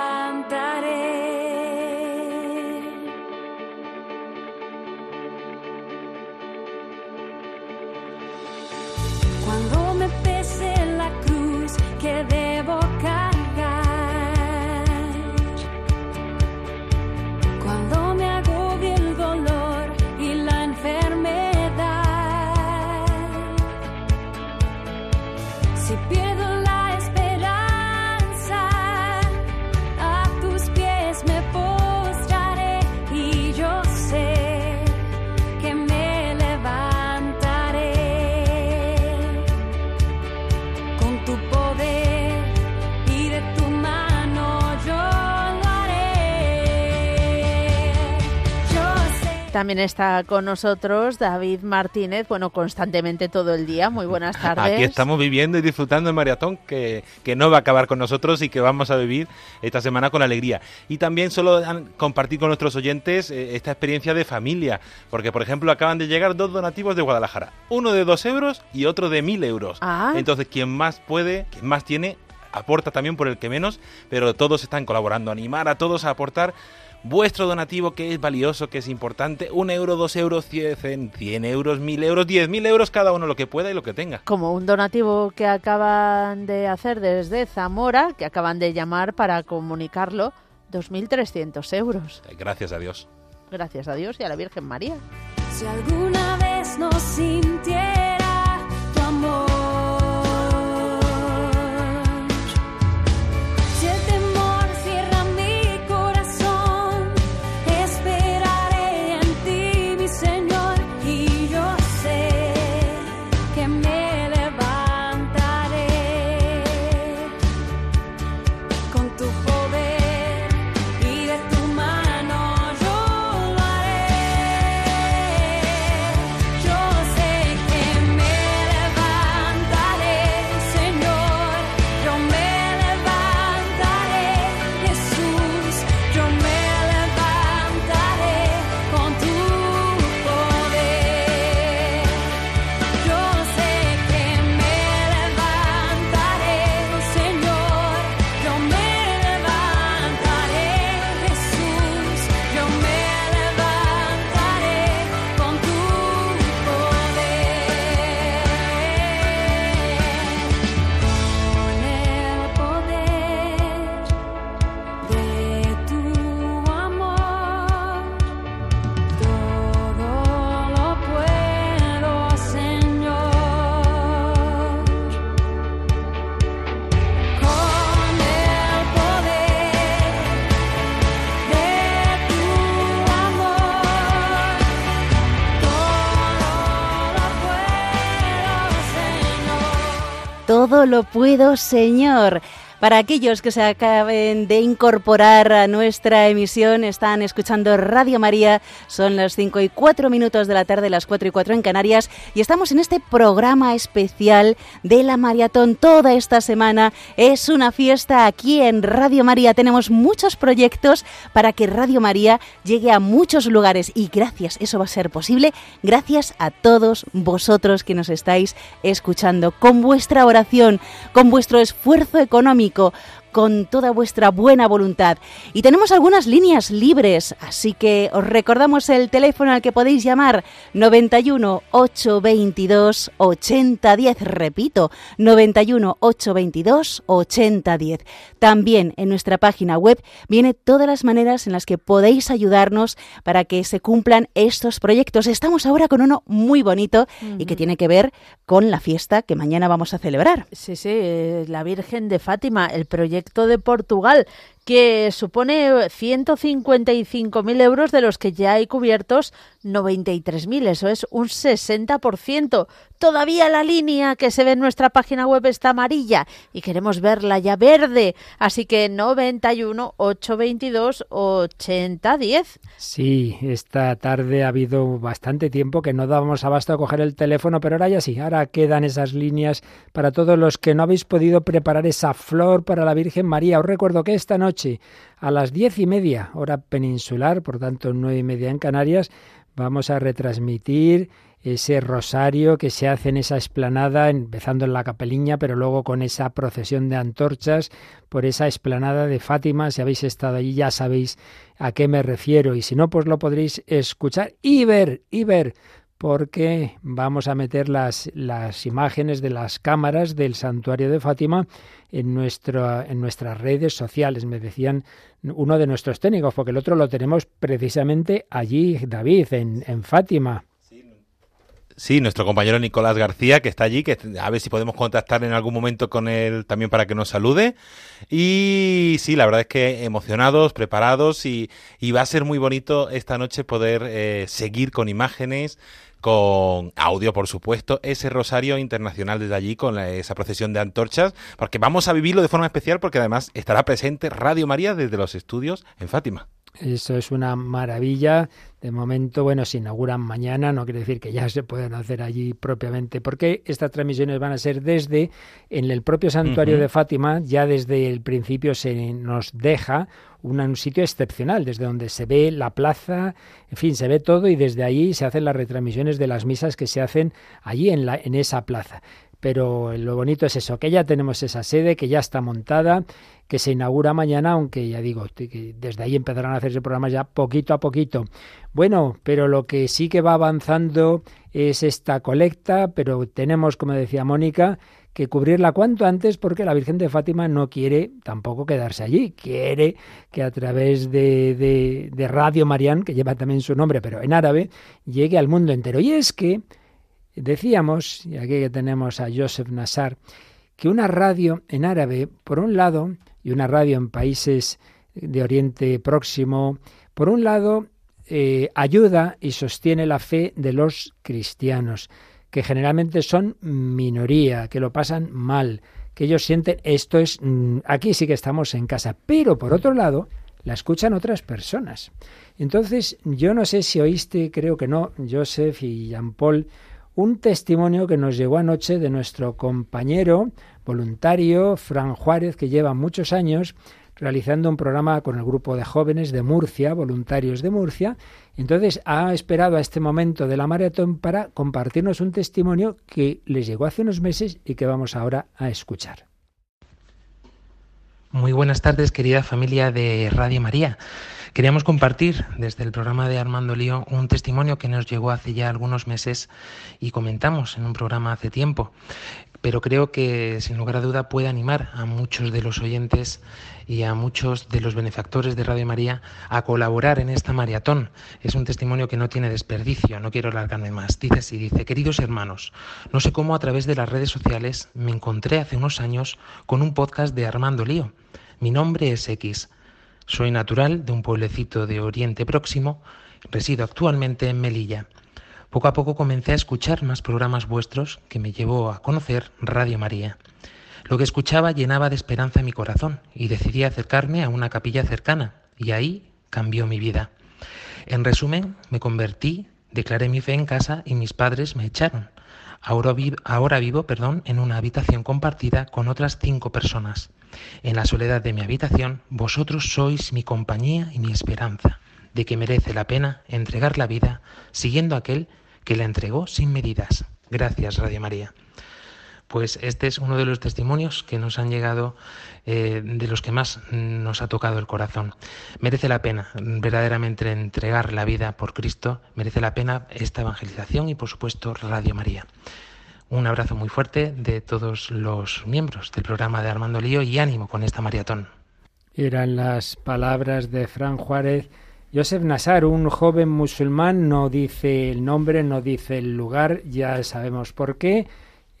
Speaker 9: También está con nosotros David Martínez, bueno, constantemente todo el día. Muy buenas (laughs) tardes.
Speaker 15: Aquí estamos viviendo y disfrutando el maratón que, que no va a acabar con nosotros y que vamos a vivir esta semana con alegría. Y también solo compartir con nuestros oyentes eh, esta experiencia de familia, porque por ejemplo acaban de llegar dos donativos de Guadalajara, uno de 2 euros y otro de 1.000 euros. Ah. Entonces, quien más puede, quien más tiene, aporta también por el que menos, pero todos están colaborando. Animar a todos a aportar vuestro donativo que es valioso, que es importante. Un euro, dos euros, cien, euros, mil euros, diez mil euros cada uno lo que pueda y lo que tenga.
Speaker 9: Como un donativo que acaban de hacer desde Zamora, que acaban de llamar para comunicarlo, 2.300 euros.
Speaker 15: Eh, gracias a Dios.
Speaker 9: Gracias a Dios y a la Virgen María. Si alguna vez nos todo lo puedo, Señor. Para aquellos que se acaben de incorporar a nuestra emisión, están escuchando Radio María, son las 5 y 4 minutos de la tarde, las 4 y 4 en Canarias, y estamos en este programa especial de la maratón toda esta semana. Es una fiesta aquí en Radio María, tenemos muchos proyectos para que Radio María llegue a muchos lugares y gracias, eso va a ser posible, gracias a todos vosotros que nos estáis escuchando, con vuestra oración, con vuestro esfuerzo económico, médico con toda vuestra buena voluntad. Y tenemos algunas líneas libres, así que os recordamos el teléfono al que podéis llamar 91 822 8010, repito, 91 822 8010. También en nuestra página web viene todas las maneras en las que podéis ayudarnos para que se cumplan estos proyectos. Estamos ahora con uno muy bonito y que tiene que ver con la fiesta que mañana vamos a celebrar. Sí, sí, eh, la Virgen de Fátima, el proyecto de Portugal, que supone 155.000 euros de los que ya hay cubiertos 93.000, eso es un 60%. Todavía la línea que se ve en nuestra página web está amarilla y queremos verla ya verde, así que 91 822 8010.
Speaker 2: Sí, esta tarde ha habido bastante tiempo que no dábamos abasto a coger el teléfono, pero ahora ya sí, ahora quedan esas líneas para todos los que no habéis podido preparar esa flor para la Virgen María. Os recuerdo que esta noche a las diez y media, hora peninsular, por tanto nueve y media en Canarias, vamos a retransmitir ese rosario que se hace en esa esplanada, empezando en la capeliña, pero luego con esa procesión de antorchas por esa esplanada de Fátima. Si habéis estado allí ya sabéis a qué me refiero y si no, pues lo podréis escuchar y ver, y ver porque vamos a meter las, las, imágenes de las cámaras del santuario de Fátima en, nuestro, en nuestras redes sociales. Me decían uno de nuestros técnicos, porque el otro lo tenemos precisamente allí, David, en, Fátima.
Speaker 15: Sí, nuestro compañero Nicolás García, que está allí, que a ver si podemos contactar en algún momento con él también para que nos salude. Y sí, la verdad es que emocionados, preparados y, va a ser muy bonito esta noche poder eh, seguir con imágenes, con audio, por supuesto, ese Rosario Internacional desde allí con esa procesión de antorchas, porque vamos a vivirlo de forma especial porque además estará presente Radio María desde los estudios en Fátima.
Speaker 2: Eso es una maravilla. De momento, bueno, se inauguran mañana, no quiere decir que ya se puedan hacer allí propiamente, porque estas transmisiones van a ser desde, en el propio santuario de Fátima, ya desde el principio se nos deja un, un, sitio excepcional, desde donde se ve la plaza, en fin, se ve todo y desde ahí se hacen las retransmisiones de las misas que se hacen allí en, la, en esa plaza. Pero lo bonito es eso, que ya tenemos esa sede, que ya está montada, que se inaugura mañana, aunque ya digo, desde ahí empezarán a hacerse programas ya poquito a poquito. Bueno, pero lo que sí que va avanzando es esta colecta, pero tenemos, como decía Mónica, que cubrirla cuanto antes porque la Virgen de Fátima no quiere tampoco quedarse allí, quiere que a través de, de, de Radio Marián, que lleva también su nombre pero en árabe, llegue al mundo entero. Y es que Decíamos, y aquí tenemos a Joseph Nassar, que una radio en árabe, por un lado, y una radio en países de Oriente Próximo, por un lado, eh, ayuda y sostiene la fe de los cristianos, que generalmente son minoría, que lo pasan mal, que ellos sienten esto es, mm, aquí sí que estamos en casa, pero por otro lado, la escuchan otras personas. Entonces, yo no sé si oíste, creo que no, Joseph y Jean Paul, un testimonio que nos llegó anoche de nuestro compañero voluntario, Fran Juárez, que lleva muchos años realizando un programa con el grupo de jóvenes de Murcia, voluntarios de Murcia. Entonces ha esperado a este momento de la maratón para compartirnos un testimonio que les llegó hace unos meses y que vamos ahora a escuchar.
Speaker 16: Muy buenas tardes, querida familia de Radio María. Queríamos compartir desde el programa de Armando Lío un testimonio que nos llegó hace ya algunos meses y comentamos en un programa hace tiempo, pero creo que sin lugar a duda puede animar a muchos de los oyentes y a muchos de los benefactores de Radio María a colaborar en esta maratón. Es un testimonio que no tiene desperdicio, no quiero alargarme más. Dice así, dice, queridos hermanos, no sé cómo a través de las redes sociales me encontré hace unos años con un podcast de Armando Lío. Mi nombre es X. Soy natural de un pueblecito de Oriente Próximo, resido actualmente en Melilla. Poco a poco comencé a escuchar más programas vuestros que me llevó a conocer Radio María. Lo que escuchaba llenaba de esperanza mi corazón y decidí acercarme a una capilla cercana y ahí cambió mi vida. En resumen, me convertí, declaré mi fe en casa y mis padres me echaron. Ahora, vivo, perdón, en una habitación compartida con otras cinco personas. En la soledad de mi habitación, vosotros sois mi compañía y mi esperanza, de que merece la pena entregar la vida siguiendo aquel que la entregó sin medidas. Gracias, Radio María. Pues este es uno de los testimonios que nos han llegado, eh, de los que más nos ha tocado el corazón. Merece la pena verdaderamente entregar la vida por Cristo, merece la pena esta evangelización y por supuesto Radio María. Un abrazo muy fuerte de todos los miembros del programa de Armando Lío y ánimo con esta maratón.
Speaker 2: Eran las palabras de Fran Juárez. Joseph Nassar, un joven musulmán, no dice el nombre, no dice el lugar, ya sabemos por qué.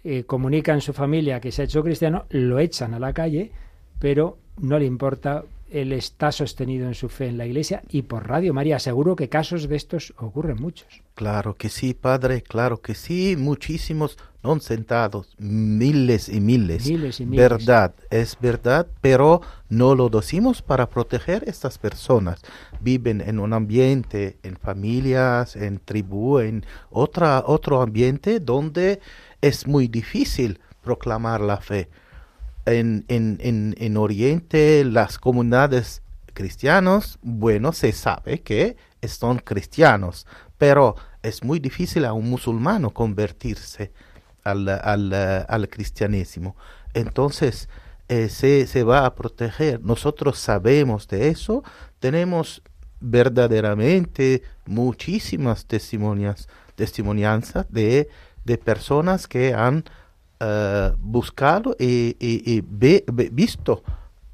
Speaker 2: Eh, comunica en su familia que se ha hecho cristiano, lo echan a la calle, pero no le importa él está sostenido en su fe en la Iglesia y por Radio María. Seguro que casos de estos ocurren muchos.
Speaker 17: Claro que sí, padre, claro que sí, muchísimos, no sentados, miles y miles. Miles y miles. Verdad, es verdad, pero no lo decimos para proteger a estas personas. Viven en un ambiente, en familias, en tribu, en otra, otro ambiente donde es muy difícil proclamar la fe en, Oriente las comunidades cristianas, bueno, se sabe que son cristianos, pero es muy difícil a un musulmano convertirse al, al, al cristianismo. Entonces, eh, se, va a proteger. Nosotros sabemos de eso, tenemos verdaderamente muchísimas testimonias, testimonianzas de personas que han eh, buscado y, visto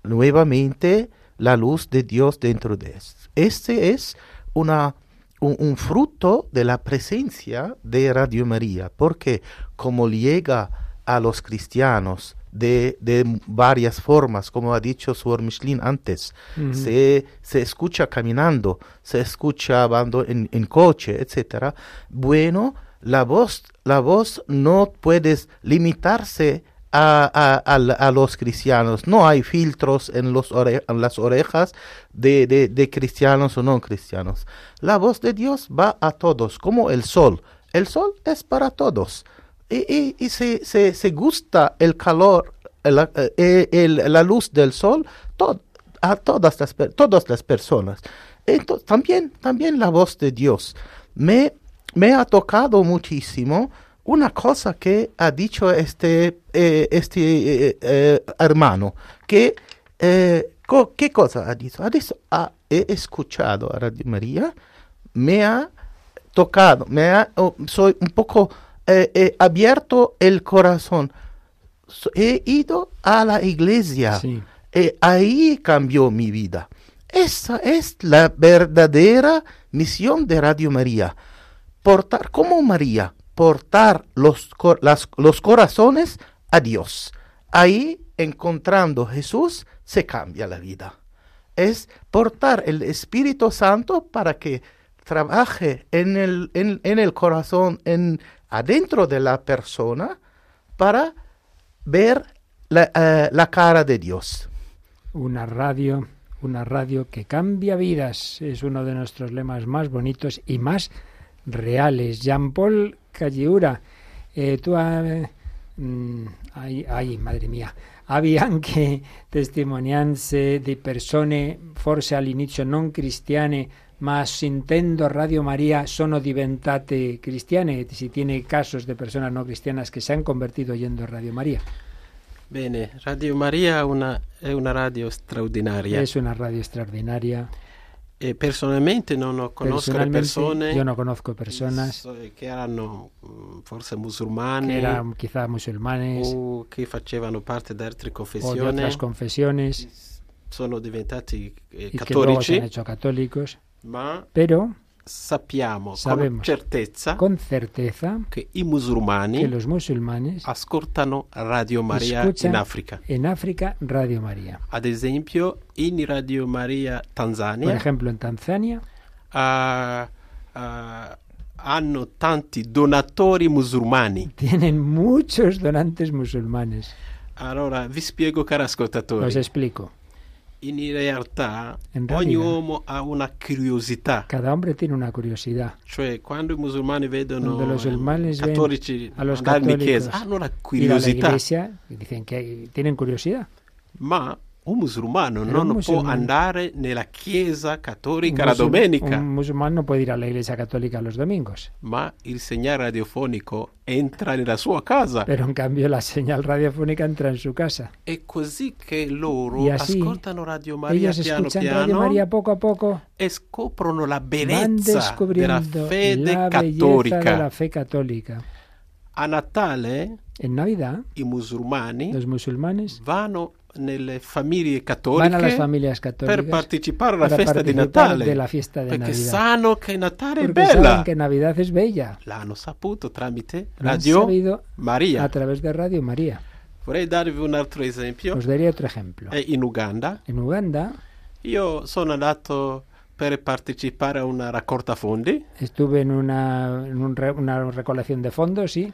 Speaker 17: nuevamente la luz de Dios dentro de él. Este es una, un, fruto de la presencia de Radio María, porque como llega a los cristianos de, de varias formas, como ha dicho Suor Michelin antes, se, se, escucha caminando, se escucha andando en, en coche, etcétera. Bueno, la voz, la voz no puede limitarse a, los cristianos. No hay filtros en, los las orejas de, cristianos o no cristianos. La voz de Dios va a todos, como el sol. El sol es para todos. Y, y, se, gusta el calor, la, eh, la luz del sol a todas las, todas las personas. Entonces, también, también la voz de Dios. Me me ha tocado muchísimo una cosa que ha dicho este, eh, este eh, eh, hermano, que, ¿qué cosa ha dicho? Ha ah, he escuchado a Radio María, me ha tocado, me ha, oh, soy un poco abierto el corazón, he ido a la iglesia, y ahí cambió mi vida. Esa es la verdadera misión de Radio María portar, como María, portar los, los corazones a Dios. Ahí, encontrando Jesús, se cambia la vida. Es portar el Espíritu Santo para que trabaje en el, en, el corazón, en, adentro de la persona, para ver la, eh, la cara de Dios.
Speaker 2: Una radio, una radio que cambia vidas, es uno de nuestros lemas más bonitos y más reales. Jean-Paul Calliura, eh, tú... hay, mm, ay, madre mía. habían (laughs) que testimonianse de persone forse al inicio no cristiane mas sintendo Radio María sono diventate cristiane, e si tiene casos de personas no cristianas que se han convertido oyendo Radio María.
Speaker 18: Bene, Radio María una, una radio extraordinaria.
Speaker 2: Es una radio extraordinaria
Speaker 18: eh, personalmente non conosco
Speaker 2: persone io non conosco persone
Speaker 18: che erano
Speaker 2: forse musulmani che erano quizá musulmanes. o
Speaker 18: che facevano parte
Speaker 2: de altre confessioni o di altre confessioni sono diventati eh, cattolici, católicos,
Speaker 18: ma
Speaker 2: però
Speaker 18: sappiamo
Speaker 2: Sabemos, con
Speaker 18: certezza,
Speaker 2: con certeza
Speaker 18: que, i musulmani
Speaker 2: que los musulmanes
Speaker 18: ascoltano Radio Maria en Africa
Speaker 2: En África, Radio María.
Speaker 18: Ad esempio, in Radio Maria Tanzania. Por
Speaker 2: ejemplo, en Tanzania.
Speaker 18: Uh, hanno tanti donatori musulmani.
Speaker 2: Tienen muchos donantes musulmanes.
Speaker 18: allora vi spiego, cari ascoltatori.
Speaker 2: los explico
Speaker 18: en realidad, en
Speaker 2: ogni ha una curiosidad. Cada hombre tiene
Speaker 18: una
Speaker 2: curiosidad. cuando, los musulmanes
Speaker 18: ven a
Speaker 2: los
Speaker 18: católicos ah, a
Speaker 2: la iglesia, dicen que tienen curiosidad
Speaker 18: un musulmano no, un no musulmano. può andare nella chiesa cattolica la domenica. Un
Speaker 2: musulmán no puede ir a la iglesia católica los domingos.
Speaker 18: Ma il señal radiofonico entra nella sua casa.
Speaker 2: Pero en cambio la señal radiofónica entra en su casa.
Speaker 18: È e così che loro ascoltano Radio Maria
Speaker 2: piano piano. Radio
Speaker 18: María
Speaker 2: poco a poco.
Speaker 18: E scoprono la bellezza della fede la de la fe católica A Natale,
Speaker 2: en Navidad, i
Speaker 18: musulmani los musulmanes vanno nelle famiglie cattoliche per partecipare alla festa di Natale perché Navidad. sanno che
Speaker 2: Natale
Speaker 18: è perché bella che Navidad
Speaker 2: è
Speaker 18: bella l'hanno saputo tramite Radio Maria a
Speaker 2: través de Radio Maria
Speaker 18: vorrei darvi un altro esempio
Speaker 2: Os darei altro esempio
Speaker 18: è in Uganda in
Speaker 2: Uganda
Speaker 18: io sono andato per partecipare a una raccolta fondi
Speaker 2: estuve in una, in un, una recolección de fondos sì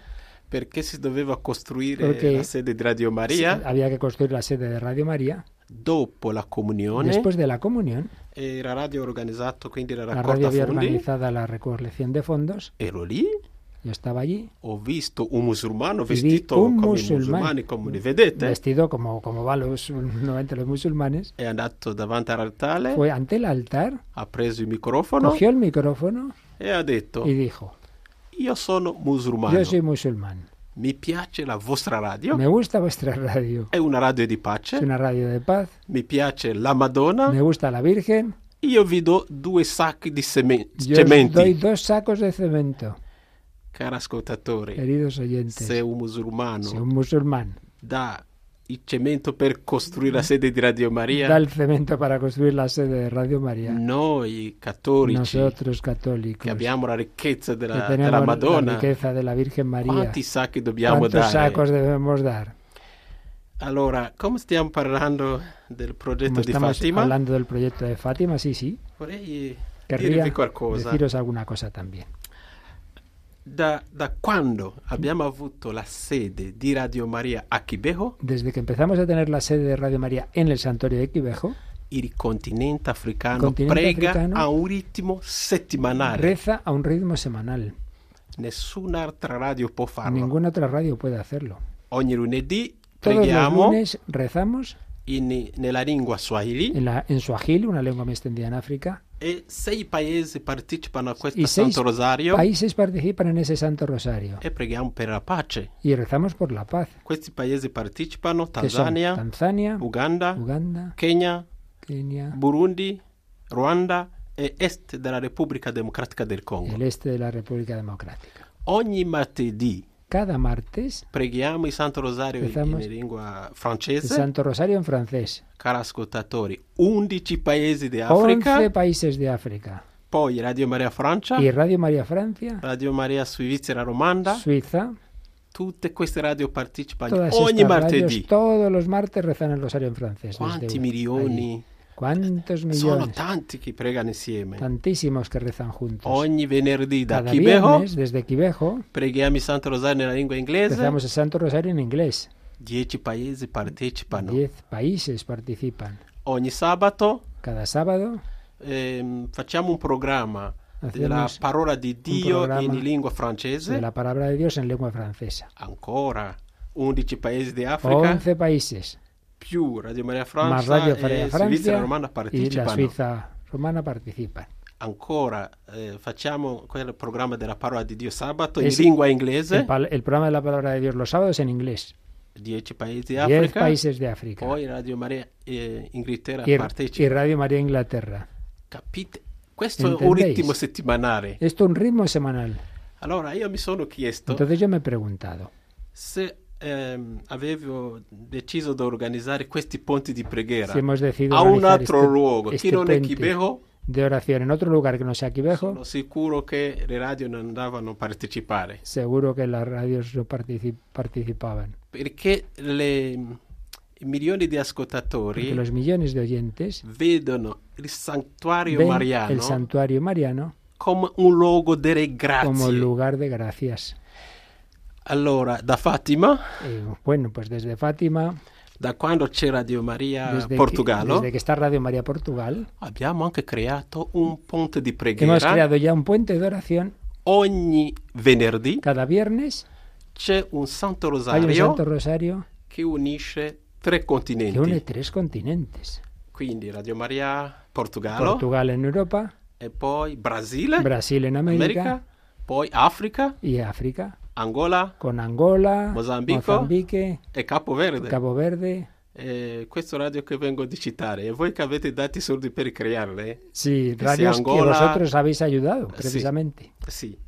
Speaker 18: Perché si doveva costruire la sede di Radio Maria?
Speaker 2: Si, había que construir la sede de Radio María.
Speaker 18: Dopo la comunione.
Speaker 2: Después de la comunión.
Speaker 18: Era radio organizzato, quindi la raccolta
Speaker 2: La radio había
Speaker 18: fondi,
Speaker 2: la recolección de fondos. Ero lì. Yo estaba allí.
Speaker 18: Ho visto un musulmano vestito un come musulmán, musulmani, come li vedete.
Speaker 2: Vestido como, como va los, (laughs) normalmente los musulmanes.
Speaker 18: È andato davanti all'altare.
Speaker 2: Fue ante el altar.
Speaker 18: Ha preso
Speaker 2: il microfono.
Speaker 18: Cogió
Speaker 2: el micrófono.
Speaker 18: E ha detto.
Speaker 2: Y dijo.
Speaker 18: Io sono musulmano.
Speaker 2: Io sono musulmano. Mi piace la vostra radio. Me gusta vostra radio.
Speaker 18: È una radio di pace.
Speaker 2: È una radio di pace.
Speaker 18: Mi piace la Madonna.
Speaker 2: Me gusta la Virgen.
Speaker 18: Io vi
Speaker 2: do due sacchi di semen- Yo Io vi do due sacchi di
Speaker 18: cemento. Caro
Speaker 2: ascoltatore, se un musulmano, se un musulmano
Speaker 18: dà y cemento
Speaker 2: per construir la sede di Radio María. Da el cemento para construir la sede de Radio
Speaker 18: María. Noi
Speaker 2: cattolici. Nosotros católicos. Que
Speaker 18: abbiamo la riqueza de la, que de
Speaker 2: la
Speaker 18: Madonna.
Speaker 2: La riqueza de la Virgen María. Quanti sacchi
Speaker 18: dobbiamo
Speaker 2: dare? sacos debemos dar?
Speaker 18: Allora, come
Speaker 2: stiamo parlando del progetto di Fátima? hablando
Speaker 18: del
Speaker 2: proyecto de
Speaker 18: Fátima,
Speaker 2: sí, sí. Vorrei Querría deciros alguna cosa también
Speaker 18: da, da cuándo abbiamo avuto la sede de Radio María a
Speaker 2: Quibejo? Desde que empezamos a tener la sede de Radio María en el santuario de Quibejo. El
Speaker 18: continente africano el prega a un ritmo
Speaker 2: semanal. Reza a un ritmo semanal. Nessuna otra radio può farlo. Ninguna otra radio puede hacerlo.
Speaker 18: Ogni
Speaker 2: preghiamo. Los lunes rezamos. In, nella lingua swahili.
Speaker 18: En, la,
Speaker 2: en swahili, una lengua muy extendida en África.
Speaker 18: E seis países participan a este Santo Rosario.
Speaker 2: países participan en ese Santo Rosario.
Speaker 18: ¡E eh, pregamos por la
Speaker 2: paz. Y rezamos por la paz.
Speaker 18: Questi países participan Tanzania, Tanzania, Uganda, Uganda Kenia, Kenya, Burundi, Ruanda e este de la República Democrática del Congo.
Speaker 2: El este de la República Democrática.
Speaker 18: Ogni martedì
Speaker 2: cada martes
Speaker 18: preghiamo il Santo Rosario in lingua francese. Il
Speaker 2: Santo Rosario in francese.
Speaker 18: Cari ascoltatori, 11 paesi d'Africa. 11 paesi
Speaker 2: d'Africa.
Speaker 18: Poi Radio Maria Francia. E
Speaker 2: Radio Maria Francia.
Speaker 18: Radio Maria Svizzera Romanda.
Speaker 2: Suiza.
Speaker 18: Tutte queste radio partecipano Todas ogni martedì. Radios,
Speaker 2: todos los martes il Rosario in francese.
Speaker 18: Quanti milioni? Ahí
Speaker 2: ¿Cuántos millones? Son
Speaker 18: tanti que pregan insieme.
Speaker 2: Tantísimos que rezan juntos.
Speaker 18: Ogni venerdì da Cada Quibejo, viernes,
Speaker 2: desde Quibejo, preghiamo il Santo Rosario nella lingua inglese. inglesa. Rezamos el Santo Rosario en inglés.
Speaker 18: Dieci paesi partecipano.
Speaker 2: Diez países participan.
Speaker 18: Ogni sabato.
Speaker 2: Cada sábado.
Speaker 18: Eh, facciamo un programma della parola
Speaker 2: di Dio in lingua francese. De la palabra de Dios en lengua francesa.
Speaker 18: Ancora. 11 paesi di Africa.
Speaker 2: 11 países.
Speaker 18: più Radio Maria Francia, Ma Radio Maria Francia Svizzera Romana partecipano.
Speaker 2: la Svizzera Romana partecipa. Ancora eh,
Speaker 18: facciamo quel programma della parola di Dio sabato es, in lingua
Speaker 2: inglese. Il, pal- il, programma della parola di Dio lo sabato è in inglese.
Speaker 18: Dieci paesi d'Africa.
Speaker 2: Dieci paesi Poi Radio Maria eh,
Speaker 18: Inghilterra e, partecipa.
Speaker 2: E Radio Maria Inghilterra.
Speaker 18: Capite? Questo Entendéis? è un ritmo settimanale.
Speaker 2: Questo è un ritmo settimanale.
Speaker 18: Allora io mi sono chiesto.
Speaker 2: Entonces yo me he preguntado.
Speaker 18: Se ehm, avevo deciso di organizzare questi ponti di preghiera hemos a un altro este, luogo, este non è
Speaker 2: Chibejo. De oración en otro lugar que no sea Quibejo. Sono sicuro
Speaker 18: che le radio non andavano a partecipare.
Speaker 2: Seguro que las radios no particip participaban.
Speaker 18: Perché le
Speaker 2: milioni di
Speaker 18: ascoltatori Porque
Speaker 2: los millones de oyentes
Speaker 18: vedono il
Speaker 2: santuario ven
Speaker 18: mariano
Speaker 2: el santuario mariano
Speaker 18: como un luogo de
Speaker 2: gracia. Como lugar de gracias.
Speaker 18: Allora, da Fátima.
Speaker 2: Eh, bueno, pues desde Fátima. Da
Speaker 18: quando c'è Radio Maria desde Portugallo.
Speaker 2: Que, desde que está Radio Maria Portugal.
Speaker 18: Abbiamo anche creato un ponte di
Speaker 2: preghiera. Hemos creado ya un puente de oración.
Speaker 18: Ogni
Speaker 2: venerdì. Cada viernes.
Speaker 18: C'è un Santo
Speaker 2: Rosario. Hay un Santo Rosario.
Speaker 18: Que unisce tre continenti. Que
Speaker 2: une tres continentes.
Speaker 18: Quindi Radio Maria Portugal?
Speaker 2: Portugal in Europa.
Speaker 18: E poi
Speaker 2: Brasile. Brasile in America.
Speaker 18: America poi
Speaker 2: Africa. Y África.
Speaker 18: Angola,
Speaker 2: con Angola, Mozambico, Mozambique
Speaker 18: e Capoverde.
Speaker 2: Capoverde.
Speaker 18: Eh, questo radio che vengo di citare, e voi che avete dato i soldi per crearle? Sì,
Speaker 2: radio Angola... che vosotros avete aiutato, precisamente.
Speaker 18: Sì, sì.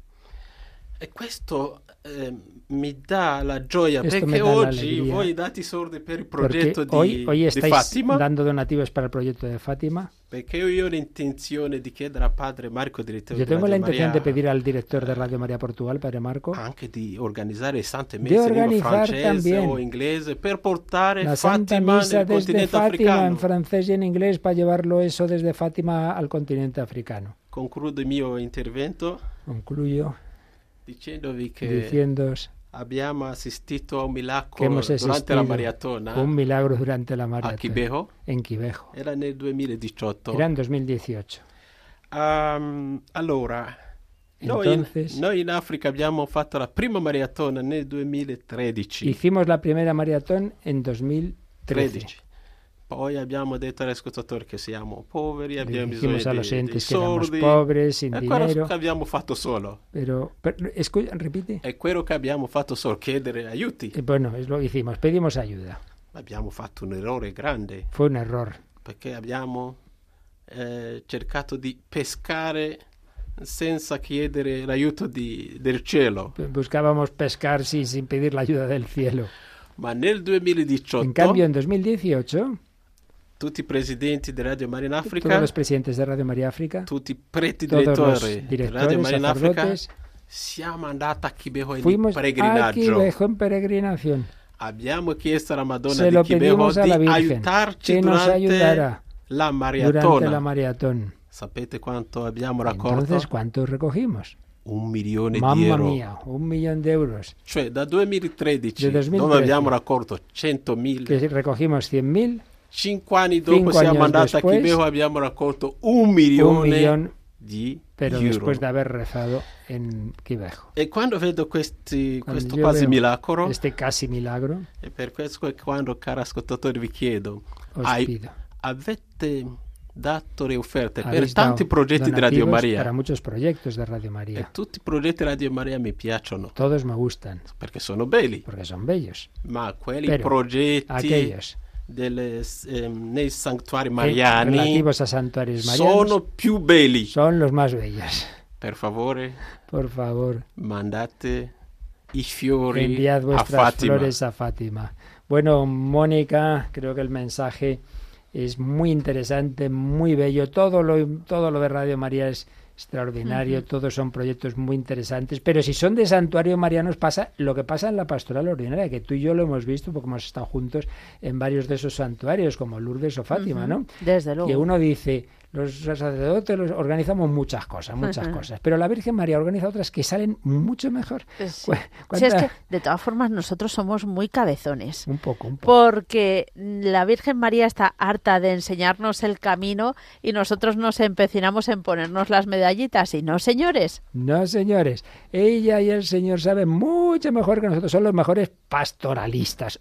Speaker 18: E questo eh, Me da la joya. Porque perché oggi
Speaker 2: voi
Speaker 18: date soldi per il progetto di,
Speaker 2: hoy,
Speaker 18: hoy
Speaker 2: di Fatima. dando donativos para el proyecto de Fátima. Porque Perché yo
Speaker 18: la intención de que a padre Marco,
Speaker 2: director. Yo tengo la
Speaker 18: intención
Speaker 2: de pedir al director de eh, Radio María Portugal, padre Marco,
Speaker 18: anche
Speaker 2: di
Speaker 18: organizzare sante messe en francese o inglés para portar la Fatima nel desde Fátima, africano.
Speaker 2: en francés y en inglés para llevarlo eso desde Fátima al continente africano.
Speaker 18: Concluyo mi mio intervento.
Speaker 2: Concluyo
Speaker 18: diciendovi che diciendos abbiamo asistido a un milagro durante la maratona.
Speaker 2: ¿ah? Un milagro durante la maratona. A Quibejo. En Quibejo.
Speaker 18: Era nel
Speaker 2: 2018.
Speaker 18: Era en 2018. Um, allora, Entonces, noi, in, África abbiamo fatto la prima maratona nel 2013.
Speaker 2: Hicimos la primera maratón en 2013.
Speaker 18: Poi abbiamo detto agli ascoltatori che siamo poveri, abbiamo Dijimos bisogno a la gente soldi.
Speaker 2: poveri, sin dinero. è quello
Speaker 18: che abbiamo fatto solo.
Speaker 2: Pero, pero escu- repite.
Speaker 18: È quello che abbiamo fatto solo, chiedere aiuti.
Speaker 2: E eh, bueno, es lo que hicimos, pedimos ayuda.
Speaker 18: Abbiamo fatto un errore grande.
Speaker 2: Fu un errore.
Speaker 18: Perché abbiamo eh, cercato di pescare senza chiedere l'aiuto di, del cielo.
Speaker 2: Buscábamos pescare, sin pedir l'aiuto del cielo.
Speaker 18: Ma nel 2018... En
Speaker 2: cambio, en 2018...
Speaker 18: tutti presidenti di Radio Marina Africa. África.
Speaker 2: Todos los presidentes de Radio María África. Tutti
Speaker 18: preti direttori di Radio Marina Africa. África. Siamo andati a Quibejo en Fuimos peregrinaggio.
Speaker 2: a Quibejo en peregrinación.
Speaker 18: Abbiamo chiesto alla Madonna Se lo de Quibejo a la Virgen,
Speaker 2: aiutarci que nos
Speaker 18: ayudara
Speaker 2: la durante
Speaker 18: la
Speaker 2: maratón.
Speaker 18: ¿Sapete
Speaker 2: quanto abbiamo raccolto? Entonces, quanto recogimos?
Speaker 18: un
Speaker 2: milione Mamma di euro. Mamma mia, un milione di euro.
Speaker 18: Cioè da 2013, 2013 dove abbiamo raccolto 100.000.
Speaker 2: Che recogimos 100.000.
Speaker 18: cinque anni dopo cinque siamo andati después, a Quibejo abbiamo raccolto un milione un milion, di
Speaker 2: però
Speaker 18: euro. di aver rezato in Quibejo e quando vedo questi, quando questo quasi milagro
Speaker 2: questo quasi
Speaker 18: milagro e per questo è quando caro ascoltatore vi chiedo hai, avete dato le offerte per tanti progetti di
Speaker 2: Radio Maria per molti progetti di
Speaker 18: Radio
Speaker 2: Maria e
Speaker 18: tutti i progetti di Radio Maria mi piacciono
Speaker 2: todos me gustan
Speaker 18: perché sono belli perché
Speaker 2: sono belli
Speaker 18: ma quelli però, progetti aquellos de eh, em, nei a santuarios
Speaker 2: marianos Son los más bellos. Por favor. Por favor.
Speaker 18: Mandate y fiori Enviad
Speaker 2: vuestras a
Speaker 18: Fátima.
Speaker 2: flores a Fátima. Bueno, Mónica, creo que el mensaje es muy interesante, muy bello. Todo lo, todo lo de Radio María es extraordinario, todos son proyectos muy interesantes, pero si son de santuario marianos pasa lo que pasa en la pastoral ordinaria, que tú y yo lo hemos visto porque hemos estado juntos en varios de esos santuarios, como Lourdes o Fátima, ¿no?
Speaker 19: Desde luego.
Speaker 2: Que uno dice, los sacerdotes organizamos muchas cosas, muchas cosas, pero la Virgen María organiza otras que salen mucho mejor.
Speaker 19: Pues (laughs) es de todas formas, nosotros somos muy cabezones.
Speaker 2: Un poco, un
Speaker 19: poco. Porque la Virgen María está harta de enseñarnos el camino y nosotros nos empecinamos en ponernos las medallitas. Y no, señores.
Speaker 2: No, señores. Ella y el Señor saben mucho mejor que nosotros. Son los mejores pastoralistas.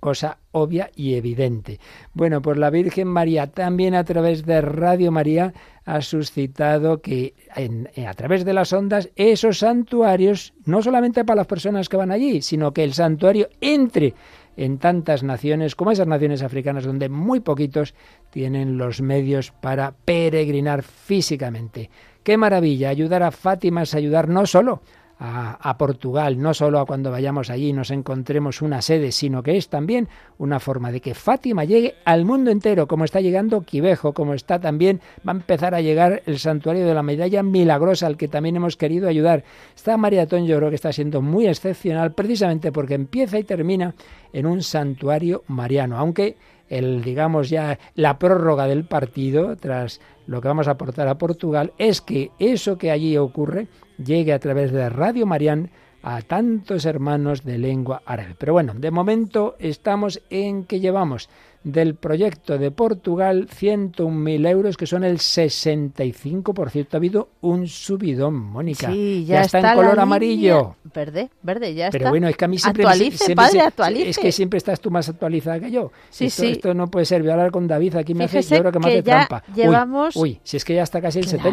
Speaker 2: cosa obvia y evidente. Bueno, pues la Virgen María también a través de radio María ha suscitado que eh, a través de las ondas esos santuarios, no solamente para las personas que van allí, sino que el santuario entre en tantas naciones como esas naciones africanas donde muy poquitos tienen los medios para peregrinar físicamente. Qué maravilla ayudar a Fátima es ayudar no solo a, Portugal, no solo a cuando vayamos allí y nos encontremos una sede, sino que es también una forma de que Fátima llegue al mundo entero, como está llegando Quivejo, como está también, va a empezar a llegar el santuario de la medalla milagrosa al que también hemos querido ayudar. Está maratón yo creo que está siendo muy excepcional precisamente porque empieza y termina en un santuario mariano, aunque el digamos ya la prórroga del partido tras lo que vamos a aportar a Portugal es que eso que allí ocurre llegue a través de Radio Marián a tantos hermanos de lengua árabe. Pero bueno, de momento estamos en que llevamos del proyecto de Portugal, 101.000 euros, que son el 65%. Ha habido un subidón, Mónica. Sí, ya, está, en color amarillo.
Speaker 19: Verde, verde, ya está. Pero bueno, es que a mí siempre... Actualice, padre, actualice.
Speaker 2: Es que siempre estás tú más actualizada que yo. Sí, esto, sí. Esto no puede ser. Voy a hablar con David, aquí me hace, yo creo que me hace trampa.
Speaker 19: Llevamos...
Speaker 2: Uy, si es que ya está casi el 70.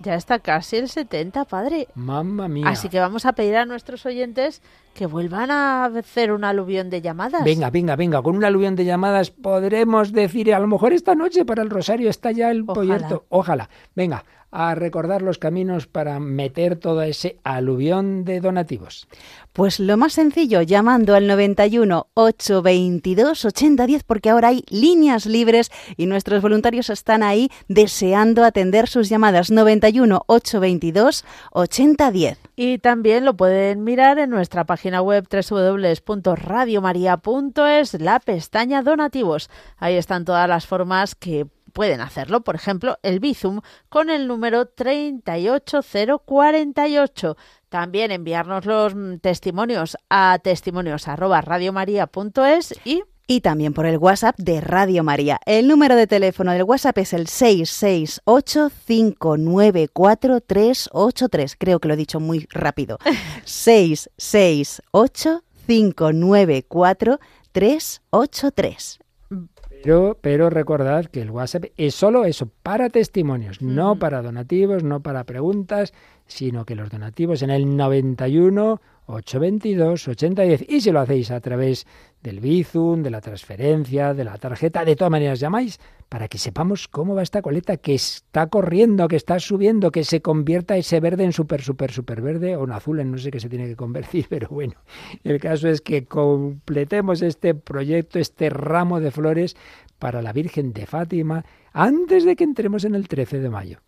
Speaker 19: Ya está casi el 70, padre.
Speaker 2: Mamma mía.
Speaker 19: Así que vamos a pedir a nuestros oyentes que vuelvan a hacer un aluvión de llamadas.
Speaker 2: Venga, venga, venga, con un aluvión de llamadas podremos decir, a lo mejor esta noche para el Rosario está ya el proyecto. Ojalá. Venga, a recordar los caminos para meter todo ese aluvión de donativos.
Speaker 19: Pues lo más sencillo, llamando al 91 822 8010 porque ahora hay líneas libres y nuestros voluntarios están ahí deseando atender sus llamadas 91 822 8010.
Speaker 20: Y también lo pueden mirar en nuestra página web www.radiomaria.es, la pestaña donativos. Ahí están todas las formas que pueden hacerlo, por ejemplo, el Bizum con el número 38048. También enviarnos los mm, testimonios a testimonios@radiomaria.es y
Speaker 19: y también por el WhatsApp de Radio María. El número de teléfono del WhatsApp es el 668-594-383. Creo que lo he dicho muy rápido. 668-594-383. (laughs)
Speaker 2: Pero, pero, recordad que el WhatsApp es solo eso, para testimonios, mm. no para donativos, no para preguntas, sino que los donativos en el 91 822 8010 y si lo hacéis a través del Bizum, de la transferencia, de la tarjeta, de todas maneras llamáis para que sepamos cómo va esta coleta que está corriendo, que está subiendo, que se convierta ese verde en súper, súper, súper verde o en azul, en no sé qué se tiene que convertir, (laughs) pero bueno, el caso es que completemos este proyecto, este ramo de flores para la Virgen de Fátima antes de que entremos en el 13 de mayo.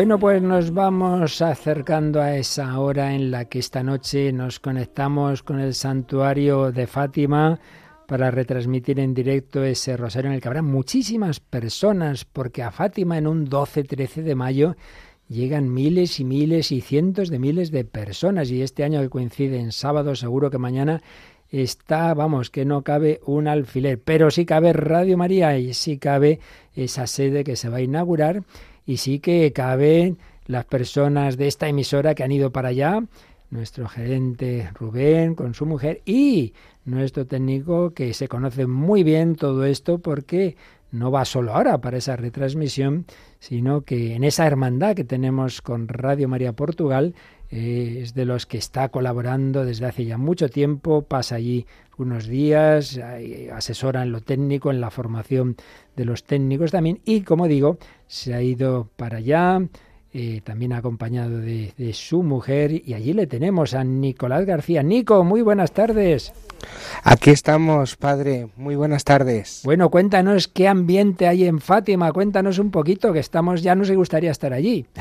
Speaker 2: Bueno, pues nos vamos acercando a esa hora en la que esta noche nos conectamos con el santuario de Fátima para retransmitir en directo ese rosario en el que habrá muchísimas personas, porque a Fátima en un 12-13 de mayo llegan miles y miles y cientos de miles de personas y este año que coincide en sábado seguro que mañana está, vamos, que no cabe un alfiler, pero sí cabe Radio María y sí cabe esa sede que se va a inaugurar y sí que caben las personas de esta emisora que han ido para allá, nuestro gerente Rubén con su mujer y nuestro técnico que se conoce muy bien todo esto porque no va solo ahora para esa retransmisión, sino que en esa hermandad que tenemos con Radio María Portugal, eh, es de los que está colaborando desde hace ya mucho tiempo, pasa allí unos días, asesora en lo técnico, en la formación de los técnicos también, y como digo, se ha ido para allá, eh, también acompañado de, de, su mujer, y allí le tenemos a Nicolás García. Nico, muy buenas tardes.
Speaker 21: Aquí estamos, padre. Muy buenas tardes.
Speaker 2: Bueno, cuéntanos qué ambiente hay en Fátima. Cuéntanos un poquito, que estamos ya nos gustaría estar allí. (laughs)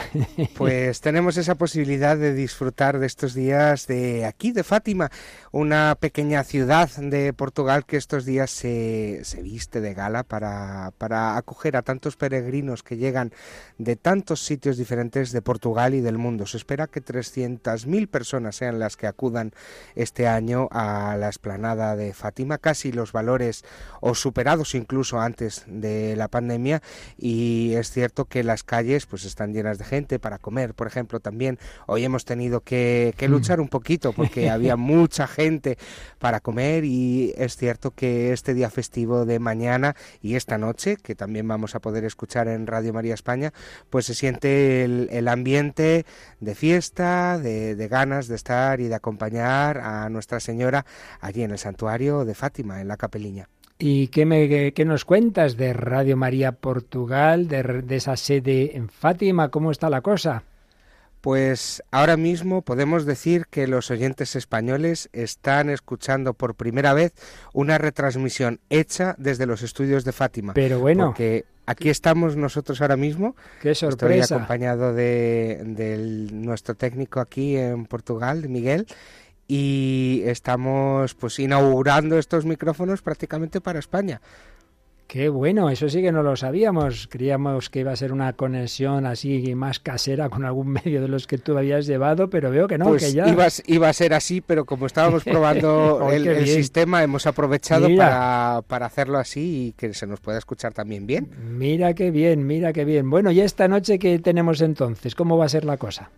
Speaker 21: Pues tenemos esa posibilidad de disfrutar de estos días de aquí, de Fátima, una pequeña ciudad de Portugal que estos días se, viste de gala para, acoger a tantos peregrinos que llegan de tantos sitios diferentes de Portugal y del mundo. Se espera que 300.000 personas sean las que acudan este año a las nada de Fátima, casi los valores o superados incluso antes de la pandemia y es cierto que las calles pues están llenas de gente para comer, por ejemplo, también hoy hemos tenido que, mm. luchar un poquito porque (laughs) había mucha gente para comer y es cierto que este día festivo de mañana y esta noche, que también vamos a poder escuchar en Radio María España, pues se siente el, ambiente de fiesta, de, de ganas de estar y de acompañar a Nuestra Señora allí en el santuario de Fátima, en la capeliña.
Speaker 2: ¿Y qué, me, nos cuentas de Radio María Portugal, de, esa sede en Fátima? ¿Cómo está la cosa?
Speaker 21: Pues ahora mismo podemos decir que los oyentes españoles están escuchando por primera vez una retransmisión hecha desde los estudios de Fátima.
Speaker 2: Pero bueno.
Speaker 21: Porque aquí estamos nosotros ahora mismo.
Speaker 2: Qué sorpresa.
Speaker 21: Estoy acompañado de, de nuestro técnico aquí en Portugal, Miguel, y estamos pues inaugurando estos micrófonos prácticamente para España.
Speaker 2: Qué bueno, eso sí que no lo sabíamos. Creíamos que iba a ser una conexión así más casera con algún (laughs) medio de los que tú habías llevado, pero veo que no, pues
Speaker 21: Iba, a ser así, pero como estábamos (laughs) probando el, sistema, hemos aprovechado para, para, hacerlo así y que se nos pueda escuchar también bien.
Speaker 2: Mira qué bien, mira qué bien. Bueno, ¿y esta noche qué tenemos entonces? ¿Cómo va a ser la cosa?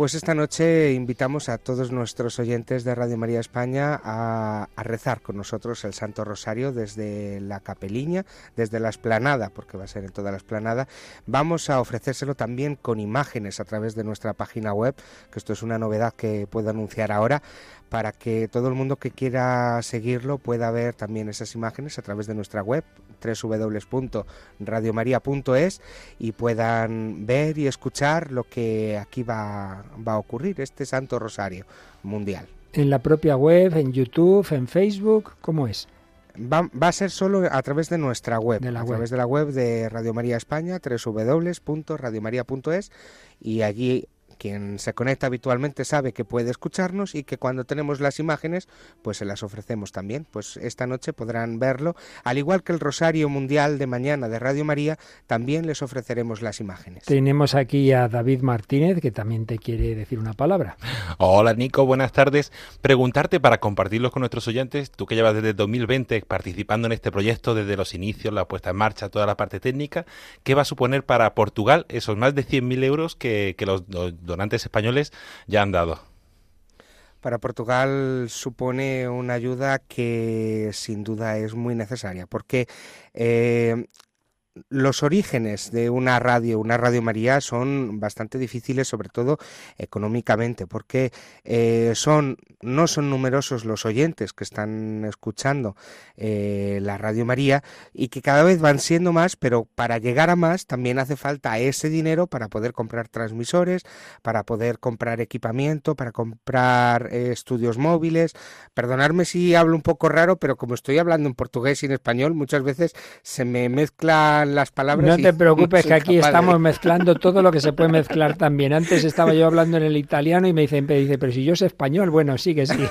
Speaker 21: Pues esta noche invitamos a todos nuestros oyentes de Radio María España a, rezar con nosotros el Santo Rosario desde la capeliña, desde la esplanada, porque va a ser en toda la esplanada. Vamos a ofrecérselo también con imágenes a través de nuestra página web, que esto es una novedad que puedo anunciar ahora para que todo el mundo que quiera seguirlo pueda ver también esas imágenes a través de nuestra web www.radiomaria.es y puedan ver y escuchar lo que aquí va, a ocurrir, este Santo Rosario Mundial.
Speaker 2: ¿En la propia web, en YouTube, en Facebook? ¿Cómo es?
Speaker 21: Va, a ser solo a través de nuestra web, a través de la web de Radio María España, www.radiomaria.es y allí quien se conecta habitualmente sabe que puede escucharnos y que cuando tenemos las imágenes, pues se las ofrecemos también. Pues esta noche podrán verlo, al igual que el Rosario Mundial de mañana de Radio María, también les ofreceremos las imágenes.
Speaker 2: Tenemos aquí a David Martínez, que también te quiere decir una palabra.
Speaker 22: Hola Nico, buenas tardes. Preguntarte para compartirlos con nuestros oyentes, tú que llevas desde 2020 participando en este proyecto desde los inicios, la puesta en marcha, toda la parte técnica, ¿qué va a suponer para Portugal esos más de 100.000 euros que, los donantes españoles ya han dado.
Speaker 21: Para Portugal supone una ayuda que sin duda es muy necesaria, porque eh, los orígenes de una radio, una Radio María, son bastante difíciles, sobre todo económicamente, porque eh, son, no son numerosos los oyentes que están escuchando eh, la Radio María y que cada vez van siendo más, pero para llegar a más también hace falta ese dinero para poder comprar transmisores, para poder comprar equipamiento, para comprar eh, estudios móviles. perdonarme si hablo un poco raro, pero como estoy hablando en portugués y en español, muchas veces se me mezclan las palabras.
Speaker 2: No te preocupes, (laughs) que aquí estamos mezclando todo lo que se puede mezclar también. Antes estaba yo hablando en el italiano y me dicen, dice, pero si yo sé español, bueno, sí que sí. (laughs)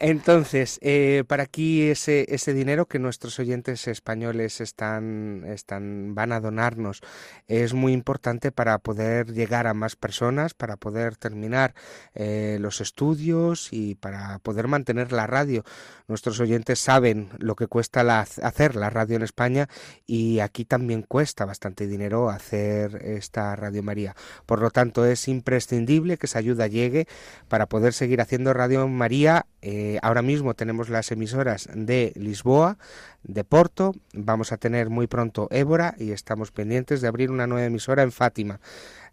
Speaker 21: Entonces, eh, para aquí ese, ese dinero que nuestros oyentes españoles están, están, van a donarnos es muy importante para poder llegar a más personas, para poder terminar eh, los estudios y para poder mantener la radio. Nuestros oyentes saben lo que cuesta la, hacer la radio en España y aquí también cuesta bastante dinero hacer esta Radio María. Por lo tanto, es imprescindible que esa ayuda llegue para poder seguir haciendo Radio María. Eh, eh, ahora mismo tenemos las emisoras de Lisboa, de Porto, vamos a tener muy pronto Évora y estamos pendientes de abrir una nueva emisora en Fátima,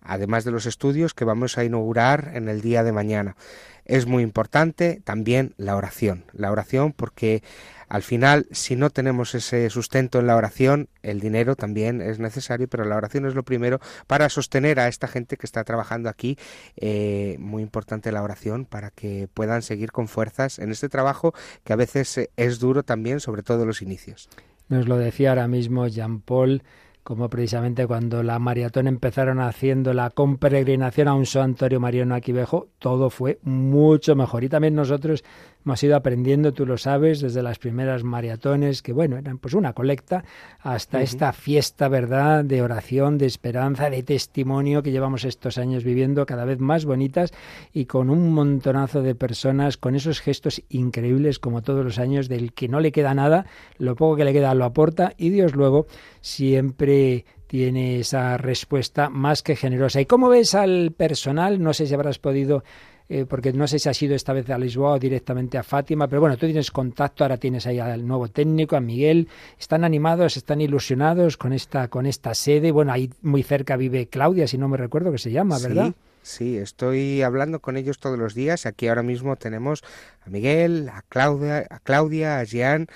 Speaker 21: además de los estudios que vamos a inaugurar en el día de mañana. Es muy importante también la oración, la oración porque al final, si no tenemos ese sustento en la oración, el dinero también es necesario, pero la oración es lo primero para sostener a esta gente que está trabajando aquí. Eh, muy importante la oración para que puedan seguir con fuerzas en este trabajo que a veces eh, es duro también, sobre todo en los inicios.
Speaker 2: Nos lo decía ahora mismo Jean-Paul como precisamente cuando la maratón empezaron haciendo la peregrinación a un santuario mariano aquí viejo, todo fue mucho mejor. Y también nosotros hemos ido aprendiendo, tú lo sabes, desde las primeras maratones, que bueno, eran pues una colecta, hasta esta fiesta, ¿verdad?, de oración, de esperanza, de testimonio que llevamos estos años viviendo, cada vez más bonitas y con un montonazo de personas, con esos gestos increíbles como todos los años, del que no le queda nada, lo poco que le queda lo aporta y Dios luego siempre tiene esa respuesta más que generosa. ¿Y cómo ves al personal? No sé si habrás podido eh, porque no sé si ha sido esta vez a Lisboa o directamente a Fátima, pero bueno, tú tienes contacto, ahora tienes ahí al nuevo técnico, a Miguel, están animados, están ilusionados con esta, con esta sede, bueno, ahí muy cerca vive Claudia, si no me recuerdo que se llama, ¿verdad?
Speaker 21: Sí. estoy hablando con ellos todos los días. Aquí ahora mismo tenemos a Miguel, a Claudia, a Claudia, a Jean,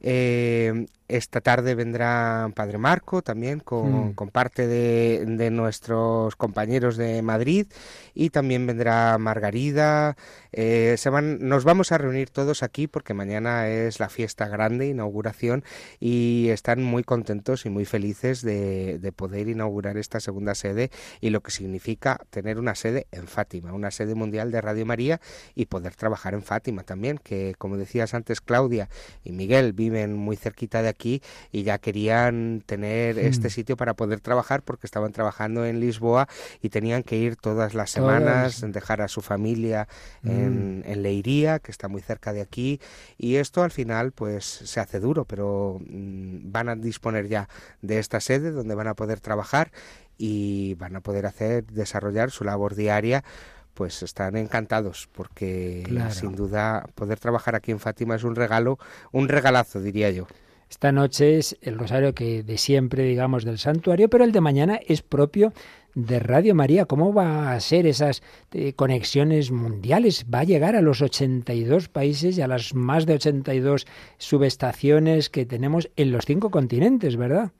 Speaker 21: eh, esta tarde vendrá Padre Marco también con, mm. parte de, nuestros compañeros de Madrid y también vendrá Margarida. Eh, se van, nos vamos a reunir todos aquí porque mañana es la fiesta grande, inauguración, y están muy contentos y muy felices de, de poder inaugurar esta segunda sede y lo que significa tener una sede en Fátima, una sede mundial de Radio María y poder trabajar en Fátima también, que como decías antes Claudia y Miguel viven muy cerquita de aquí y ya querían tener hmm. este sitio para poder trabajar porque estaban trabajando en Lisboa y tenían que ir todas las semanas, dejar a su familia en, hmm. Leiría, que está muy cerca de aquí. Y esto al final pues se hace duro, pero mm, van a disponer ya de esta sede donde van a poder trabajar y van a poder hacer desarrollar su labor diaria pues están encantados porque sin duda poder trabajar aquí en Fátima es un regalo, un regalazo diría yo.
Speaker 2: Esta noche es el rosario que de siempre, digamos, del santuario, pero el de mañana es propio de Radio María. ¿Cómo va a ser esas eh, conexiones mundiales? ¿Va a llegar a los 82 países y a las más de 82 subestaciones que tenemos en los cinco continentes, verdad?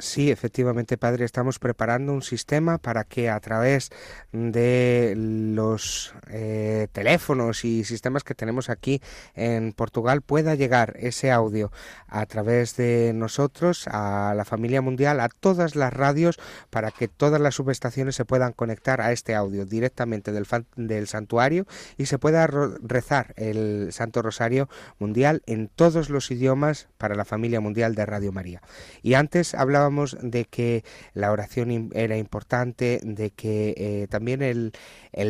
Speaker 21: Sí, efectivamente, Padre, estamos preparando un sistema para que a través de los eh, teléfonos y sistemas que tenemos aquí en Portugal pueda llegar ese audio a través de nosotros, a la familia mundial, a todas las radios, para que todas las subestaciones se puedan conectar a este audio directamente del, del santuario y se pueda rezar el Santo Rosario Mundial en todos los idiomas para la familia mundial de Radio María. Y antes hablábamos de que la oración era importante, de que eh, también el,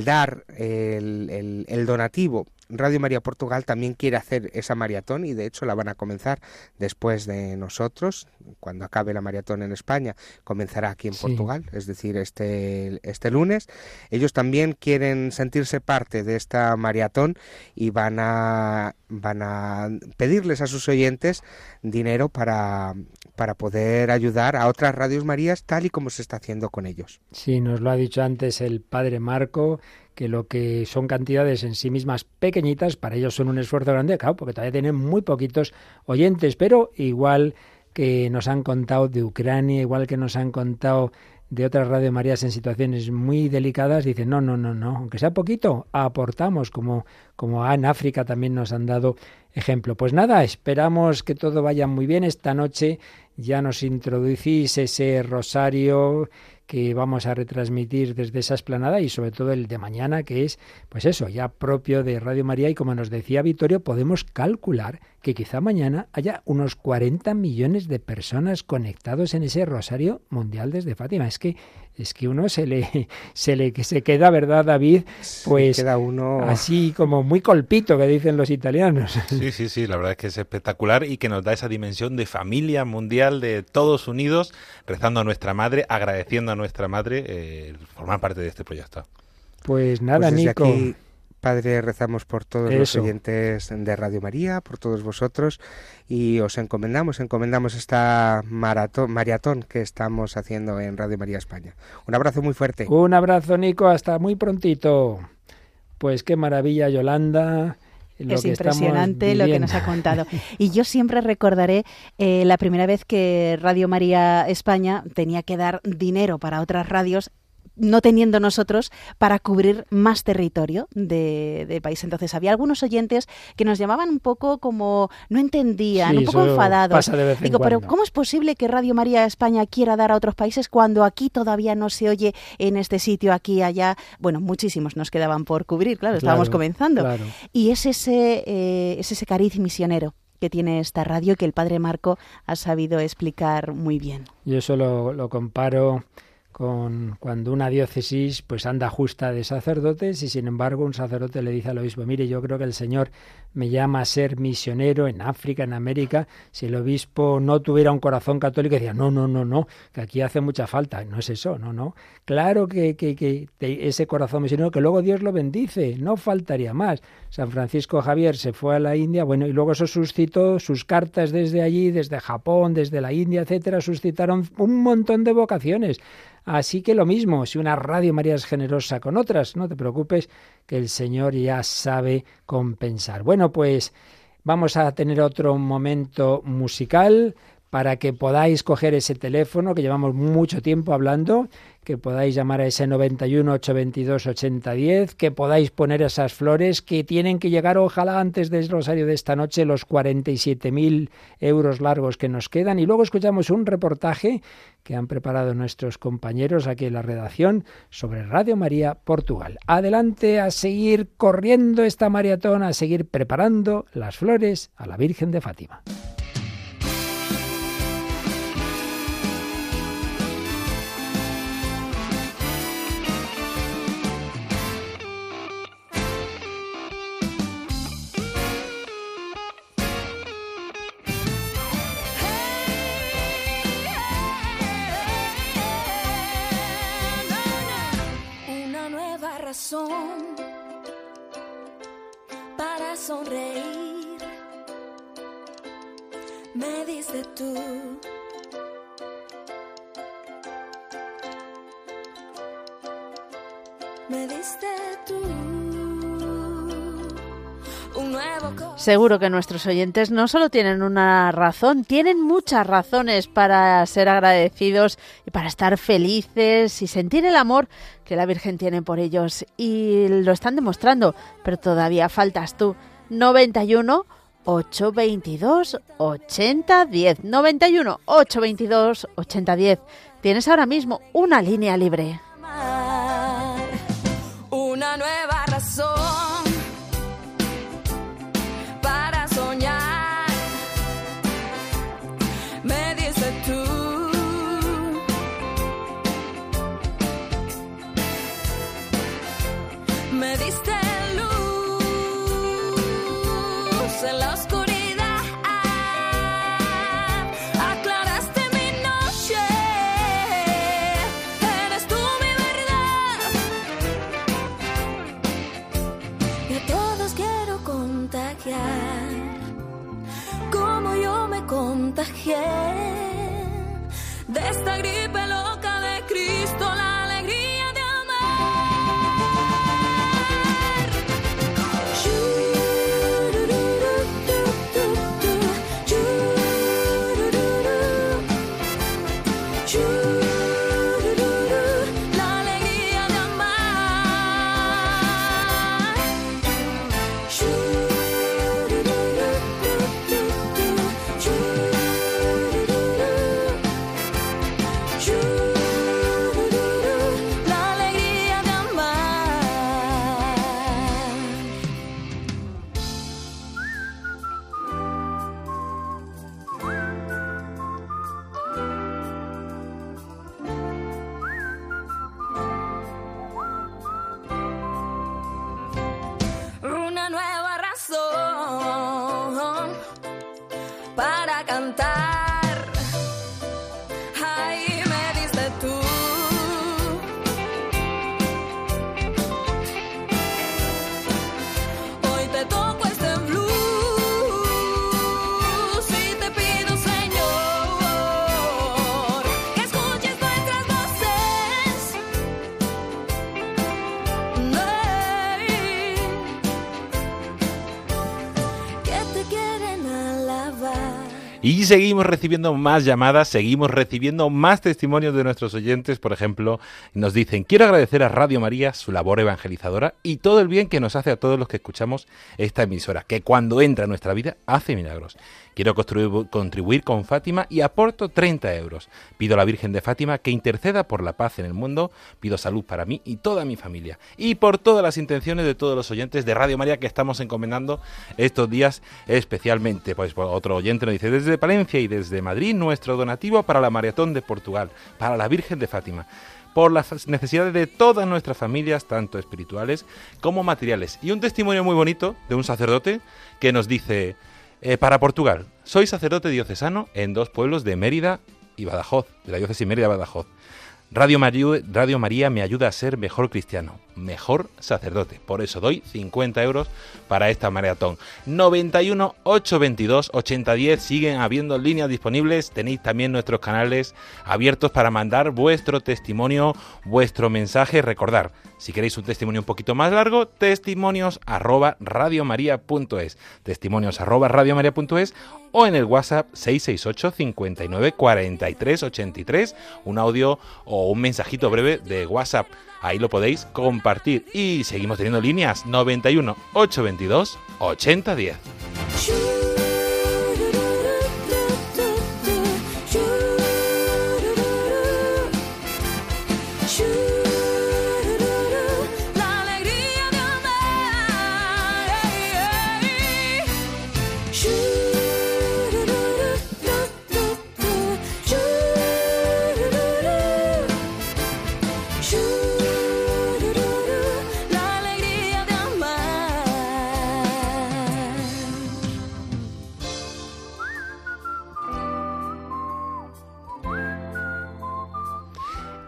Speaker 21: dar, el donativo Radio María Portugal también quiere hacer esa maratón y de hecho la van a comenzar después de nosotros, cuando acabe la maratón en España, comenzará aquí en Portugal, es decir, este, este lunes. Ellos también quieren sentirse parte de esta maratón y van a, van a pedirles a sus oyentes dinero para, para poder ayudar a otras radios Marías tal y como se está haciendo con ellos.
Speaker 2: Sí, nos lo ha dicho antes el padre Marco que lo que son cantidades en sí mismas pequeñitas, para ellos son un esfuerzo grande, claro, porque todavía tienen muy poquitos oyentes, pero igual que nos han contado de Ucrania, igual que nos han contado de otras Radio Marías en situaciones muy delicadas, dicen, no, no, no, no, aunque sea poquito, aportamos, como, como ah, en África también nos han dado ejemplo. Pues nada, esperamos que todo vaya muy bien esta noche, ya nos introducís ese rosario que vamos a retransmitir desde esa esplanada y sobre todo el de mañana, que es, pues eso, ya propio de Radio María. Y como nos decía Vittorio, podemos calcular que quizá mañana haya unos 40 millones de personas conectados en ese Rosario Mundial desde Fátima. Es que es que uno se le, (laughs) se le se queda, ¿verdad, David? Pues queda uno así como muy colpito, que dicen los italianos.
Speaker 22: (laughs) Sí, sí, sí, la verdad es que es espectacular y que nos da esa dimensión de familia mundial, de todos unidos, rezando a nuestra madre, agradeciendo a nuestra madre eh, formar parte de este proyecto.
Speaker 21: Pues nada, pues Nico. Padre, rezamos por todos los oyentes de Radio María, por todos vosotros, y os encomendamos, encomendamos esta maratón, maratón que estamos haciendo en Radio María España. Un abrazo muy fuerte.
Speaker 2: Un abrazo, Nico, hasta muy prontito. Pues qué maravilla, Yolanda.
Speaker 23: es impresionante lo que nos ha contado. Y yo siempre recordaré eh, la primera vez que Radio María España tenía que dar dinero para otras radios no teniendo nosotros para cubrir más territorio de, país. Entonces había algunos oyentes que nos llamaban un poco como no entendían, un poco enfadados. Digo, pero ¿cómo es posible que Radio María España quiera dar a otros países cuando aquí todavía no se oye en este sitio, aquí, allá? Bueno, muchísimos nos quedaban por cubrir, claro, estábamos comenzando. Y es ese, eh, ese cariz misionero que tiene esta radio que el padre Marco ha sabido explicar muy bien.
Speaker 2: Yo eso lo, lo comparo con cuando una diócesis pues anda justa de sacerdotes y sin embargo un sacerdote le dice al obispo, mire, yo creo que el Señor me llama a ser misionero en África, en América, si el obispo no tuviera un corazón católico, decía, no, no, no, no, que aquí hace mucha falta, no es eso, no, no. Claro que, que, que ese corazón misionero, que luego Dios lo bendice, no faltaría más. San Francisco Javier se fue a la India, bueno, y luego eso suscitó sus cartas desde allí, desde Japón, desde la India, etcétera, suscitaron un montón de vocaciones. Así que lo mismo, si una radio María es generosa con otras, no te preocupes, que el Señor ya sabe compensar. Bueno, pues vamos a tener otro momento musical para que podáis coger ese teléfono que llevamos mucho tiempo hablando, que podáis llamar a ese 91 822 8010, que podáis poner esas flores que tienen que llegar ojalá antes del rosario de esta noche los 47.000 euros largos que nos quedan y luego escuchamos un reportaje que han preparado nuestros compañeros aquí en la redacción sobre Radio María Portugal. Adelante a seguir corriendo esta maratón, a seguir preparando las flores a la Virgen de Fátima.
Speaker 23: para sonreír. Me diste tú. Me diste tú. Seguro que nuestros oyentes no solo tienen una razón, tienen muchas razones para ser agradecidos y para estar felices y sentir el amor que la Virgen tiene por ellos. Y lo están demostrando, pero todavía faltas tú. 91 822 8010. 91 822 8010. Tienes ahora mismo una línea libre.
Speaker 24: y a todos quiero contagiar. Como yo me contagié de esta gripe loca.
Speaker 22: seguimos recibiendo más llamadas, seguimos recibiendo más testimonios de nuestros oyentes. Por ejemplo, nos dicen, quiero agradecer a Radio María su labor evangelizadora y todo el bien que nos hace a todos los que escuchamos esta emisora, que cuando entra en nuestra vida hace milagros. Quiero contribuir con Fátima y aporto 30 euros. Pido a la Virgen de Fátima que interceda por la paz en el mundo. Pido salud para mí y toda mi familia. Y por todas las intenciones de todos los oyentes de Radio María que estamos encomendando estos días especialmente. Pues, pues otro oyente nos dice, desde Palencia y desde Madrid, nuestro donativo para la Maratón de Portugal, para la Virgen de Fátima por las necesidades de todas nuestras familias, tanto espirituales como materiales. Y un testimonio muy bonito de un sacerdote que nos dice, eh, para Portugal, soy sacerdote diocesano en dos pueblos de Mérida y Badajoz, de la diócesis Mérida-Badajoz. Radio, María, Radio María me ayuda a ser mejor cristiano, mejor sacerdote. Por eso doy 50 euros para esta maratón. 91 822 8010 siguen habiendo líneas disponibles. Tenéis también nuestros canales abiertos para mandar vuestro testimonio, vuestro mensaje. Recordar, si queréis un testimonio un poquito más largo, testimonios arroba Testimonios arroba o en el WhatsApp 668 59 43 83, un audio o un mensajito breve de WhatsApp. Ahí lo podéis compartir. Y seguimos teniendo líneas 91 822 8010.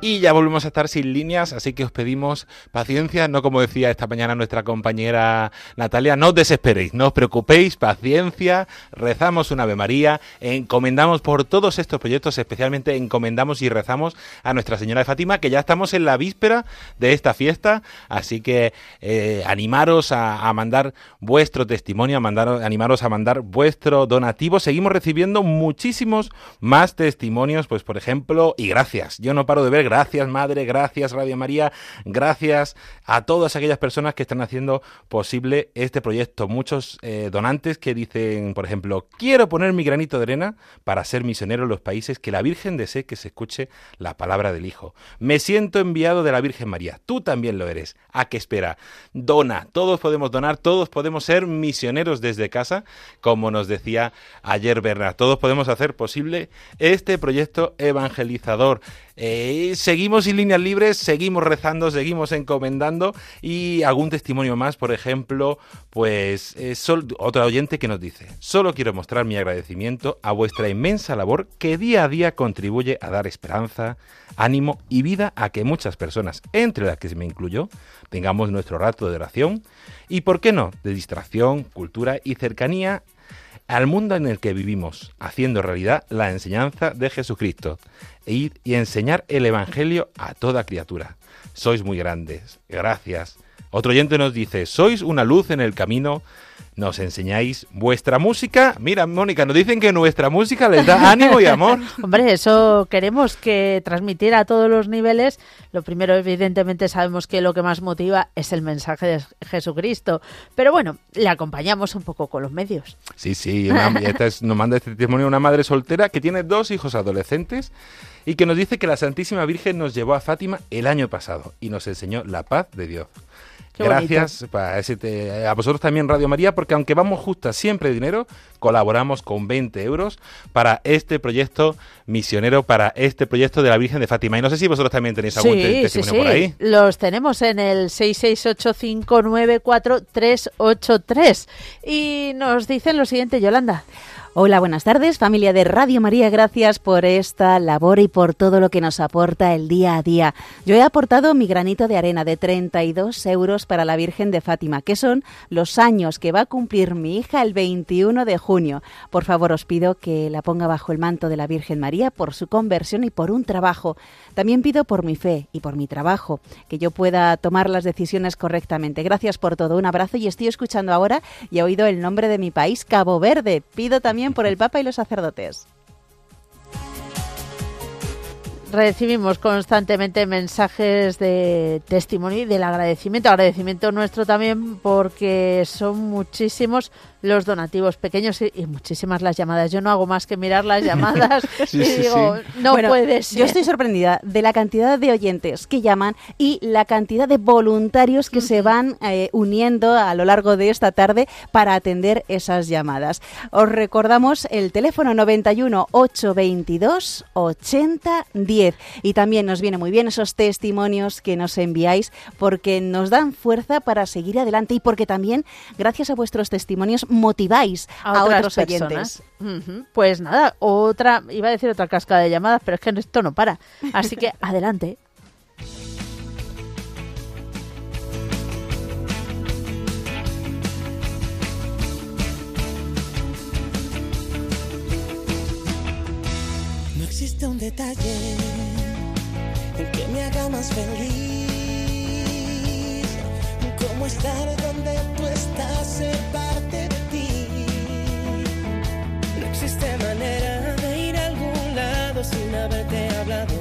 Speaker 22: Y ya volvemos a estar sin líneas, así que os pedimos paciencia, no como decía esta mañana nuestra compañera Natalia, no os desesperéis, no os preocupéis, paciencia, rezamos un Ave María, encomendamos por todos estos proyectos, especialmente encomendamos y rezamos a Nuestra Señora de Fátima, que ya estamos en la víspera de esta fiesta, así que eh, animaros a, mandar vuestro testimonio, a mandar, animaros a mandar vuestro donativo. Seguimos recibiendo muchísimos más testimonios, pues por ejemplo, y gracias, yo no paro de ver Gracias, Madre, gracias, Radio María, gracias a todas aquellas personas que están haciendo posible este proyecto. Muchos eh, donantes que dicen, por ejemplo, quiero poner mi granito de arena para ser misionero en los países que la Virgen desee que se escuche la palabra del Hijo. Me siento enviado de la Virgen María. Tú también lo eres. ¿A qué espera? Dona. Todos podemos donar, todos podemos ser misioneros desde casa, como nos decía ayer Bernard. Todos podemos hacer posible este proyecto evangelizador. Eh, seguimos sin líneas libres, seguimos rezando, seguimos encomendando y algún testimonio más, por ejemplo, pues eh, oyente que nos dice, solo quiero mostrar mi agradecimiento a vuestra inmensa labor que día a día contribuye a dar esperanza, ánimo y vida a que muchas personas, entre las que me incluyo, tengamos nuestro rato de oración y, ¿por qué no?, de distracción, cultura y cercanía al mundo en el que vivimos, haciendo realidad la enseñanza de Jesucristo e ir y enseñar el Evangelio a toda criatura. Sois muy grandes, gracias. Otro oyente nos dice, sois una luz en el camino nos enseñáis vuestra música. Mira, Mónica, nos dicen que nuestra música les da ánimo y amor.
Speaker 25: (laughs) Hombre, eso queremos que transmitiera a todos los niveles. Lo primero, evidentemente, sabemos que lo que más motiva es el mensaje de Jesucristo. Pero bueno, le acompañamos un poco con los medios.
Speaker 22: Sí, sí, (laughs) nos manda este testimonio una madre soltera que tiene dos hijos adolescentes y que nos dice que la Santísima Virgen nos llevó a Fátima el año pasado y nos enseñó la paz de Dios. Gracias eh, a vosotros también, Radio María, porque aunque vamos justas siempre dinero, colaboramos con 20 euros para este proyecto misionero, para este proyecto de la Virgen de Fátima. Y no sé si vosotros también tenéis algún sí, testimonio sí, sí. por ahí.
Speaker 25: Los tenemos en el 668594383. Y nos dicen lo siguiente, Yolanda. Hola, buenas tardes, familia de Radio María. Gracias por esta labor y por todo lo que nos aporta el día a día. Yo he aportado mi granito de arena de 32 euros para la Virgen de Fátima, que son los años que va a cumplir mi hija el 21 de junio. Por favor, os pido que la ponga bajo el manto de la Virgen María por su conversión y por un trabajo también pido por mi fe y por mi trabajo, que yo pueda tomar las decisiones correctamente. Gracias por todo, un abrazo y estoy escuchando ahora y he oído el nombre de mi país, Cabo Verde. Pido también por el Papa y los sacerdotes. Recibimos constantemente mensajes de testimonio y del agradecimiento, agradecimiento nuestro también porque son muchísimos los donativos pequeños y, muchísimas las llamadas. Yo no hago más que mirar las llamadas (laughs) y digo, no Yo
Speaker 23: estoy sorprendida de la cantidad de oyentes que llaman y la cantidad de voluntarios que se van eh, uniendo a lo largo de esta tarde para atender esas llamadas. Os recordamos el teléfono 91 822 8010 y también nos viene muy bien esos testimonios que nos enviáis porque nos dan fuerza para seguir adelante y porque también, gracias a vuestros testimonios, motiváis a, otros
Speaker 25: Pues nada, otra, iba a decir otra cascada de llamadas, pero es que esto no para. Así que (laughs) adelante.
Speaker 24: existe un detalle que me haga más feliz. Como estar donde tú estás, ser parte de ti. No existe manera de ir a algún lado sin haberte hablado.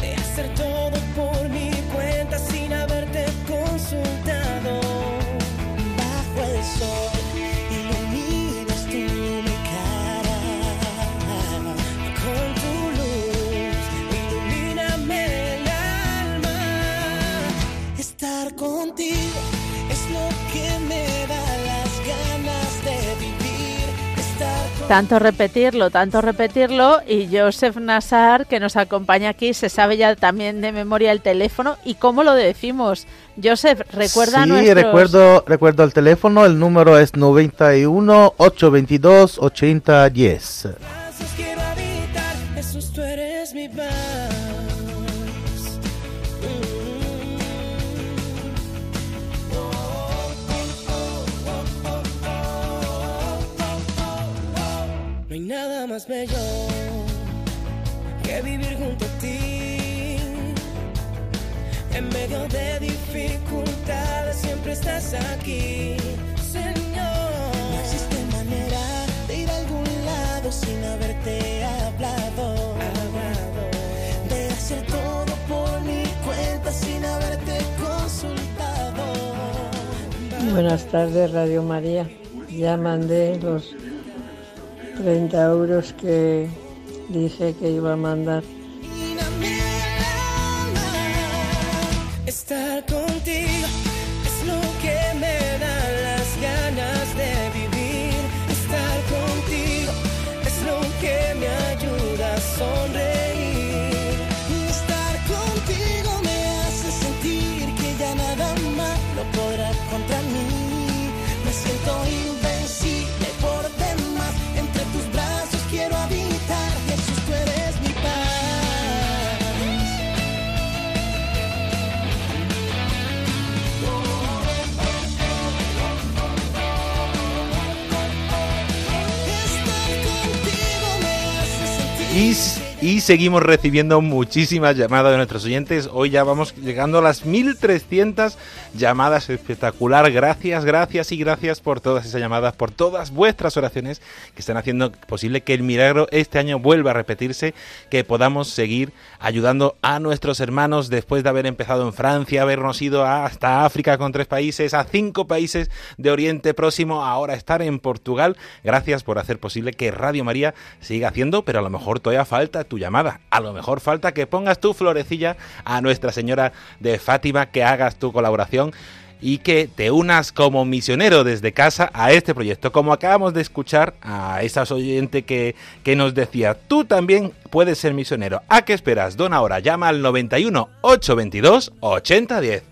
Speaker 24: De hacer todo por mí.
Speaker 25: tanto repetirlo, tanto repetirlo y Joseph Nazar, que nos acompaña aquí se sabe ya también de memoria el teléfono y cómo lo decimos. Joseph, recuerda sí,
Speaker 21: recuerdo, recuerdo el teléfono, el número es 91 822 8010. más bello que vivir junto a ti.
Speaker 26: En medio de dificultades siempre estás aquí, Señor. No existe manera de ir a algún lado sin haberte hablado. De hacer todo por mi cuenta sin haberte consultado. Buenas tardes, Radio María. Ya mandé los 30 euros que dije que iba a mandar.
Speaker 22: peace. y seguimos recibiendo muchísimas llamadas de nuestros oyentes. Hoy ya vamos llegando a las 1300 llamadas. Espectacular. Gracias, gracias y gracias por todas esas llamadas, por todas vuestras oraciones que están haciendo posible que el milagro este año vuelva a repetirse, que podamos seguir ayudando a nuestros hermanos después de haber empezado en Francia, habernos ido hasta África con tres países, a cinco países de Oriente Próximo, ahora estar en Portugal. Gracias por hacer posible que Radio María siga haciendo, pero a lo mejor todavía falta tu llamada. A lo mejor falta que pongas tu florecilla a Nuestra Señora de Fátima, que hagas tu colaboración y que te unas como misionero desde casa a este proyecto. Como acabamos de escuchar a esa oyente que, que nos decía, tú también puedes ser misionero. ¿A qué esperas? Dona ahora, llama al 91 822 8010.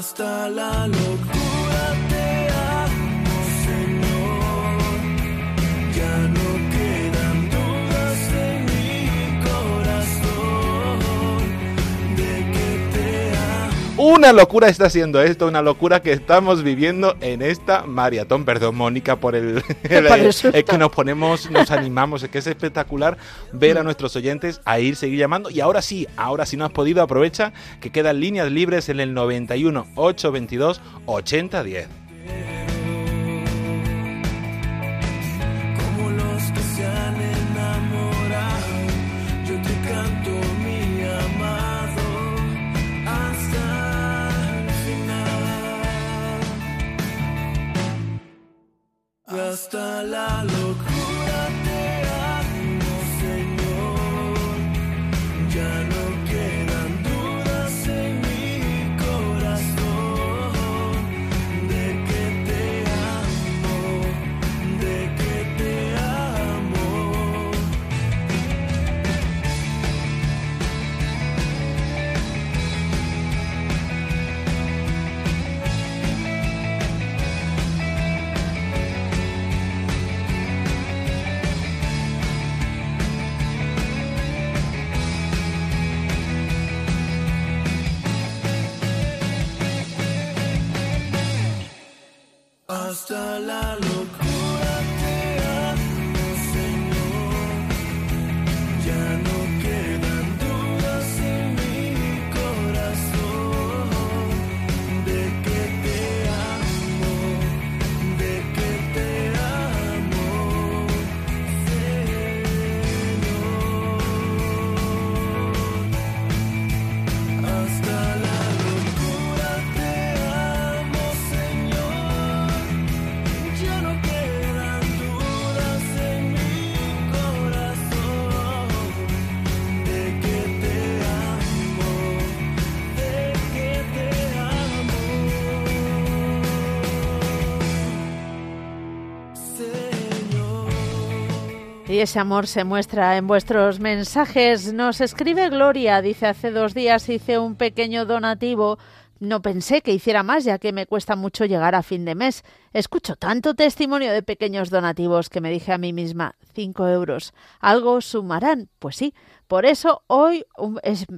Speaker 22: hasta la luz. Una locura está siendo esto, una locura que estamos viviendo en esta maratón. Perdón, Mónica, por el. es (laughs) eh, eh, que nos ponemos, nos animamos, es que es espectacular ver a nuestros oyentes a ir seguir llamando. Y ahora sí, ahora sí no has podido, aprovecha que quedan líneas libres en el 91 822 8010. Hasta la locura te amo, Señor. Ya
Speaker 25: hasta la locura. Y ese amor se muestra en vuestros mensajes. Nos escribe Gloria, dice, hace dos días hice un pequeño donativo. No pensé que hiciera más, ya que me cuesta mucho llegar a fin de mes. Escucho tanto testimonio de pequeños donativos que me dije a mí misma, cinco euros. ¿Algo sumarán? Pues sí. Por eso hoy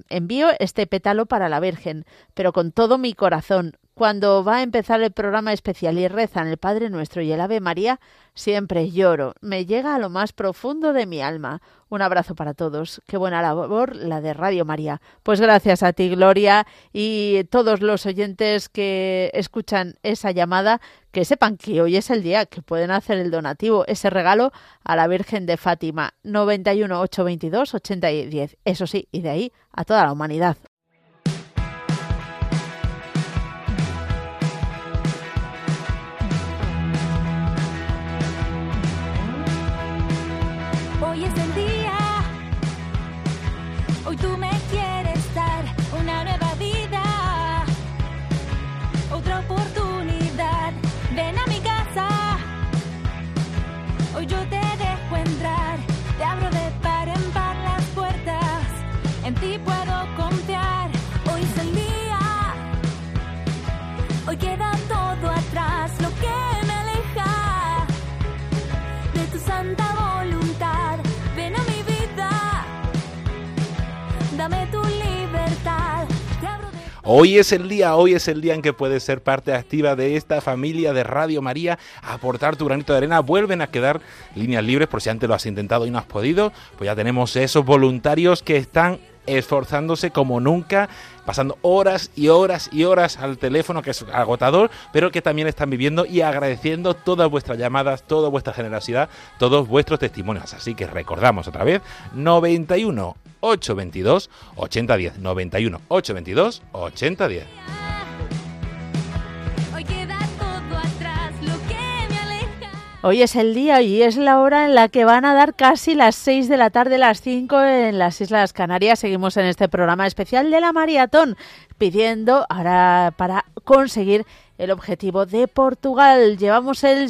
Speaker 25: envío este pétalo para la Virgen, pero con todo mi corazón. Cuando va a empezar el programa especial y rezan el Padre Nuestro y el Ave María, siempre lloro, me llega a lo más profundo de mi alma. Un abrazo para todos. Qué buena labor la de Radio María. Pues gracias a ti, Gloria, y todos los oyentes que escuchan esa llamada, que sepan que hoy es el día que pueden hacer el donativo, ese regalo a la Virgen de Fátima, 91 822 8010. Eso sí, y de ahí a toda la humanidad.
Speaker 22: Hoy es el día, hoy es el día en que puedes ser parte activa de esta familia de Radio María, aportar tu granito de arena. Vuelven a quedar líneas libres por si antes lo has intentado y no has podido. Pues ya tenemos esos voluntarios que están esforzándose como nunca, pasando horas y horas y horas al teléfono, que es agotador, pero que también están viviendo y agradeciendo todas vuestras llamadas, toda vuestra generosidad, todos vuestros testimonios. Así que recordamos otra vez, 91 822 8010. 91 822 8010.
Speaker 25: Hoy es el día y es la hora en la que van a dar casi las 6 de la tarde, las 5 en las Islas Canarias. Seguimos en este programa especial de la maratón, pidiendo ahora para conseguir el objetivo de Portugal. Llevamos el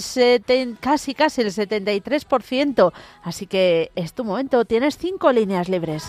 Speaker 25: casi casi el 73%, así que es tu momento, tienes cinco líneas libres.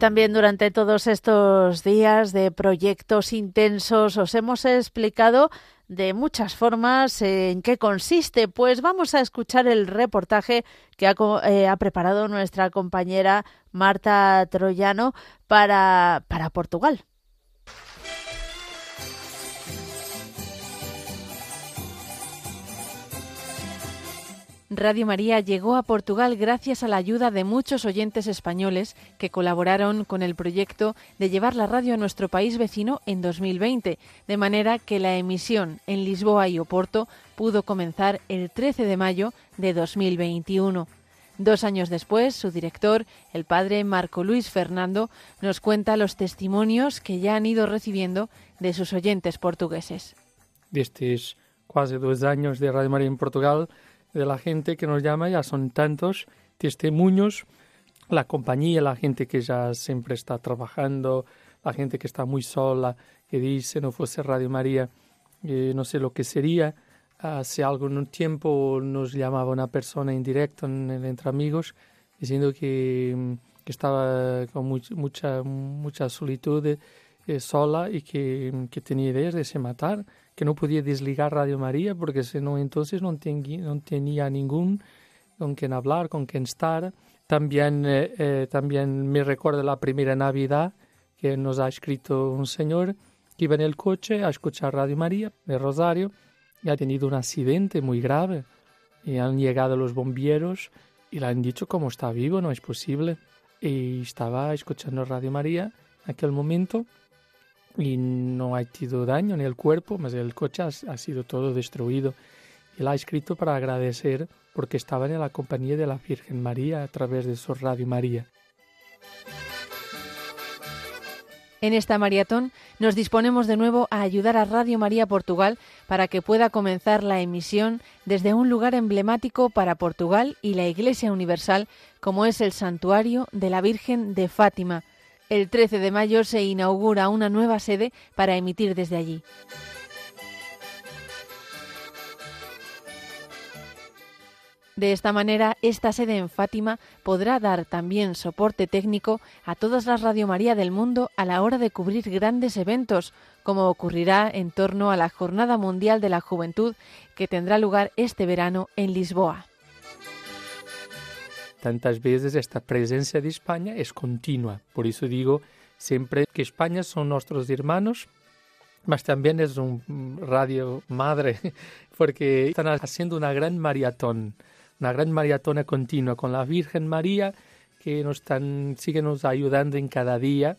Speaker 25: También durante todos estos días de proyectos intensos os hemos explicado de muchas formas en qué consiste. Pues vamos a escuchar el reportaje que ha, eh, preparado nuestra compañera Marta Troyano para, para Portugal.
Speaker 27: Radio María llegó a Portugal gracias a la ayuda de muchos oyentes españoles que colaboraron con el proyecto de llevar la radio a nuestro país vecino en 2020, de manera que la emisión en Lisboa y Oporto pudo comenzar el 13 de mayo de 2021. Dos años después, su director, el padre Marco Luis Fernando, nos cuenta los testimonios que ya han ido recibiendo de sus oyentes portugueses. De
Speaker 28: casi dos años de Radio María en Portugal, de la gente que nos llama, ya son tantos testimonios, la compañía, la gente que ya siempre está trabajando, la gente que está muy sola, que dice, no fuese Radio María, eh, no sé lo que sería. Hace algún tiempo nos llamaba una persona en directo entre amigos diciendo que, estaba con mucha, mucha solitud eh, sola y que, que tenía ideas de se matar, que no podía desligar Radio María porque si no entonces no, tenía ningún con quien hablar, con quien estar. También, eh, eh, también me recuerda la primera Navidad que nos ha escrito un señor que iba en el coche a escuchar Radio María de Rosario y ha tenido un accidente muy grave y han llegado los bomberos y le han dicho cómo está vivo, no es posible. Y estaba escuchando Radio María en aquel momento y no ha tenido daño en el cuerpo, mas el coche ha, ha sido todo destruido. Él ha escrito para agradecer porque estaba en la compañía de la Virgen María a través de su Radio María.
Speaker 27: En esta maratón nos disponemos de nuevo a ayudar a Radio María Portugal para que pueda comenzar la emisión desde un lugar emblemático para Portugal y la Iglesia Universal, como es el Santuario de la Virgen de Fátima. El 13 de mayo se inaugura una nueva sede para emitir desde allí. De esta manera, esta sede en Fátima podrá dar también soporte técnico a todas las Radio María del mundo a la hora de cubrir grandes eventos, como ocurrirá en torno a la Jornada Mundial de la Juventud que tendrá lugar este verano en Lisboa
Speaker 29: tantas veces esta presencia de España es continua. Por eso digo siempre que España son nuestros hermanos, mas también es un radio madre, (laughs) porque están haciendo una gran maratón, una gran maratona continua con la Virgen María, que nos están, sigue nos ayudando en cada día.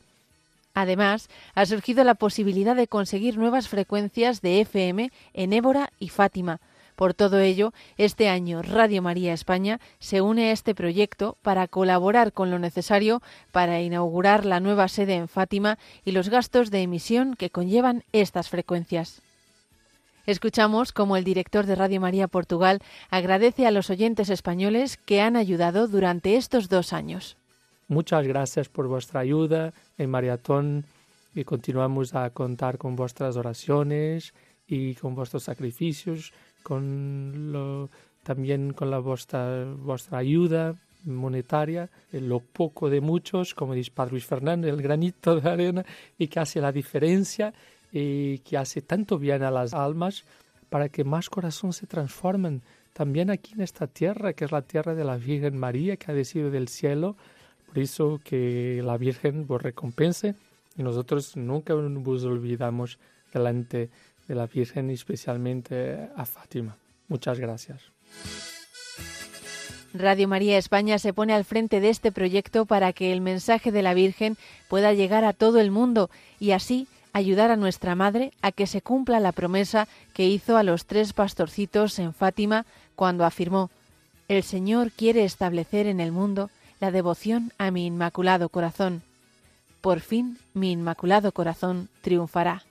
Speaker 27: Además, ha surgido la posibilidad de conseguir nuevas frecuencias de FM en Évora y Fátima, por todo ello, este año Radio María España se une a este proyecto para colaborar con lo necesario para inaugurar la nueva sede en Fátima y los gastos de emisión que conllevan estas frecuencias. Escuchamos cómo el director de Radio María Portugal agradece a los oyentes españoles que han ayudado durante estos dos años.
Speaker 30: Muchas gracias por vuestra ayuda en Maratón y continuamos a contar con vuestras oraciones y con vuestros sacrificios con también con la vuestra, vuestra ayuda monetaria, eh, lo poco de muchos, como dice Padre Luis Fernández, el granito de arena, y que hace la diferencia y que hace tanto bien a las almas para que más corazones se transformen también aquí en esta tierra, que es la tierra de la Virgen María, que ha decidido del cielo. Por eso que la Virgen vos recompense y nosotros nunca nos olvidamos delante de de la Virgen y especialmente a Fátima. Muchas gracias.
Speaker 27: Radio María España se pone al frente de este proyecto para que el mensaje de la Virgen pueda llegar a todo el mundo y así ayudar a nuestra Madre a que se cumpla la promesa que hizo a los tres pastorcitos en Fátima cuando afirmó El Señor quiere establecer en el mundo la devoción a mi Inmaculado Corazón. Por fin mi Inmaculado Corazón triunfará.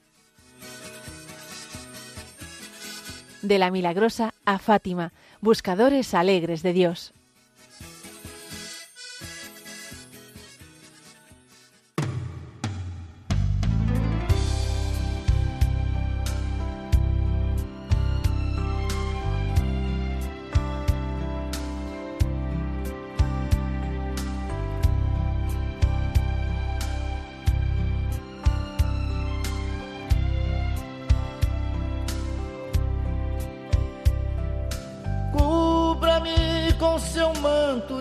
Speaker 27: de la milagrosa a Fátima, buscadores alegres de Dios.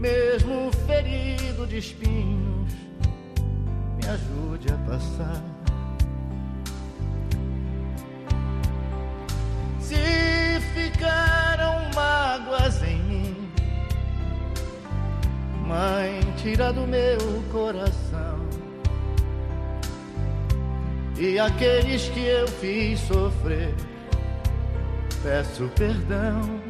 Speaker 27: mesmo
Speaker 25: ferido de espinhos, me ajude a passar. Se ficaram mágoas em mim, Mãe, tira do meu coração. E aqueles que eu fiz sofrer, peço perdão.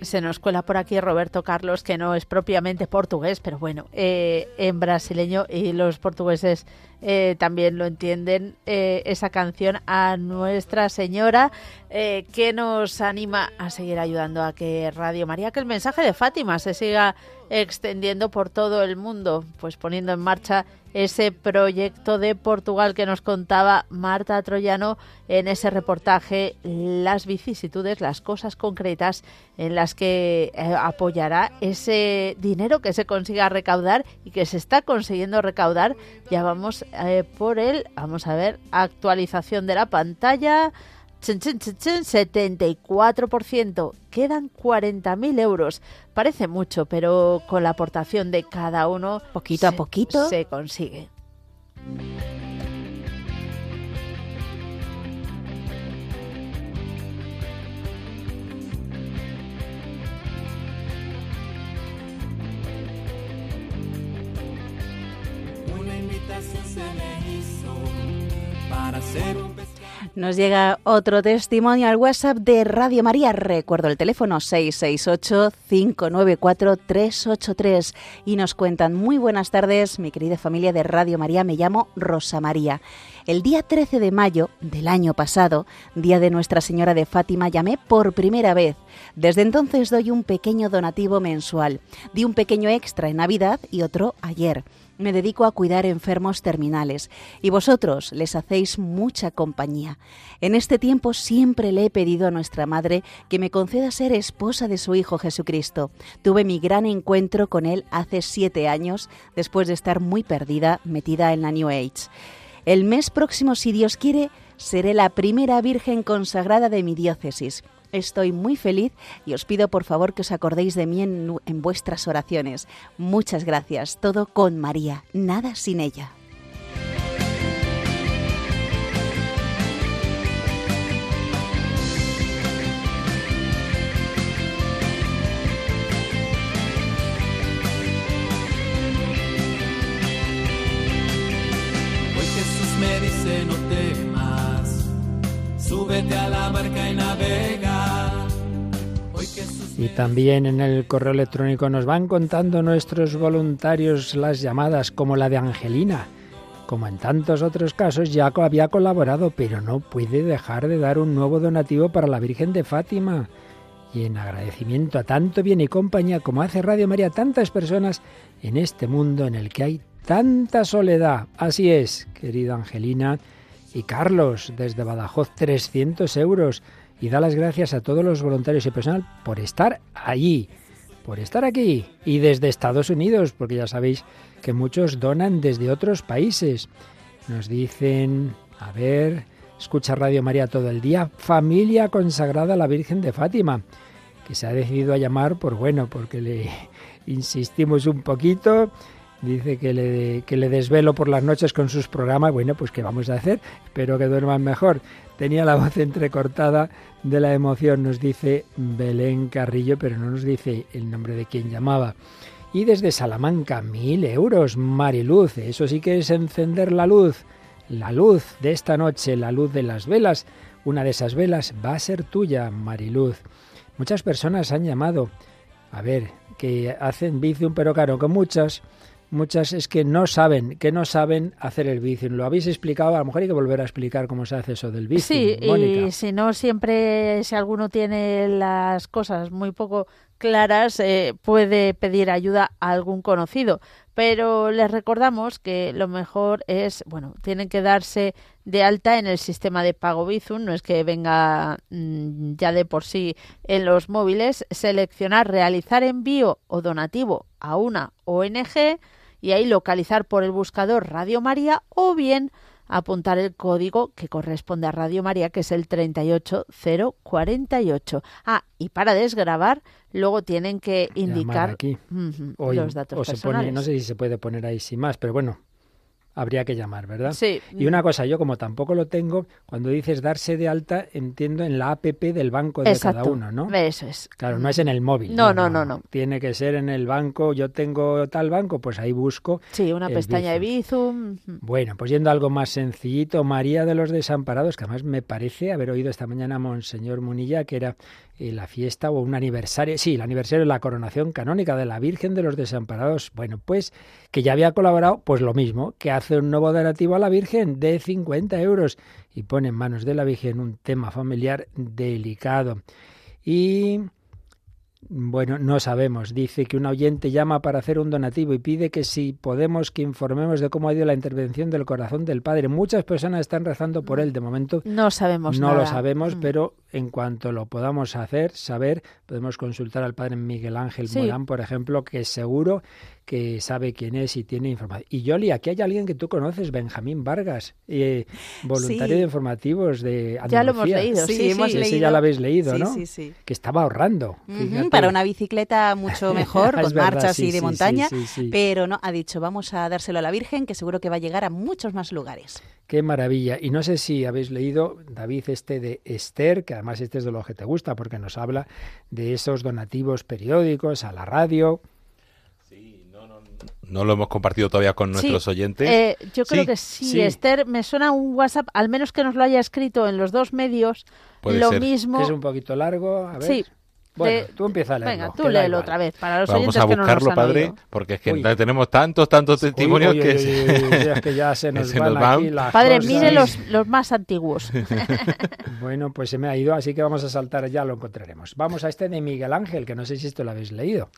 Speaker 25: se nos cuela por aquí Roberto Carlos, que no es propiamente portugués, pero bueno, eh, en brasileño y los portugueses eh, también lo entienden, eh, esa canción a Nuestra Señora eh, que nos anima a seguir ayudando a que Radio María, que el mensaje de Fátima se siga extendiendo por todo el mundo, pues poniendo en marcha ese proyecto de Portugal que nos contaba Marta Troyano en ese reportaje, las vicisitudes, las cosas concretas en las que apoyará ese dinero que se consiga recaudar y que se está consiguiendo recaudar. Ya vamos eh, por el, vamos a ver, actualización de la pantalla. 74%. Quedan 40.000 euros. Parece mucho, pero con la aportación de cada uno, poquito a poquito, se consigue. nos llega otro testimonio al WhatsApp de Radio María. Recuerdo el teléfono 668-594-383. Y nos cuentan, muy buenas tardes, mi querida familia de Radio María, me llamo Rosa María. El día 13 de mayo del año pasado, día de Nuestra Señora de Fátima, llamé por primera vez. Desde entonces doy un pequeño donativo mensual. Di un pequeño extra en Navidad y otro ayer. Me dedico a cuidar enfermos terminales y vosotros les hacéis mucha compañía. En este tiempo siempre le he pedido a nuestra Madre que me conceda ser esposa de su Hijo Jesucristo. Tuve mi gran encuentro con él hace siete años, después de estar muy perdida, metida en la New Age. El mes próximo, si Dios quiere, seré la primera Virgen consagrada de mi diócesis Estoy muy feliz y os pido por favor que os acordéis de mí en, vuestras oraciones. Muchas gracias. Todo con María, nada sin ella.
Speaker 22: Hoy me dice no temas, súbete a la Y también en el correo electrónico nos van contando nuestros voluntarios las llamadas como la de Angelina. Como en tantos otros casos, Jaco había colaborado, pero no puede dejar de dar un nuevo donativo para la Virgen de Fátima. Y en agradecimiento a tanto bien y compañía como hace Radio María tantas personas en este mundo en el que hay tanta soledad. Así es, querida Angelina y Carlos, desde Badajoz, 300 euros y da las gracias a todos los voluntarios y personal por estar allí, por estar aquí y desde Estados Unidos, porque ya sabéis que muchos donan desde otros países. Nos dicen, a ver, escucha Radio María todo el día, familia consagrada a la Virgen de Fátima, que se ha decidido a llamar por bueno, porque le (laughs) insistimos un poquito. Dice que le, que le desvelo por las noches con sus programas. Bueno, pues ¿qué vamos a hacer? Espero que duerman mejor tenía la voz entrecortada de la emoción, nos dice Belén Carrillo, pero no nos dice el nombre de quien llamaba. Y desde Salamanca, mil euros, Mariluz, eso sí que es encender la luz, la luz de esta noche, la luz de las velas, una de esas velas va a ser tuya, Mariluz. Muchas personas han llamado, a ver, que hacen un pero caro con muchas muchas es que no saben, que no saben hacer el Bizum. Lo habéis explicado, a lo mejor hay que volver a explicar cómo se hace eso del Bizum. Sí,
Speaker 25: y si no, siempre, si alguno tiene las cosas muy poco claras, eh, puede pedir ayuda a algún conocido. Pero les recordamos que lo mejor es, bueno, tienen que darse de alta en el sistema de pago Bizum, no es que venga mm, ya de por sí en los móviles, seleccionar realizar envío o donativo a una ONG, y ahí localizar por el buscador Radio María o bien apuntar el código que corresponde a Radio María, que es el 38048. Ah, y para desgrabar, luego tienen que indicar los datos personales.
Speaker 22: no sé si se puede poner ahí sin más, pero bueno, habría que llamar, ¿verdad? Sí. Y una cosa, yo como tampoco lo tengo, cuando dices darse de alta, entiendo en la APP del banco de cada uno, ¿no?
Speaker 25: Eso es.
Speaker 22: Claro, no es en el móvil.
Speaker 25: No no, no, no,
Speaker 22: Tiene que ser en el banco, yo tengo tal banco, pues ahí busco.
Speaker 25: Sí, una pestaña de Bizum.
Speaker 22: Bueno, pues yendo a algo más sencillito, María de los Desamparados, que además me parece haber oído esta mañana a Monseñor Munilla, que era la fiesta o un aniversario, sí, el aniversario de la coronación canónica de la Virgen de los Desamparados. Bueno, pues que ya había colaborado, pues lo mismo, que hace un nuevo donativo a la Virgen de 50 euros y pone en manos de la Virgen un tema familiar delicado. Y bueno, no sabemos. Dice que un oyente llama para hacer un donativo y pide que si podemos que informemos de cómo ha ido la intervención del corazón del Padre. Muchas personas están rezando por él. De momento
Speaker 25: no sabemos.
Speaker 22: No lo sabemos, mm. pero en cuanto lo podamos hacer, saber, podemos consultar al Padre Miguel Ángel Morán, por ejemplo, que seguro que sabe quién es y tiene información. Y Yoli, aquí hay alguien que tú conoces, Benjamín Vargas, eh, voluntario de informativos de Andalucía. Ya lo
Speaker 25: hemos leído, sí, sí hemos leído.
Speaker 22: ya lo habéis leído, ¿no? Sí, sí, Que estaba ahorrando.
Speaker 25: para una bicicleta mucho (laughs) mejor, con marchas y de montaña, pero no, ha dicho, vamos a dárselo a la Virgen, que seguro que va a llegar a muchos más lugares.
Speaker 22: Qué maravilla. Y no sé si habéis leído, David, este de Esther, que además este es de lo que te gusta, porque nos habla de esos donativos periódicos a la radio,
Speaker 31: no lo hemos compartido todavía con nuestros oyentes. Eh,
Speaker 25: yo creo que sí, Esther, me suena un WhatsApp, al menos que nos lo haya escrito en los dos medios, lo mismo.
Speaker 22: Es un poquito largo, a ver. Sí, bueno, tú empieza a leerlo.
Speaker 25: Venga, tú léelo otra vez. Para
Speaker 31: los Vamos a buscarlo, padre, porque es que tenemos tantos, tantos testimonios que,
Speaker 22: que ya se (laughs) nos, van, las
Speaker 25: Padre, mire los, los más antiguos.
Speaker 22: (laughs) bueno, pues se me ha ido, así que vamos a saltar, ya lo encontraremos. Vamos a este de Miguel Ángel, que no sé si esto lo habéis leído.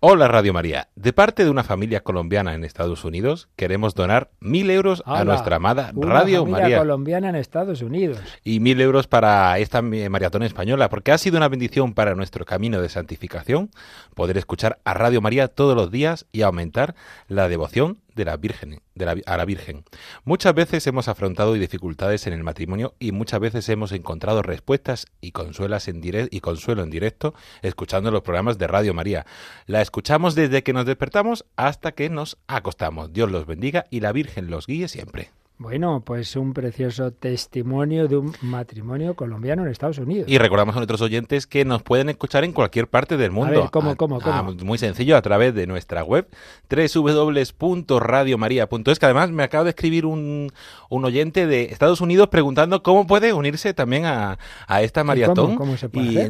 Speaker 31: Hola, Radio María. De parte de una familia colombiana en Estados Unidos, queremos donar mil euros a nuestra amada Radio María. colombiana
Speaker 22: en Estados Unidos.
Speaker 31: Y mil euros para esta eh, maratón española, porque ha sido una bendición para nuestra nuestro camino de santificación, poder escuchar a Radio María todos los días y aumentar la devoción de la Virgen, de la, a la Virgen. Muchas veces hemos afrontado dificultades en el matrimonio y muchas veces hemos encontrado respuestas y, consuelas en directo y consuelo en directo escuchando los programas de Radio María. La escuchamos desde que nos despertamos hasta que nos acostamos. Dios los bendiga y la Virgen los guíe siempre.
Speaker 22: Bueno, pues un precioso testimonio de un matrimonio colombiano en Estados Unidos.
Speaker 31: Y recordamos a nuestros oyentes que nos pueden escuchar en cualquier parte del mundo. Ah,
Speaker 22: ¿cómo, cómo, ah,
Speaker 31: muy sencillo, a través de nuestra web www.radiomaria.es, que además me acaba de escribir un, un, oyente de Estados Unidos preguntando cómo puede unirse también a, a esta maratón. ¿Y, cómo,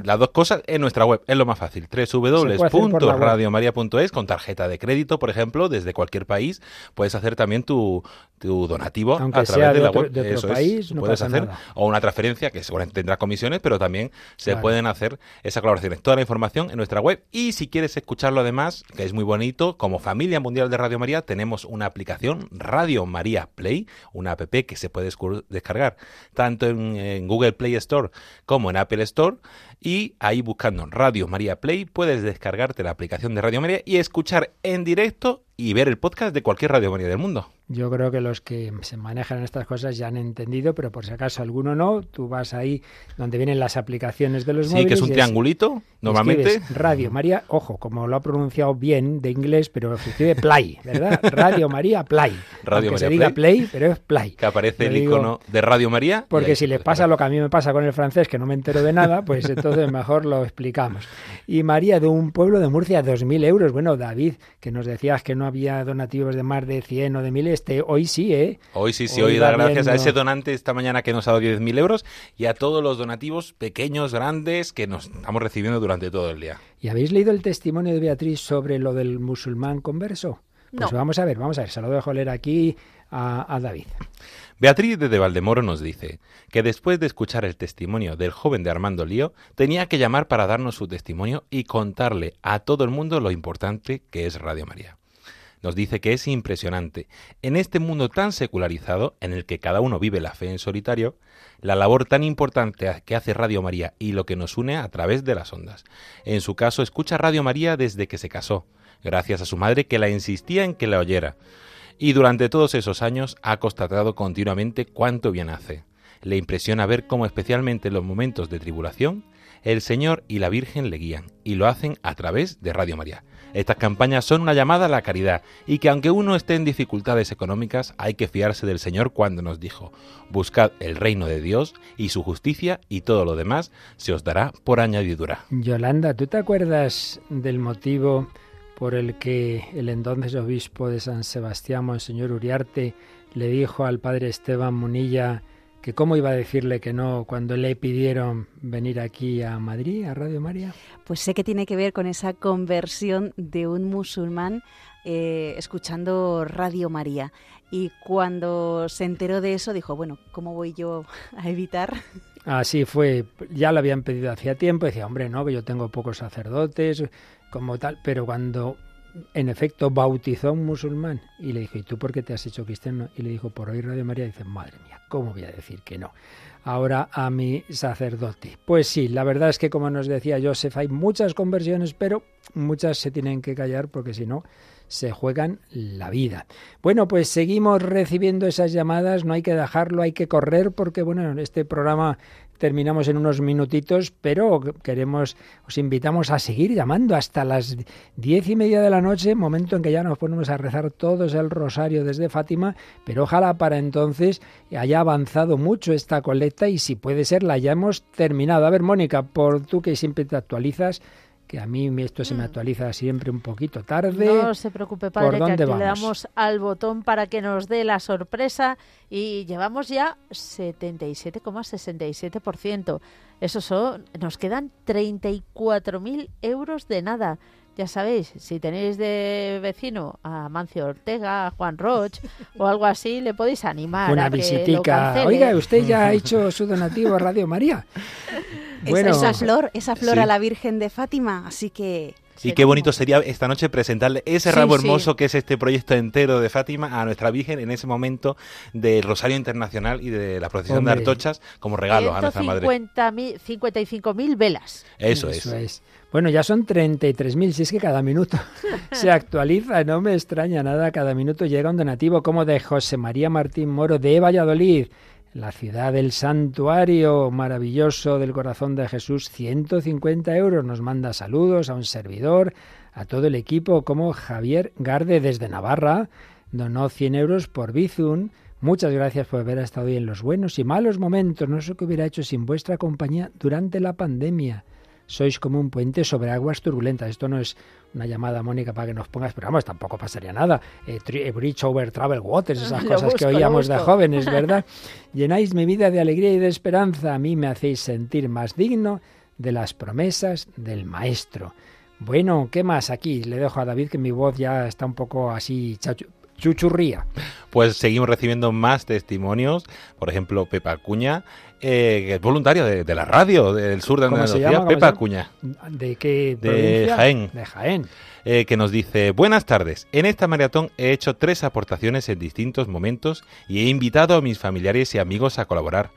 Speaker 31: las dos cosas en nuestra web, es lo más fácil, www.radiomaria.es, con tarjeta de crédito, por ejemplo, desde cualquier país, puedes hacer también tu, tu donativo aunque sea de, otro,
Speaker 22: país, no puedes
Speaker 31: hacer o una transferencia que seguramente tendrá comisiones, pero también se pueden hacer esas colaboraciones. Toda la información en nuestra web y si quieres escucharlo además, que es muy bonito, como familia mundial de Radio María tenemos una aplicación Radio María Play, una app que se puede descargar tanto en, en Google Play Store como en Apple Store y ahí buscando Radio María Play puedes descargarte la aplicación de Radio María y escuchar en directo y ver el podcast de cualquier Radio María del mundo.
Speaker 22: Yo creo que los que se manejan estas cosas ya han entendido, pero por si acaso alguno no, tú vas ahí donde vienen las aplicaciones de los móviles. Sí,
Speaker 31: que es un triangulito, es, normalmente.
Speaker 22: Radio María, ojo, como lo ha pronunciado bien de inglés, pero se escribe Play, ¿verdad? (laughs) Radio María Play. Radio se diga Play, pero es Play.
Speaker 31: Que aparece el icono de Radio María.
Speaker 22: Porque si les pasa lo que a mí me pasa con el francés, que no me entero de nada, pues (laughs) entonces mejor lo explicamos. Y María, de un pueblo de Murcia, 2.000 euros. Bueno, David, que nos decías que no había donativos de más de 100 o de 1000. Este, hoy sí, ¿eh?
Speaker 31: Hoy sí, sí, hoy, da gracias a ese donante esta mañana que nos ha dado 10.000 euros y a todos los donativos pequeños, grandes, que nos estamos recibiendo durante todo el día.
Speaker 22: ¿Y habéis leído el testimonio de Beatriz sobre lo del musulmán converso? Pues vamos a ver, vamos a ver, se lo dejo leer aquí a, a David.
Speaker 31: Beatriz de Valdemoro nos dice que después de escuchar el testimonio del joven de Armando Lío, tenía que llamar para darnos su testimonio y contarle a todo el mundo lo importante que es Radio María nos dice que es impresionante. En este mundo tan secularizado, en el que cada uno vive la fe en solitario, la labor tan importante que hace Radio María y lo que nos une a través de las ondas. En su caso, escucha Radio María desde que se casó, gracias a su madre que la insistía en que la oyera. Y durante todos esos años ha constatado continuamente cuánto bien hace. Le impresiona ver cómo especialmente en los momentos de tribulación el Señor y la Virgen le guían y lo hacen a través de Radio María. Estas campañas son una llamada a la caridad y que aunque uno esté en dificultades económicas, hay que fiarse del Señor cuando nos dijo, buscad el reino de Dios y su justicia y todo lo demás se os dará por añadidura.
Speaker 22: Yolanda, ¿tú te acuerdas del motivo por el que el entonces obispo de San Sebastián, Monseñor Uriarte, le dijo al padre Esteban Munilla, que cómo iba a decirle que no cuando le pidieron venir aquí a Madrid, a Radio María.
Speaker 25: Pues sé que tiene que ver con esa conversión de un musulmán eh, escuchando Radio María. Y cuando se enteró de eso dijo, bueno, ¿cómo voy yo a evitar?
Speaker 22: (laughs) Así fue, ya lo habían pedido hacía tiempo, decía, hombre, no, que yo tengo pocos sacerdotes, como tal, pero cuando en efecto, bautizó a un musulmán y le dijo, ¿y tú por qué te has hecho cristiano? Y le dijo, por hoy Radio María, dice, madre mía, ¿cómo voy a decir que no? Ahora a mi sacerdote. Pues sí, la verdad es que como nos decía Joseph, hay muchas conversiones, pero muchas se tienen que callar porque si no, se juegan la vida. Bueno, pues seguimos recibiendo esas llamadas, no hay que dejarlo, hay que correr porque, bueno, este programa terminamos en unos minutitos, pero queremos, os invitamos a seguir llamando hasta las diez y media de la noche, momento en que ya nos ponemos a rezar todos el rosario desde Fátima, pero ojalá para entonces haya avanzado mucho esta colecta y si puede ser la hemos terminado. A ver, Mónica, por tú que siempre te actualizas, que a mí esto se me mm. actualiza siempre un poquito tarde.
Speaker 25: No se preocupe, padre, que le damos al botón para que nos dé la sorpresa y llevamos ya 77,67%. Eso son, nos quedan 34.000 euros de nada. Ya sabéis, si tenéis de vecino a Mancio Ortega, a Juan Roch o algo así, le podéis animar. Una visitica.
Speaker 22: Oiga, usted ya ha hecho su donativo a Radio María.
Speaker 25: Bueno, esa, flor, esa flor a la Virgen de Fátima, así que
Speaker 31: y qué bonito sería esta noche presentarle ese ramo hermoso que es este proyecto entero de Fátima a nuestra Virgen en ese momento del Rosario Internacional y de la procesión de Artochas como regalo a nuestra Madre.
Speaker 25: 55.000 velas.
Speaker 31: Eso, es. es.
Speaker 22: Bueno, ya son 33.000, si es que cada minuto (laughs) se actualiza, no me extraña nada, cada minuto llega un donativo como de José María Martín Moro de Valladolid la ciudad del santuario maravilloso del corazón de Jesús, 150 euros. Nos manda saludos a un servidor, a todo el equipo, como Javier Garde desde Navarra. Donó 100 euros por Bizun. Muchas gracias por haber estado hoy en los buenos y malos momentos. No sé qué hubiera hecho sin vuestra compañía durante la pandemia sois como un puente sobre aguas turbulentas. Esto no es una llamada, Mónica, para que nos pongas, pero vamos, tampoco pasaría nada. Eh, eh, bridge over travel waters, esas (laughs) cosas que oíamos de jóvenes, (laughs) ¿verdad? Llenáis mi vida de alegría y de esperanza. A mí me hacéis sentir más digno de las promesas del Maestro. Bueno, ¿qué más aquí? Le dejo a David que mi voz ya está un poco así chacho. Chuchurría.
Speaker 31: Pues seguimos recibiendo más testimonios, por ejemplo, Pepa Acuña, eh, que es voluntario de, la radio del sur de Andalucía, Pepa Acuña.
Speaker 22: ¿De qué provincia? De Jaén. De Jaén.
Speaker 31: Eh, que nos dice, buenas tardes, en esta maratón he hecho tres aportaciones en distintos momentos y he invitado a mis familiares y amigos a colaborar.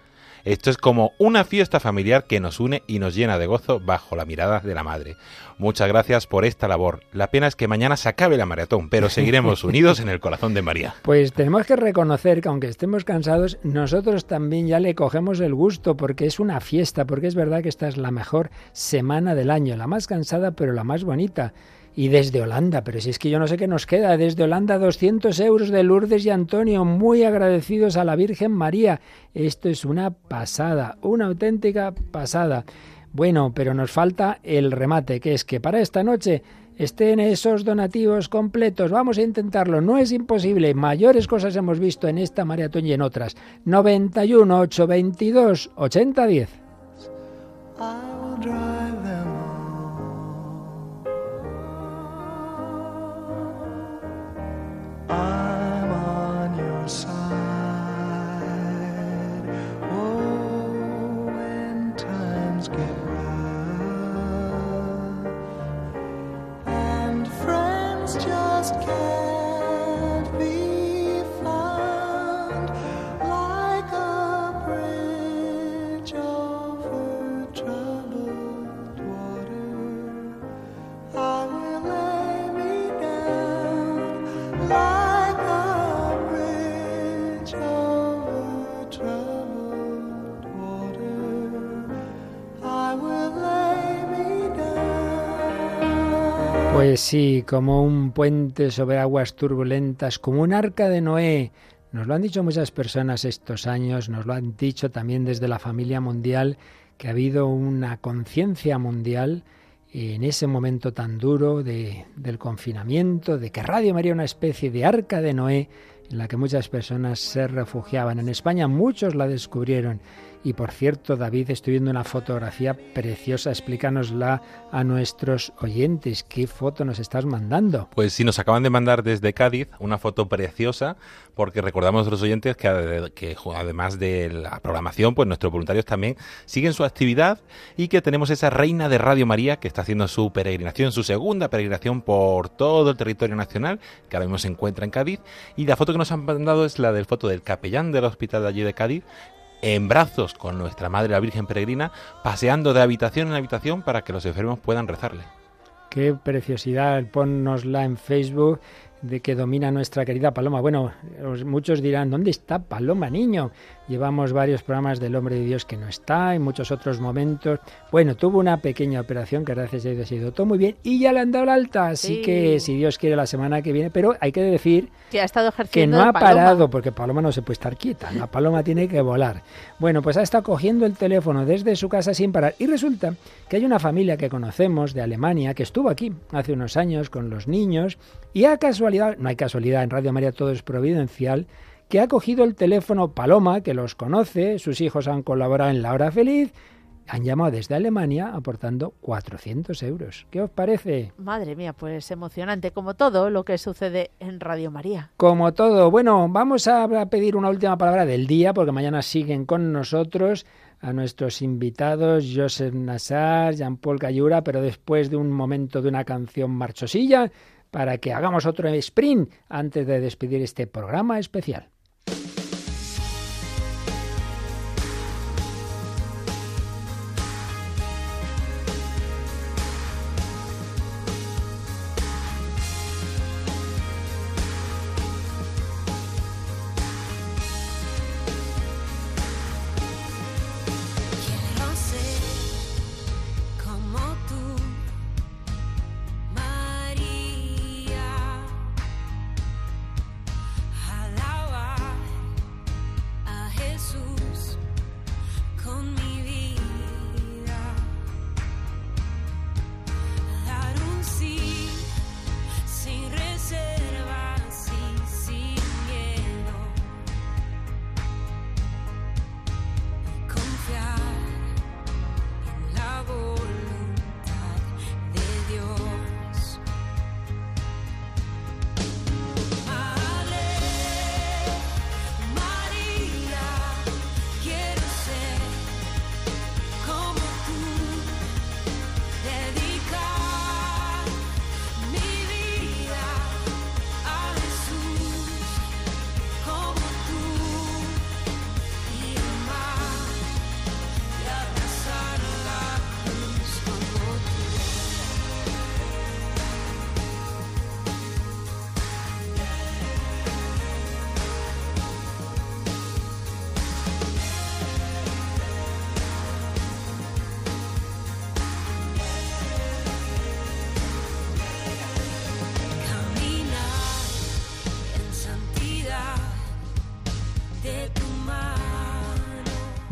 Speaker 31: Esto es como una fiesta familiar que nos une y nos llena de gozo bajo la mirada de la madre. Muchas gracias por esta labor. La pena es que mañana se acabe la maratón, pero (laughs) seguiremos unidos en el corazón de María.
Speaker 22: Pues tenemos que reconocer que aunque estemos cansados, nosotros también ya le cogemos el gusto porque es una fiesta, porque es verdad que esta es la mejor semana del año, la más cansada pero la más bonita y desde Holanda, pero si es que yo no sé qué nos queda, desde Holanda 200 euros de Lourdes y Antonio, muy agradecidos a la Virgen María. Esto es una pasada, una auténtica pasada. Bueno, pero nos falta el remate, que es que para esta noche estén esos donativos completos. Vamos a intentarlo, no es imposible. Mayores cosas hemos visto en esta maratón y en otras. 91 822 8010. diez. Ah. I Pues sí, como un puente sobre aguas turbulentas, como un arca de Noé. Nos lo han dicho muchas personas estos años, nos lo han dicho también desde la familia mundial, que ha habido una conciencia mundial en ese momento tan duro del confinamiento, de que Radio María era una especie de arca de Noé en la que muchas personas se refugiaban. En España muchos la descubrieron y por cierto, David, estoy viendo una fotografía preciosa. Explícanosla a nuestros oyentes. ¿Qué foto nos estás mandando?
Speaker 31: Pues sí, nos acaban de mandar desde Cádiz una foto preciosa, porque recordamos a los oyentes que, que además de la programación, pues nuestros voluntarios también siguen su actividad y que tenemos esa reina de Radio María que está haciendo su peregrinación, su segunda peregrinación por todo el territorio nacional, que ahora mismo se encuentra en Cádiz. Y la foto que nos han mandado es la del foto del capellán del hospital de allí de Cádiz, en brazos con nuestra Madre la Virgen Peregrina, paseando de habitación en habitación para que los enfermos puedan rezarle.
Speaker 22: Qué preciosidad, ponnosla en Facebook de que domina nuestra querida Paloma. Bueno, muchos dirán, ¿dónde está Paloma, niño? Llevamos varios programas del hombre de Dios que no está, en muchos otros momentos. Bueno, tuvo una pequeña operación que gracias a Dios se todo muy bien y ya le han dado la alta, así que si Dios quiere la semana que viene, pero hay que decir
Speaker 25: que, ha estado
Speaker 22: que no ha parado, porque Paloma no se puede estar quieta, la Paloma tiene que volar. Bueno, pues ha estado cogiendo el teléfono desde su casa sin parar y resulta que hay una familia que conocemos de Alemania que estuvo aquí hace unos años con los niños y a casualidad, no hay casualidad, en Radio María todo es providencial, que ha cogido el teléfono Paloma, que los conoce, sus hijos han colaborado en La Hora Feliz, han llamado desde Alemania aportando 400 euros. ¿Qué os parece?
Speaker 25: Madre mía, pues emocionante, como todo lo que sucede en Radio María.
Speaker 22: Como todo. Bueno, vamos a pedir una última palabra del día, porque mañana siguen con nosotros a nuestros invitados, Joseph Nassar, Jean-Paul Cayura, pero después de un momento de una canción marchosilla, para que hagamos otro sprint antes de despedir este programa especial.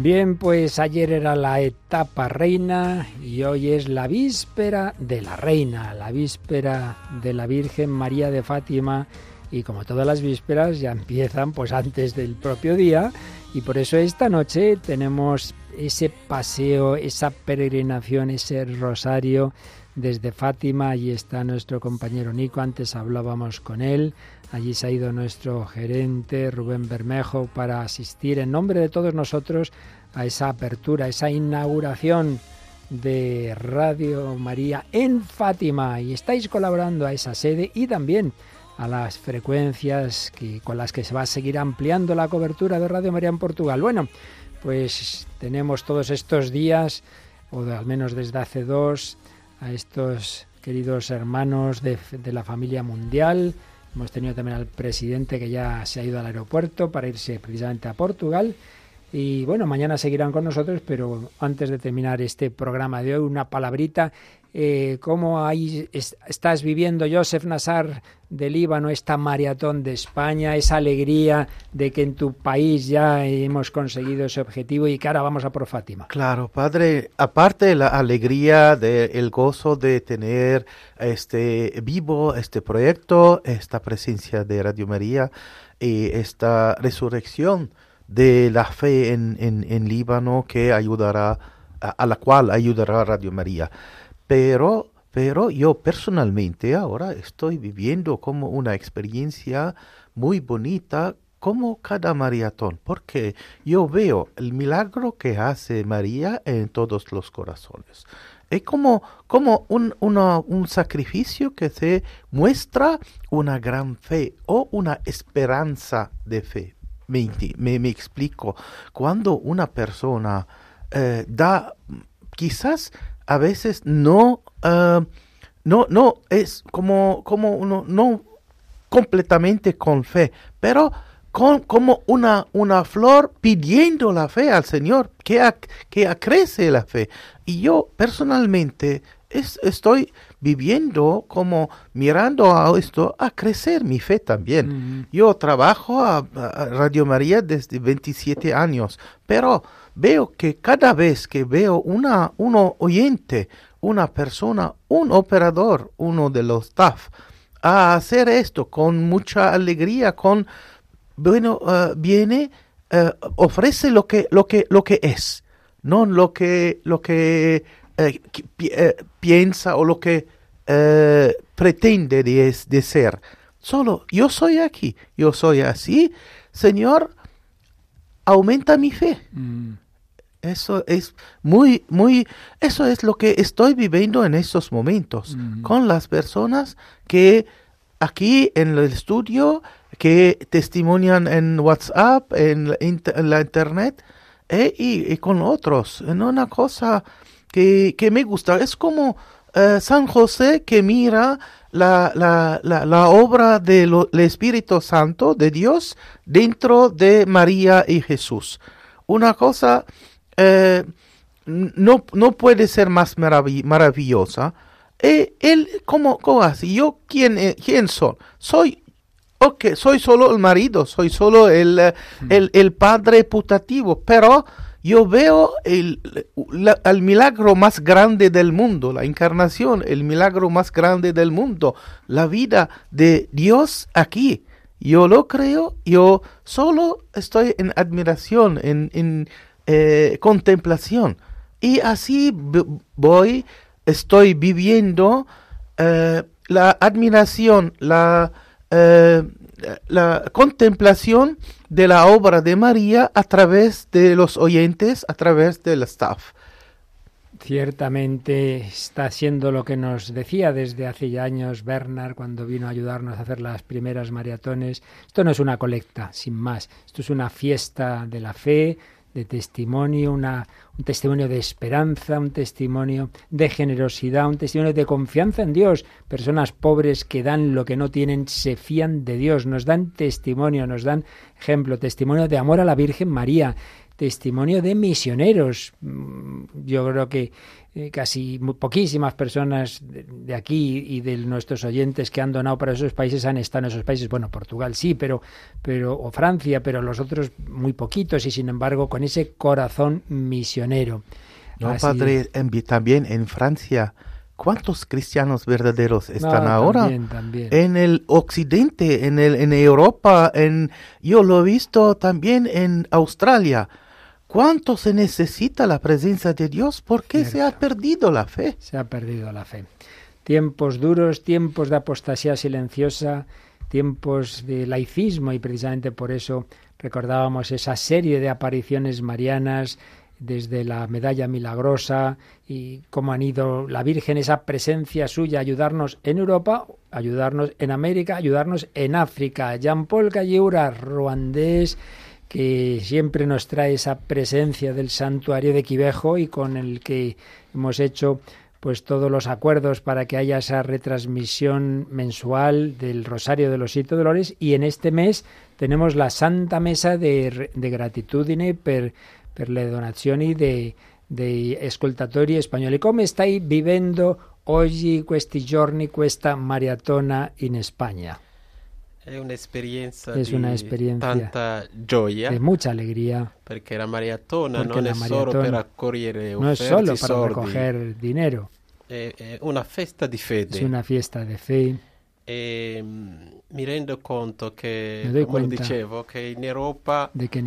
Speaker 22: Bien, pues ayer era la etapa reina y hoy es la víspera de la reina, la víspera de la Virgen María de Fátima y como todas las vísperas ya empiezan pues antes del propio día y por eso esta noche tenemos ese paseo, esa peregrinación, ese rosario desde Fátima, allí está nuestro compañero Nico, antes hablábamos con él, Allí se ha ido nuestro gerente Rubén Bermejo para asistir en nombre de todos nosotros a esa apertura, a esa inauguración de Radio María en Fátima y estáis colaborando a esa sede y también a las frecuencias que, con las que se va a seguir ampliando la cobertura de Radio María en Portugal. Bueno, pues tenemos todos estos días, o al menos desde hace dos, a estos queridos hermanos de la familia mundial, Hemos tenido también al presidente que ya se ha ido al aeropuerto para irse precisamente a Portugal. Y bueno, mañana seguirán con nosotros, pero antes de terminar este programa de hoy, una palabrita eh, cómo estás viviendo, Joseph Nazar de Líbano, esta maratón de España, esa alegría de que en tu país ya hemos conseguido ese objetivo y que ahora vamos a por Fátima.
Speaker 32: Claro, padre, aparte de la alegría, del gozo de tener este vivo este proyecto, esta presencia de Radio María y esta resurrección de la fe en, Líbano que ayudará, a la cual ayudará Radio María. Pero, pero yo personalmente ahora estoy viviendo como una experiencia muy bonita como cada maratón, porque yo veo el milagro que hace María en todos los corazones. Es como, como un, sacrificio que se muestra una gran fe o una esperanza de fe. Me, explico, cuando una persona eh, da quizás a veces no, ah, no, no, es como, como uno, no completamente con fe, pero con, como una, una flor pidiendo la fe al Señor, que, que acrece la fe. Y yo personalmente estoy viviendo como mirando a esto a crecer mi fe también. Mm. Yo trabajo a, Radio María desde 27 años, pero veo que cada vez que veo una, uno oyente, una persona, un operador, uno de los staff, a hacer esto con mucha alegría, con, bueno, eh, viene, eh, ofrece lo que, lo, que, lo que es, no lo que, lo que eh, piensa o lo que pretende de, ser. Solo yo soy aquí, yo soy así, Señor, aumenta mi fe. Mm. Eso es muy, muy, eso es lo que estoy viviendo en estos momentos con las personas que aquí en el estudio, que testimonian en WhatsApp, en, la internet eh, y, con otros. En una cosa que, me gusta. Es como eh, San José que mira la, la, la, obra del Espíritu Santo de Dios dentro de María y Jesús. Una cosa eh, no, no puede ser más maravillosa. Eh, él, ¿cómo, ¿cómo, así? ¿Yo quién, eh, soy? Soy, soy solo el marido, soy solo el, mm. padre putativo, pero yo veo el, milagro más grande del mundo, la encarnación, el milagro más grande del mundo, la vida de Dios aquí. Yo lo creo, yo solo estoy en admiración, en eh, contemplación. Y así voy, estoy viviendo eh, la admiración, la, eh, la contemplación de la obra de María a través de los oyentes, a través del staff.
Speaker 22: Ciertamente está siendo lo que nos decía desde hace ya años Bernard cuando vino a ayudarnos a hacer las primeras maratones. Esto no es una colecta, sin más. Esto es una fiesta de la fe, de testimonio, una, un testimonio de esperanza, un testimonio de generosidad, un testimonio de confianza en Dios. Personas pobres que dan lo que no tienen, se fían de Dios, nos dan testimonio, nos dan ejemplo, testimonio de amor a la Virgen María, testimonio de misioneros. Yo creo que eh, casi poquísimas personas de aquí y de nuestros oyentes que han donado para esos países han estado en esos países. Bueno, Portugal sí, pero, pero, o Francia, pero los otros muy poquitos y sin embargo con ese corazón misionero.
Speaker 32: No, padre, también en Francia. ¿Cuántos cristianos verdaderos están ahora? En el occidente, en, el, en Europa, en, yo lo he visto también en Australia ¿Cuánto se necesita la presencia de Dios? ¿Por qué se ha perdido la fe?
Speaker 22: Se ha perdido la fe. Tiempos duros, tiempos de apostasía silenciosa, tiempos de laicismo y precisamente por eso recordábamos esa serie de apariciones marianas desde la medalla milagrosa y cómo han ido la Virgen, esa presencia suya, ayudarnos en Europa, ayudarnos en América, ayudarnos en África. Jean-Paul Calleura, ruandés, que siempre nos trae esa presencia del santuario de Quivejo y con el que hemos hecho pues todos los acuerdos para que haya esa retransmisión mensual del Rosario de los Siete Dolores y en este mes tenemos la Santa Mesa de, Gratitudine per, per le Donazioni de, de Escoltatori y ¿Cómo estáis viviendo hoy, questi giorni, questa maratona en España?
Speaker 33: Es
Speaker 22: una experiencia.
Speaker 33: Tanta De
Speaker 22: mucha alegría.
Speaker 33: Porque la maratona eh, no es solo para
Speaker 22: recoger dinero.
Speaker 33: Es eh, eh, una fiesta de fe. Es
Speaker 22: una fiesta de fe.
Speaker 33: Em, conto Me doy cuenta de que en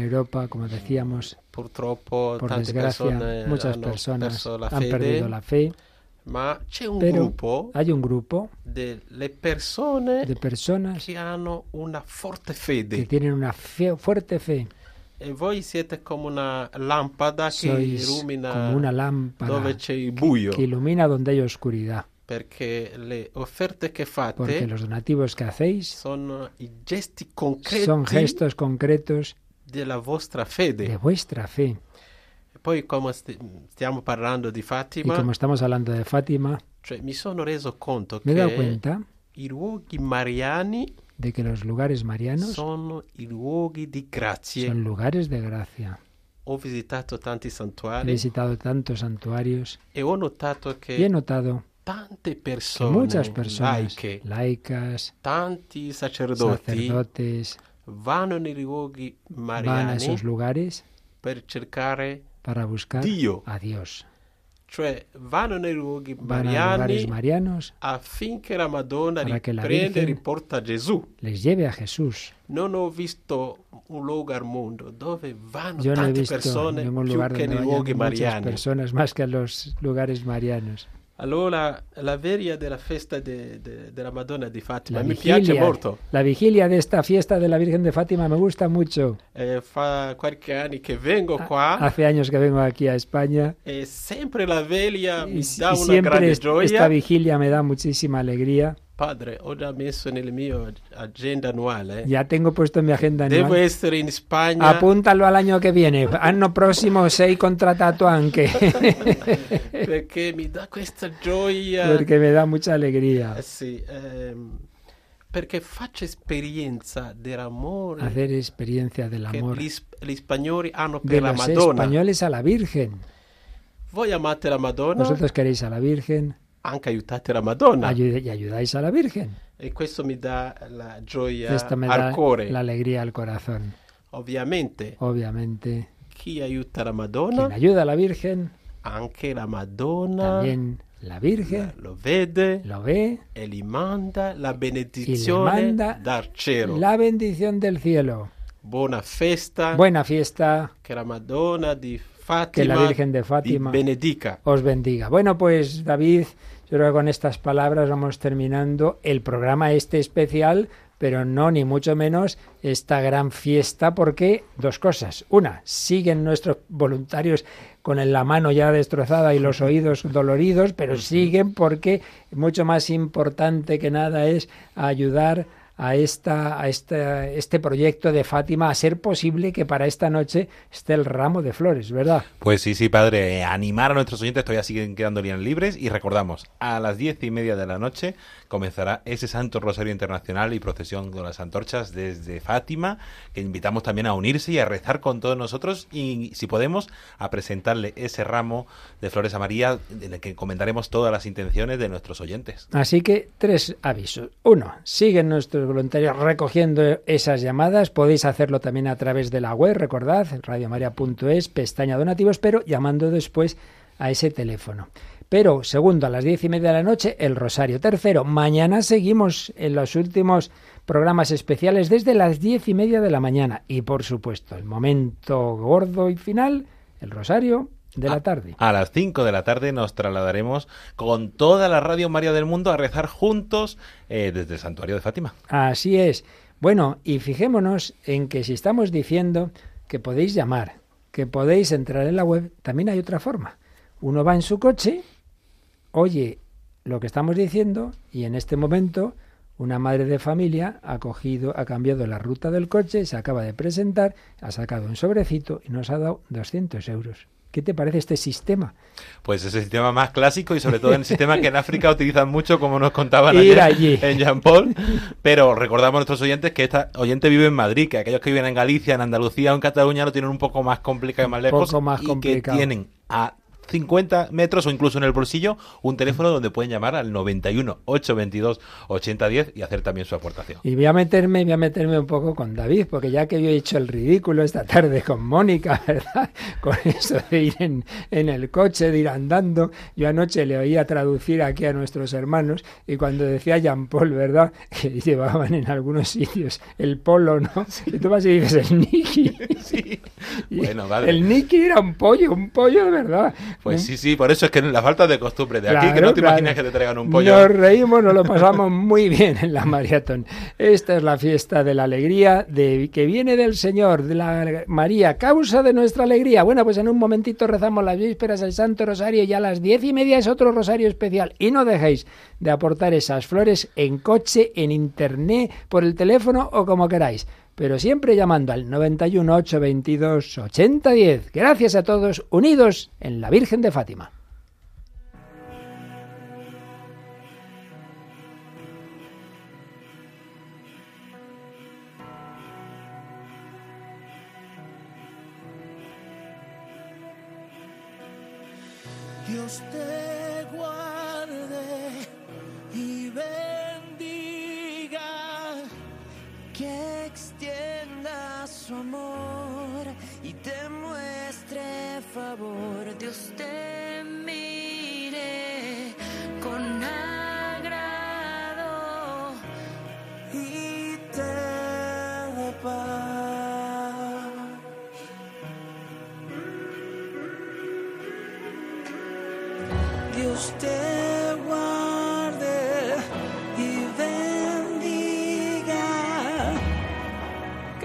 Speaker 22: Europa, como decíamos, por desgracia, muchas personas han, perdido la fe
Speaker 33: Ma c'è un Pero
Speaker 22: gruppo hay un grupo
Speaker 33: delle persone
Speaker 22: de personas
Speaker 33: che hanno una forte fede.
Speaker 22: Que tienen una fe, fuerte fe. E
Speaker 33: voi siete come una lampada
Speaker 22: Sois che
Speaker 33: illumina una lámpara dove c'è il
Speaker 22: buio. Que, que ilumina donde hay oscuridad.
Speaker 33: Perché le offerte che fate
Speaker 22: Porque los donativos que hacéis
Speaker 33: sono i gesti
Speaker 22: concreti son gestos concretos
Speaker 33: de la vostra fede.
Speaker 22: De vuestra fe
Speaker 33: poi come st- stiamo parlando di Fatima... E
Speaker 22: come stiamo parlando di Fatima... Cioè, mi sono reso conto mi che cuenta i luoghi mariani... De que los lugares marianos
Speaker 33: son i luoghi di grazia.
Speaker 22: Son lugares de gracia.
Speaker 33: Ho visitato tanti santuari.
Speaker 22: He visitado tantos santuarios.
Speaker 33: E ho notato che... Y
Speaker 22: he notado
Speaker 33: tante persone,
Speaker 22: muchas personas laiche, laicas,
Speaker 33: tanti sacerdoti,
Speaker 22: sacerdotes,
Speaker 33: vanno nei luoghi mariani,
Speaker 22: van a esos lugares
Speaker 33: per
Speaker 22: cercare para buscar a Dios.
Speaker 33: Cioè, vanno nei luoghi mariani,
Speaker 22: marianos affinché
Speaker 33: la Madonna e
Speaker 22: Gesù. Les lleve a Jesús.
Speaker 33: Non ho visto un luogo al mondo dove vanno Yo tante Personas
Speaker 22: más que a los lugares marianos.
Speaker 33: Allora, la veria della festa de, de, de la Madonna di Fatima la vigilia, piace molto.
Speaker 22: La vigilia de esta fiesta de la Virgen de Fátima me gusta mucho.
Speaker 33: Eh, fa qualche anni che vengo qua.
Speaker 22: Hace años que vengo aquí a España.
Speaker 33: E siempre la velia me da una gran
Speaker 22: gioia. Esta vigilia me da muchísima alegría.
Speaker 33: Padre, ahora mismo en el mío agenda anual.
Speaker 22: Ya tengo puesto en mi agenda
Speaker 33: anual. Debo estar en España.
Speaker 22: Apúntalo al año que viene. Año próximo seis contratato anche.
Speaker 33: Porque
Speaker 22: me da esta Porque me da mucha alegría. Eh,
Speaker 33: sí. Ehm, porque hago
Speaker 22: experiencia del amor. Hacer experiencia del amor. los españoles de la españoles a la Virgen.
Speaker 33: Voy a amarte la Madonna. Vosotros
Speaker 22: queréis a la Virgen
Speaker 33: anche aiutate la Madonna. Ayud-
Speaker 22: ayudáis a la Virgen. E questo mi
Speaker 33: dà la gioia al da cuore.
Speaker 22: la alegría al corazón. Ovviamente, Obviamente, chi
Speaker 33: aiuta la Madonna, quien
Speaker 22: ayuda a la Virgen,
Speaker 33: anche la Madonna
Speaker 22: también la Virgen la-
Speaker 33: lo vede
Speaker 22: lo ve
Speaker 33: e gli manda la
Speaker 22: benedizione manda dal cielo. la bendición del cielo.
Speaker 33: Buona festa,
Speaker 22: Buena fiesta,
Speaker 33: che la Madonna di la
Speaker 22: Virgen de Fátima os bendiga. Bueno, pues David, con estas palabras vamos terminando el programa este especial, pero no ni mucho menos esta gran fiesta, porque dos cosas. Una, siguen nuestros voluntarios con la mano ya destrozada y los oídos doloridos, pero siguen porque mucho más importante que nada es ayudar a a, esta, a esta, este proyecto de Fátima, a ser posible que para esta noche esté el ramo de flores, ¿verdad?
Speaker 31: Pues sí, sí, padre. Eh, animar a nuestros oyentes, todavía siguen quedando líneas libres y recordamos, a las diez y media de la noche comenzará ese Santo Rosario Internacional y procesión con las antorchas desde Fátima, que invitamos también a unirse y a rezar con todos nosotros y, si podemos, a presentarle ese ramo de flores a María en el que comentaremos todas las intenciones de nuestros oyentes.
Speaker 22: Así que tres avisos. Uno, siguen nuestros voluntarios recogiendo esas llamadas. Podéis hacerlo también a través de la web, recordad, radiomaria.es, pestaña donativos, pero llamando después a ese teléfono. Pero segundo, a las diez y media de la noche, el Rosario. Tercero, mañana seguimos en los últimos programas especiales desde las diez y media de la mañana. Y por supuesto, el momento gordo y final, el Rosario de la tarde.
Speaker 31: A, las 5 de la tarde nos trasladaremos con toda la Radio María del Mundo a rezar juntos eh, desde el Santuario de Fátima.
Speaker 22: Así es. Bueno, y fijémonos en que si estamos diciendo que podéis llamar, que podéis entrar en la web, también hay otra forma. Uno va en su coche, oye lo que estamos diciendo y en este momento una madre de familia ha cogido, ha cambiado la ruta del coche, se acaba de presentar, ha sacado un sobrecito y nos ha dado 200 euros. ¿Qué te parece este sistema?
Speaker 31: Pues es el sistema más clásico y sobre todo el (laughs) sistema que en África utilizan mucho, como nos contaban ayer en Jean Paul. Pero recordamos a nuestros oyentes que esta oyente vive en Madrid, que aquellos que viven en Galicia, en Andalucía o en Cataluña lo tienen un poco más complicado y más un Poco más y complicado. que tienen a 50 metros o incluso en el bolsillo un teléfono donde pueden llamar al 91 822 8010 y hacer también su aportación.
Speaker 22: Y voy a meterme, voy a meterme un poco con David, porque ya que yo he hecho el ridículo esta tarde con Mónica, (laughs) ¿verdad? Con eso de ir en, el coche, de ir andando, yo anoche le oía traducir aquí a nuestros hermanos y cuando decía Jean Paul, ¿verdad? Que (laughs) llevaban en algunos sitios el polo, ¿no? Y tú vas y dices el Nicky. (laughs) Bueno, vale. El Nicky era un pollo, un pollo
Speaker 31: de
Speaker 22: verdad
Speaker 31: pues ¿Eh? sí, sí, por eso es que la falta de costumbre de aquí, que no te imaginas que te traigan un pollo.
Speaker 22: Nos reímos, nos lo pasamos muy bien en la maratón. Esta es la fiesta de la alegría de, que viene del Señor, de la María, causa de nuestra alegría. Bueno, pues en un momentito rezamos las vísperas del Santo Rosario y a las diez y media es otro rosario especial. Y no dejéis de aportar esas flores en coche, en internet, por el teléfono o como queráis pero siempre llamando al 91 diez. Gracias a todos, unidos en la Virgen de Fátima. su amor y te muestre favor. Dios te mire con agrado y te dé paz. Dios te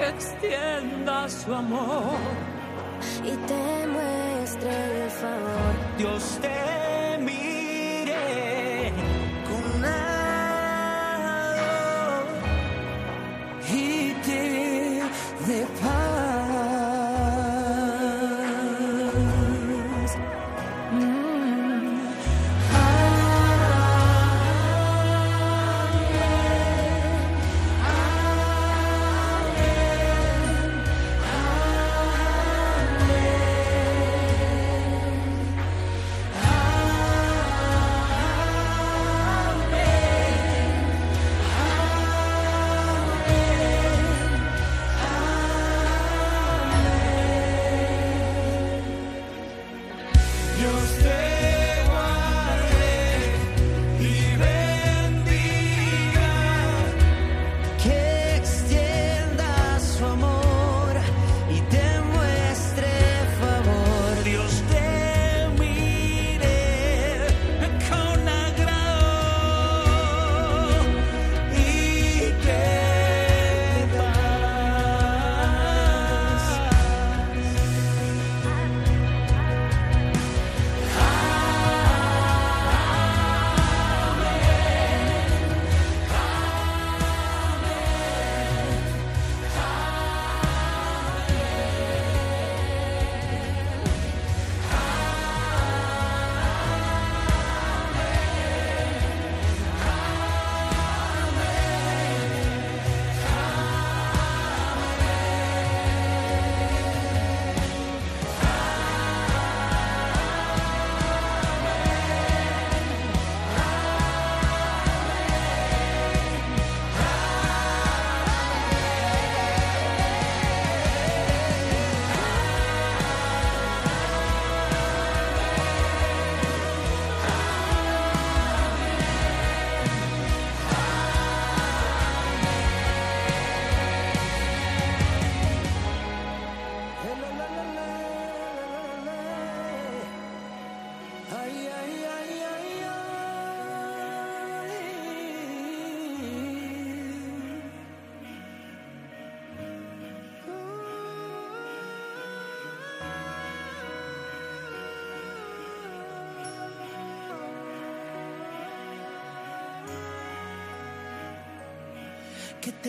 Speaker 22: extienda su amor y te muestre el favor. Dios te mi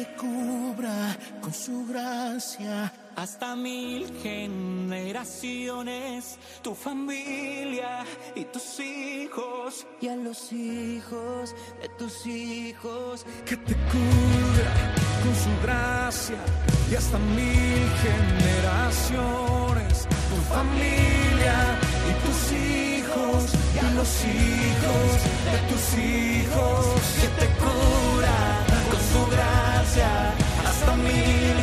Speaker 34: te cubra con su gracia. Hasta mil generaciones, tu familia y tus hijos.
Speaker 35: Y a los hijos de tus hijos,
Speaker 34: que te cubra con su gracia. Y hasta mil generaciones, tu familia y tus hijos. Y
Speaker 35: a los hijos de tus hijos,
Speaker 34: que te cubra distancia hasta mil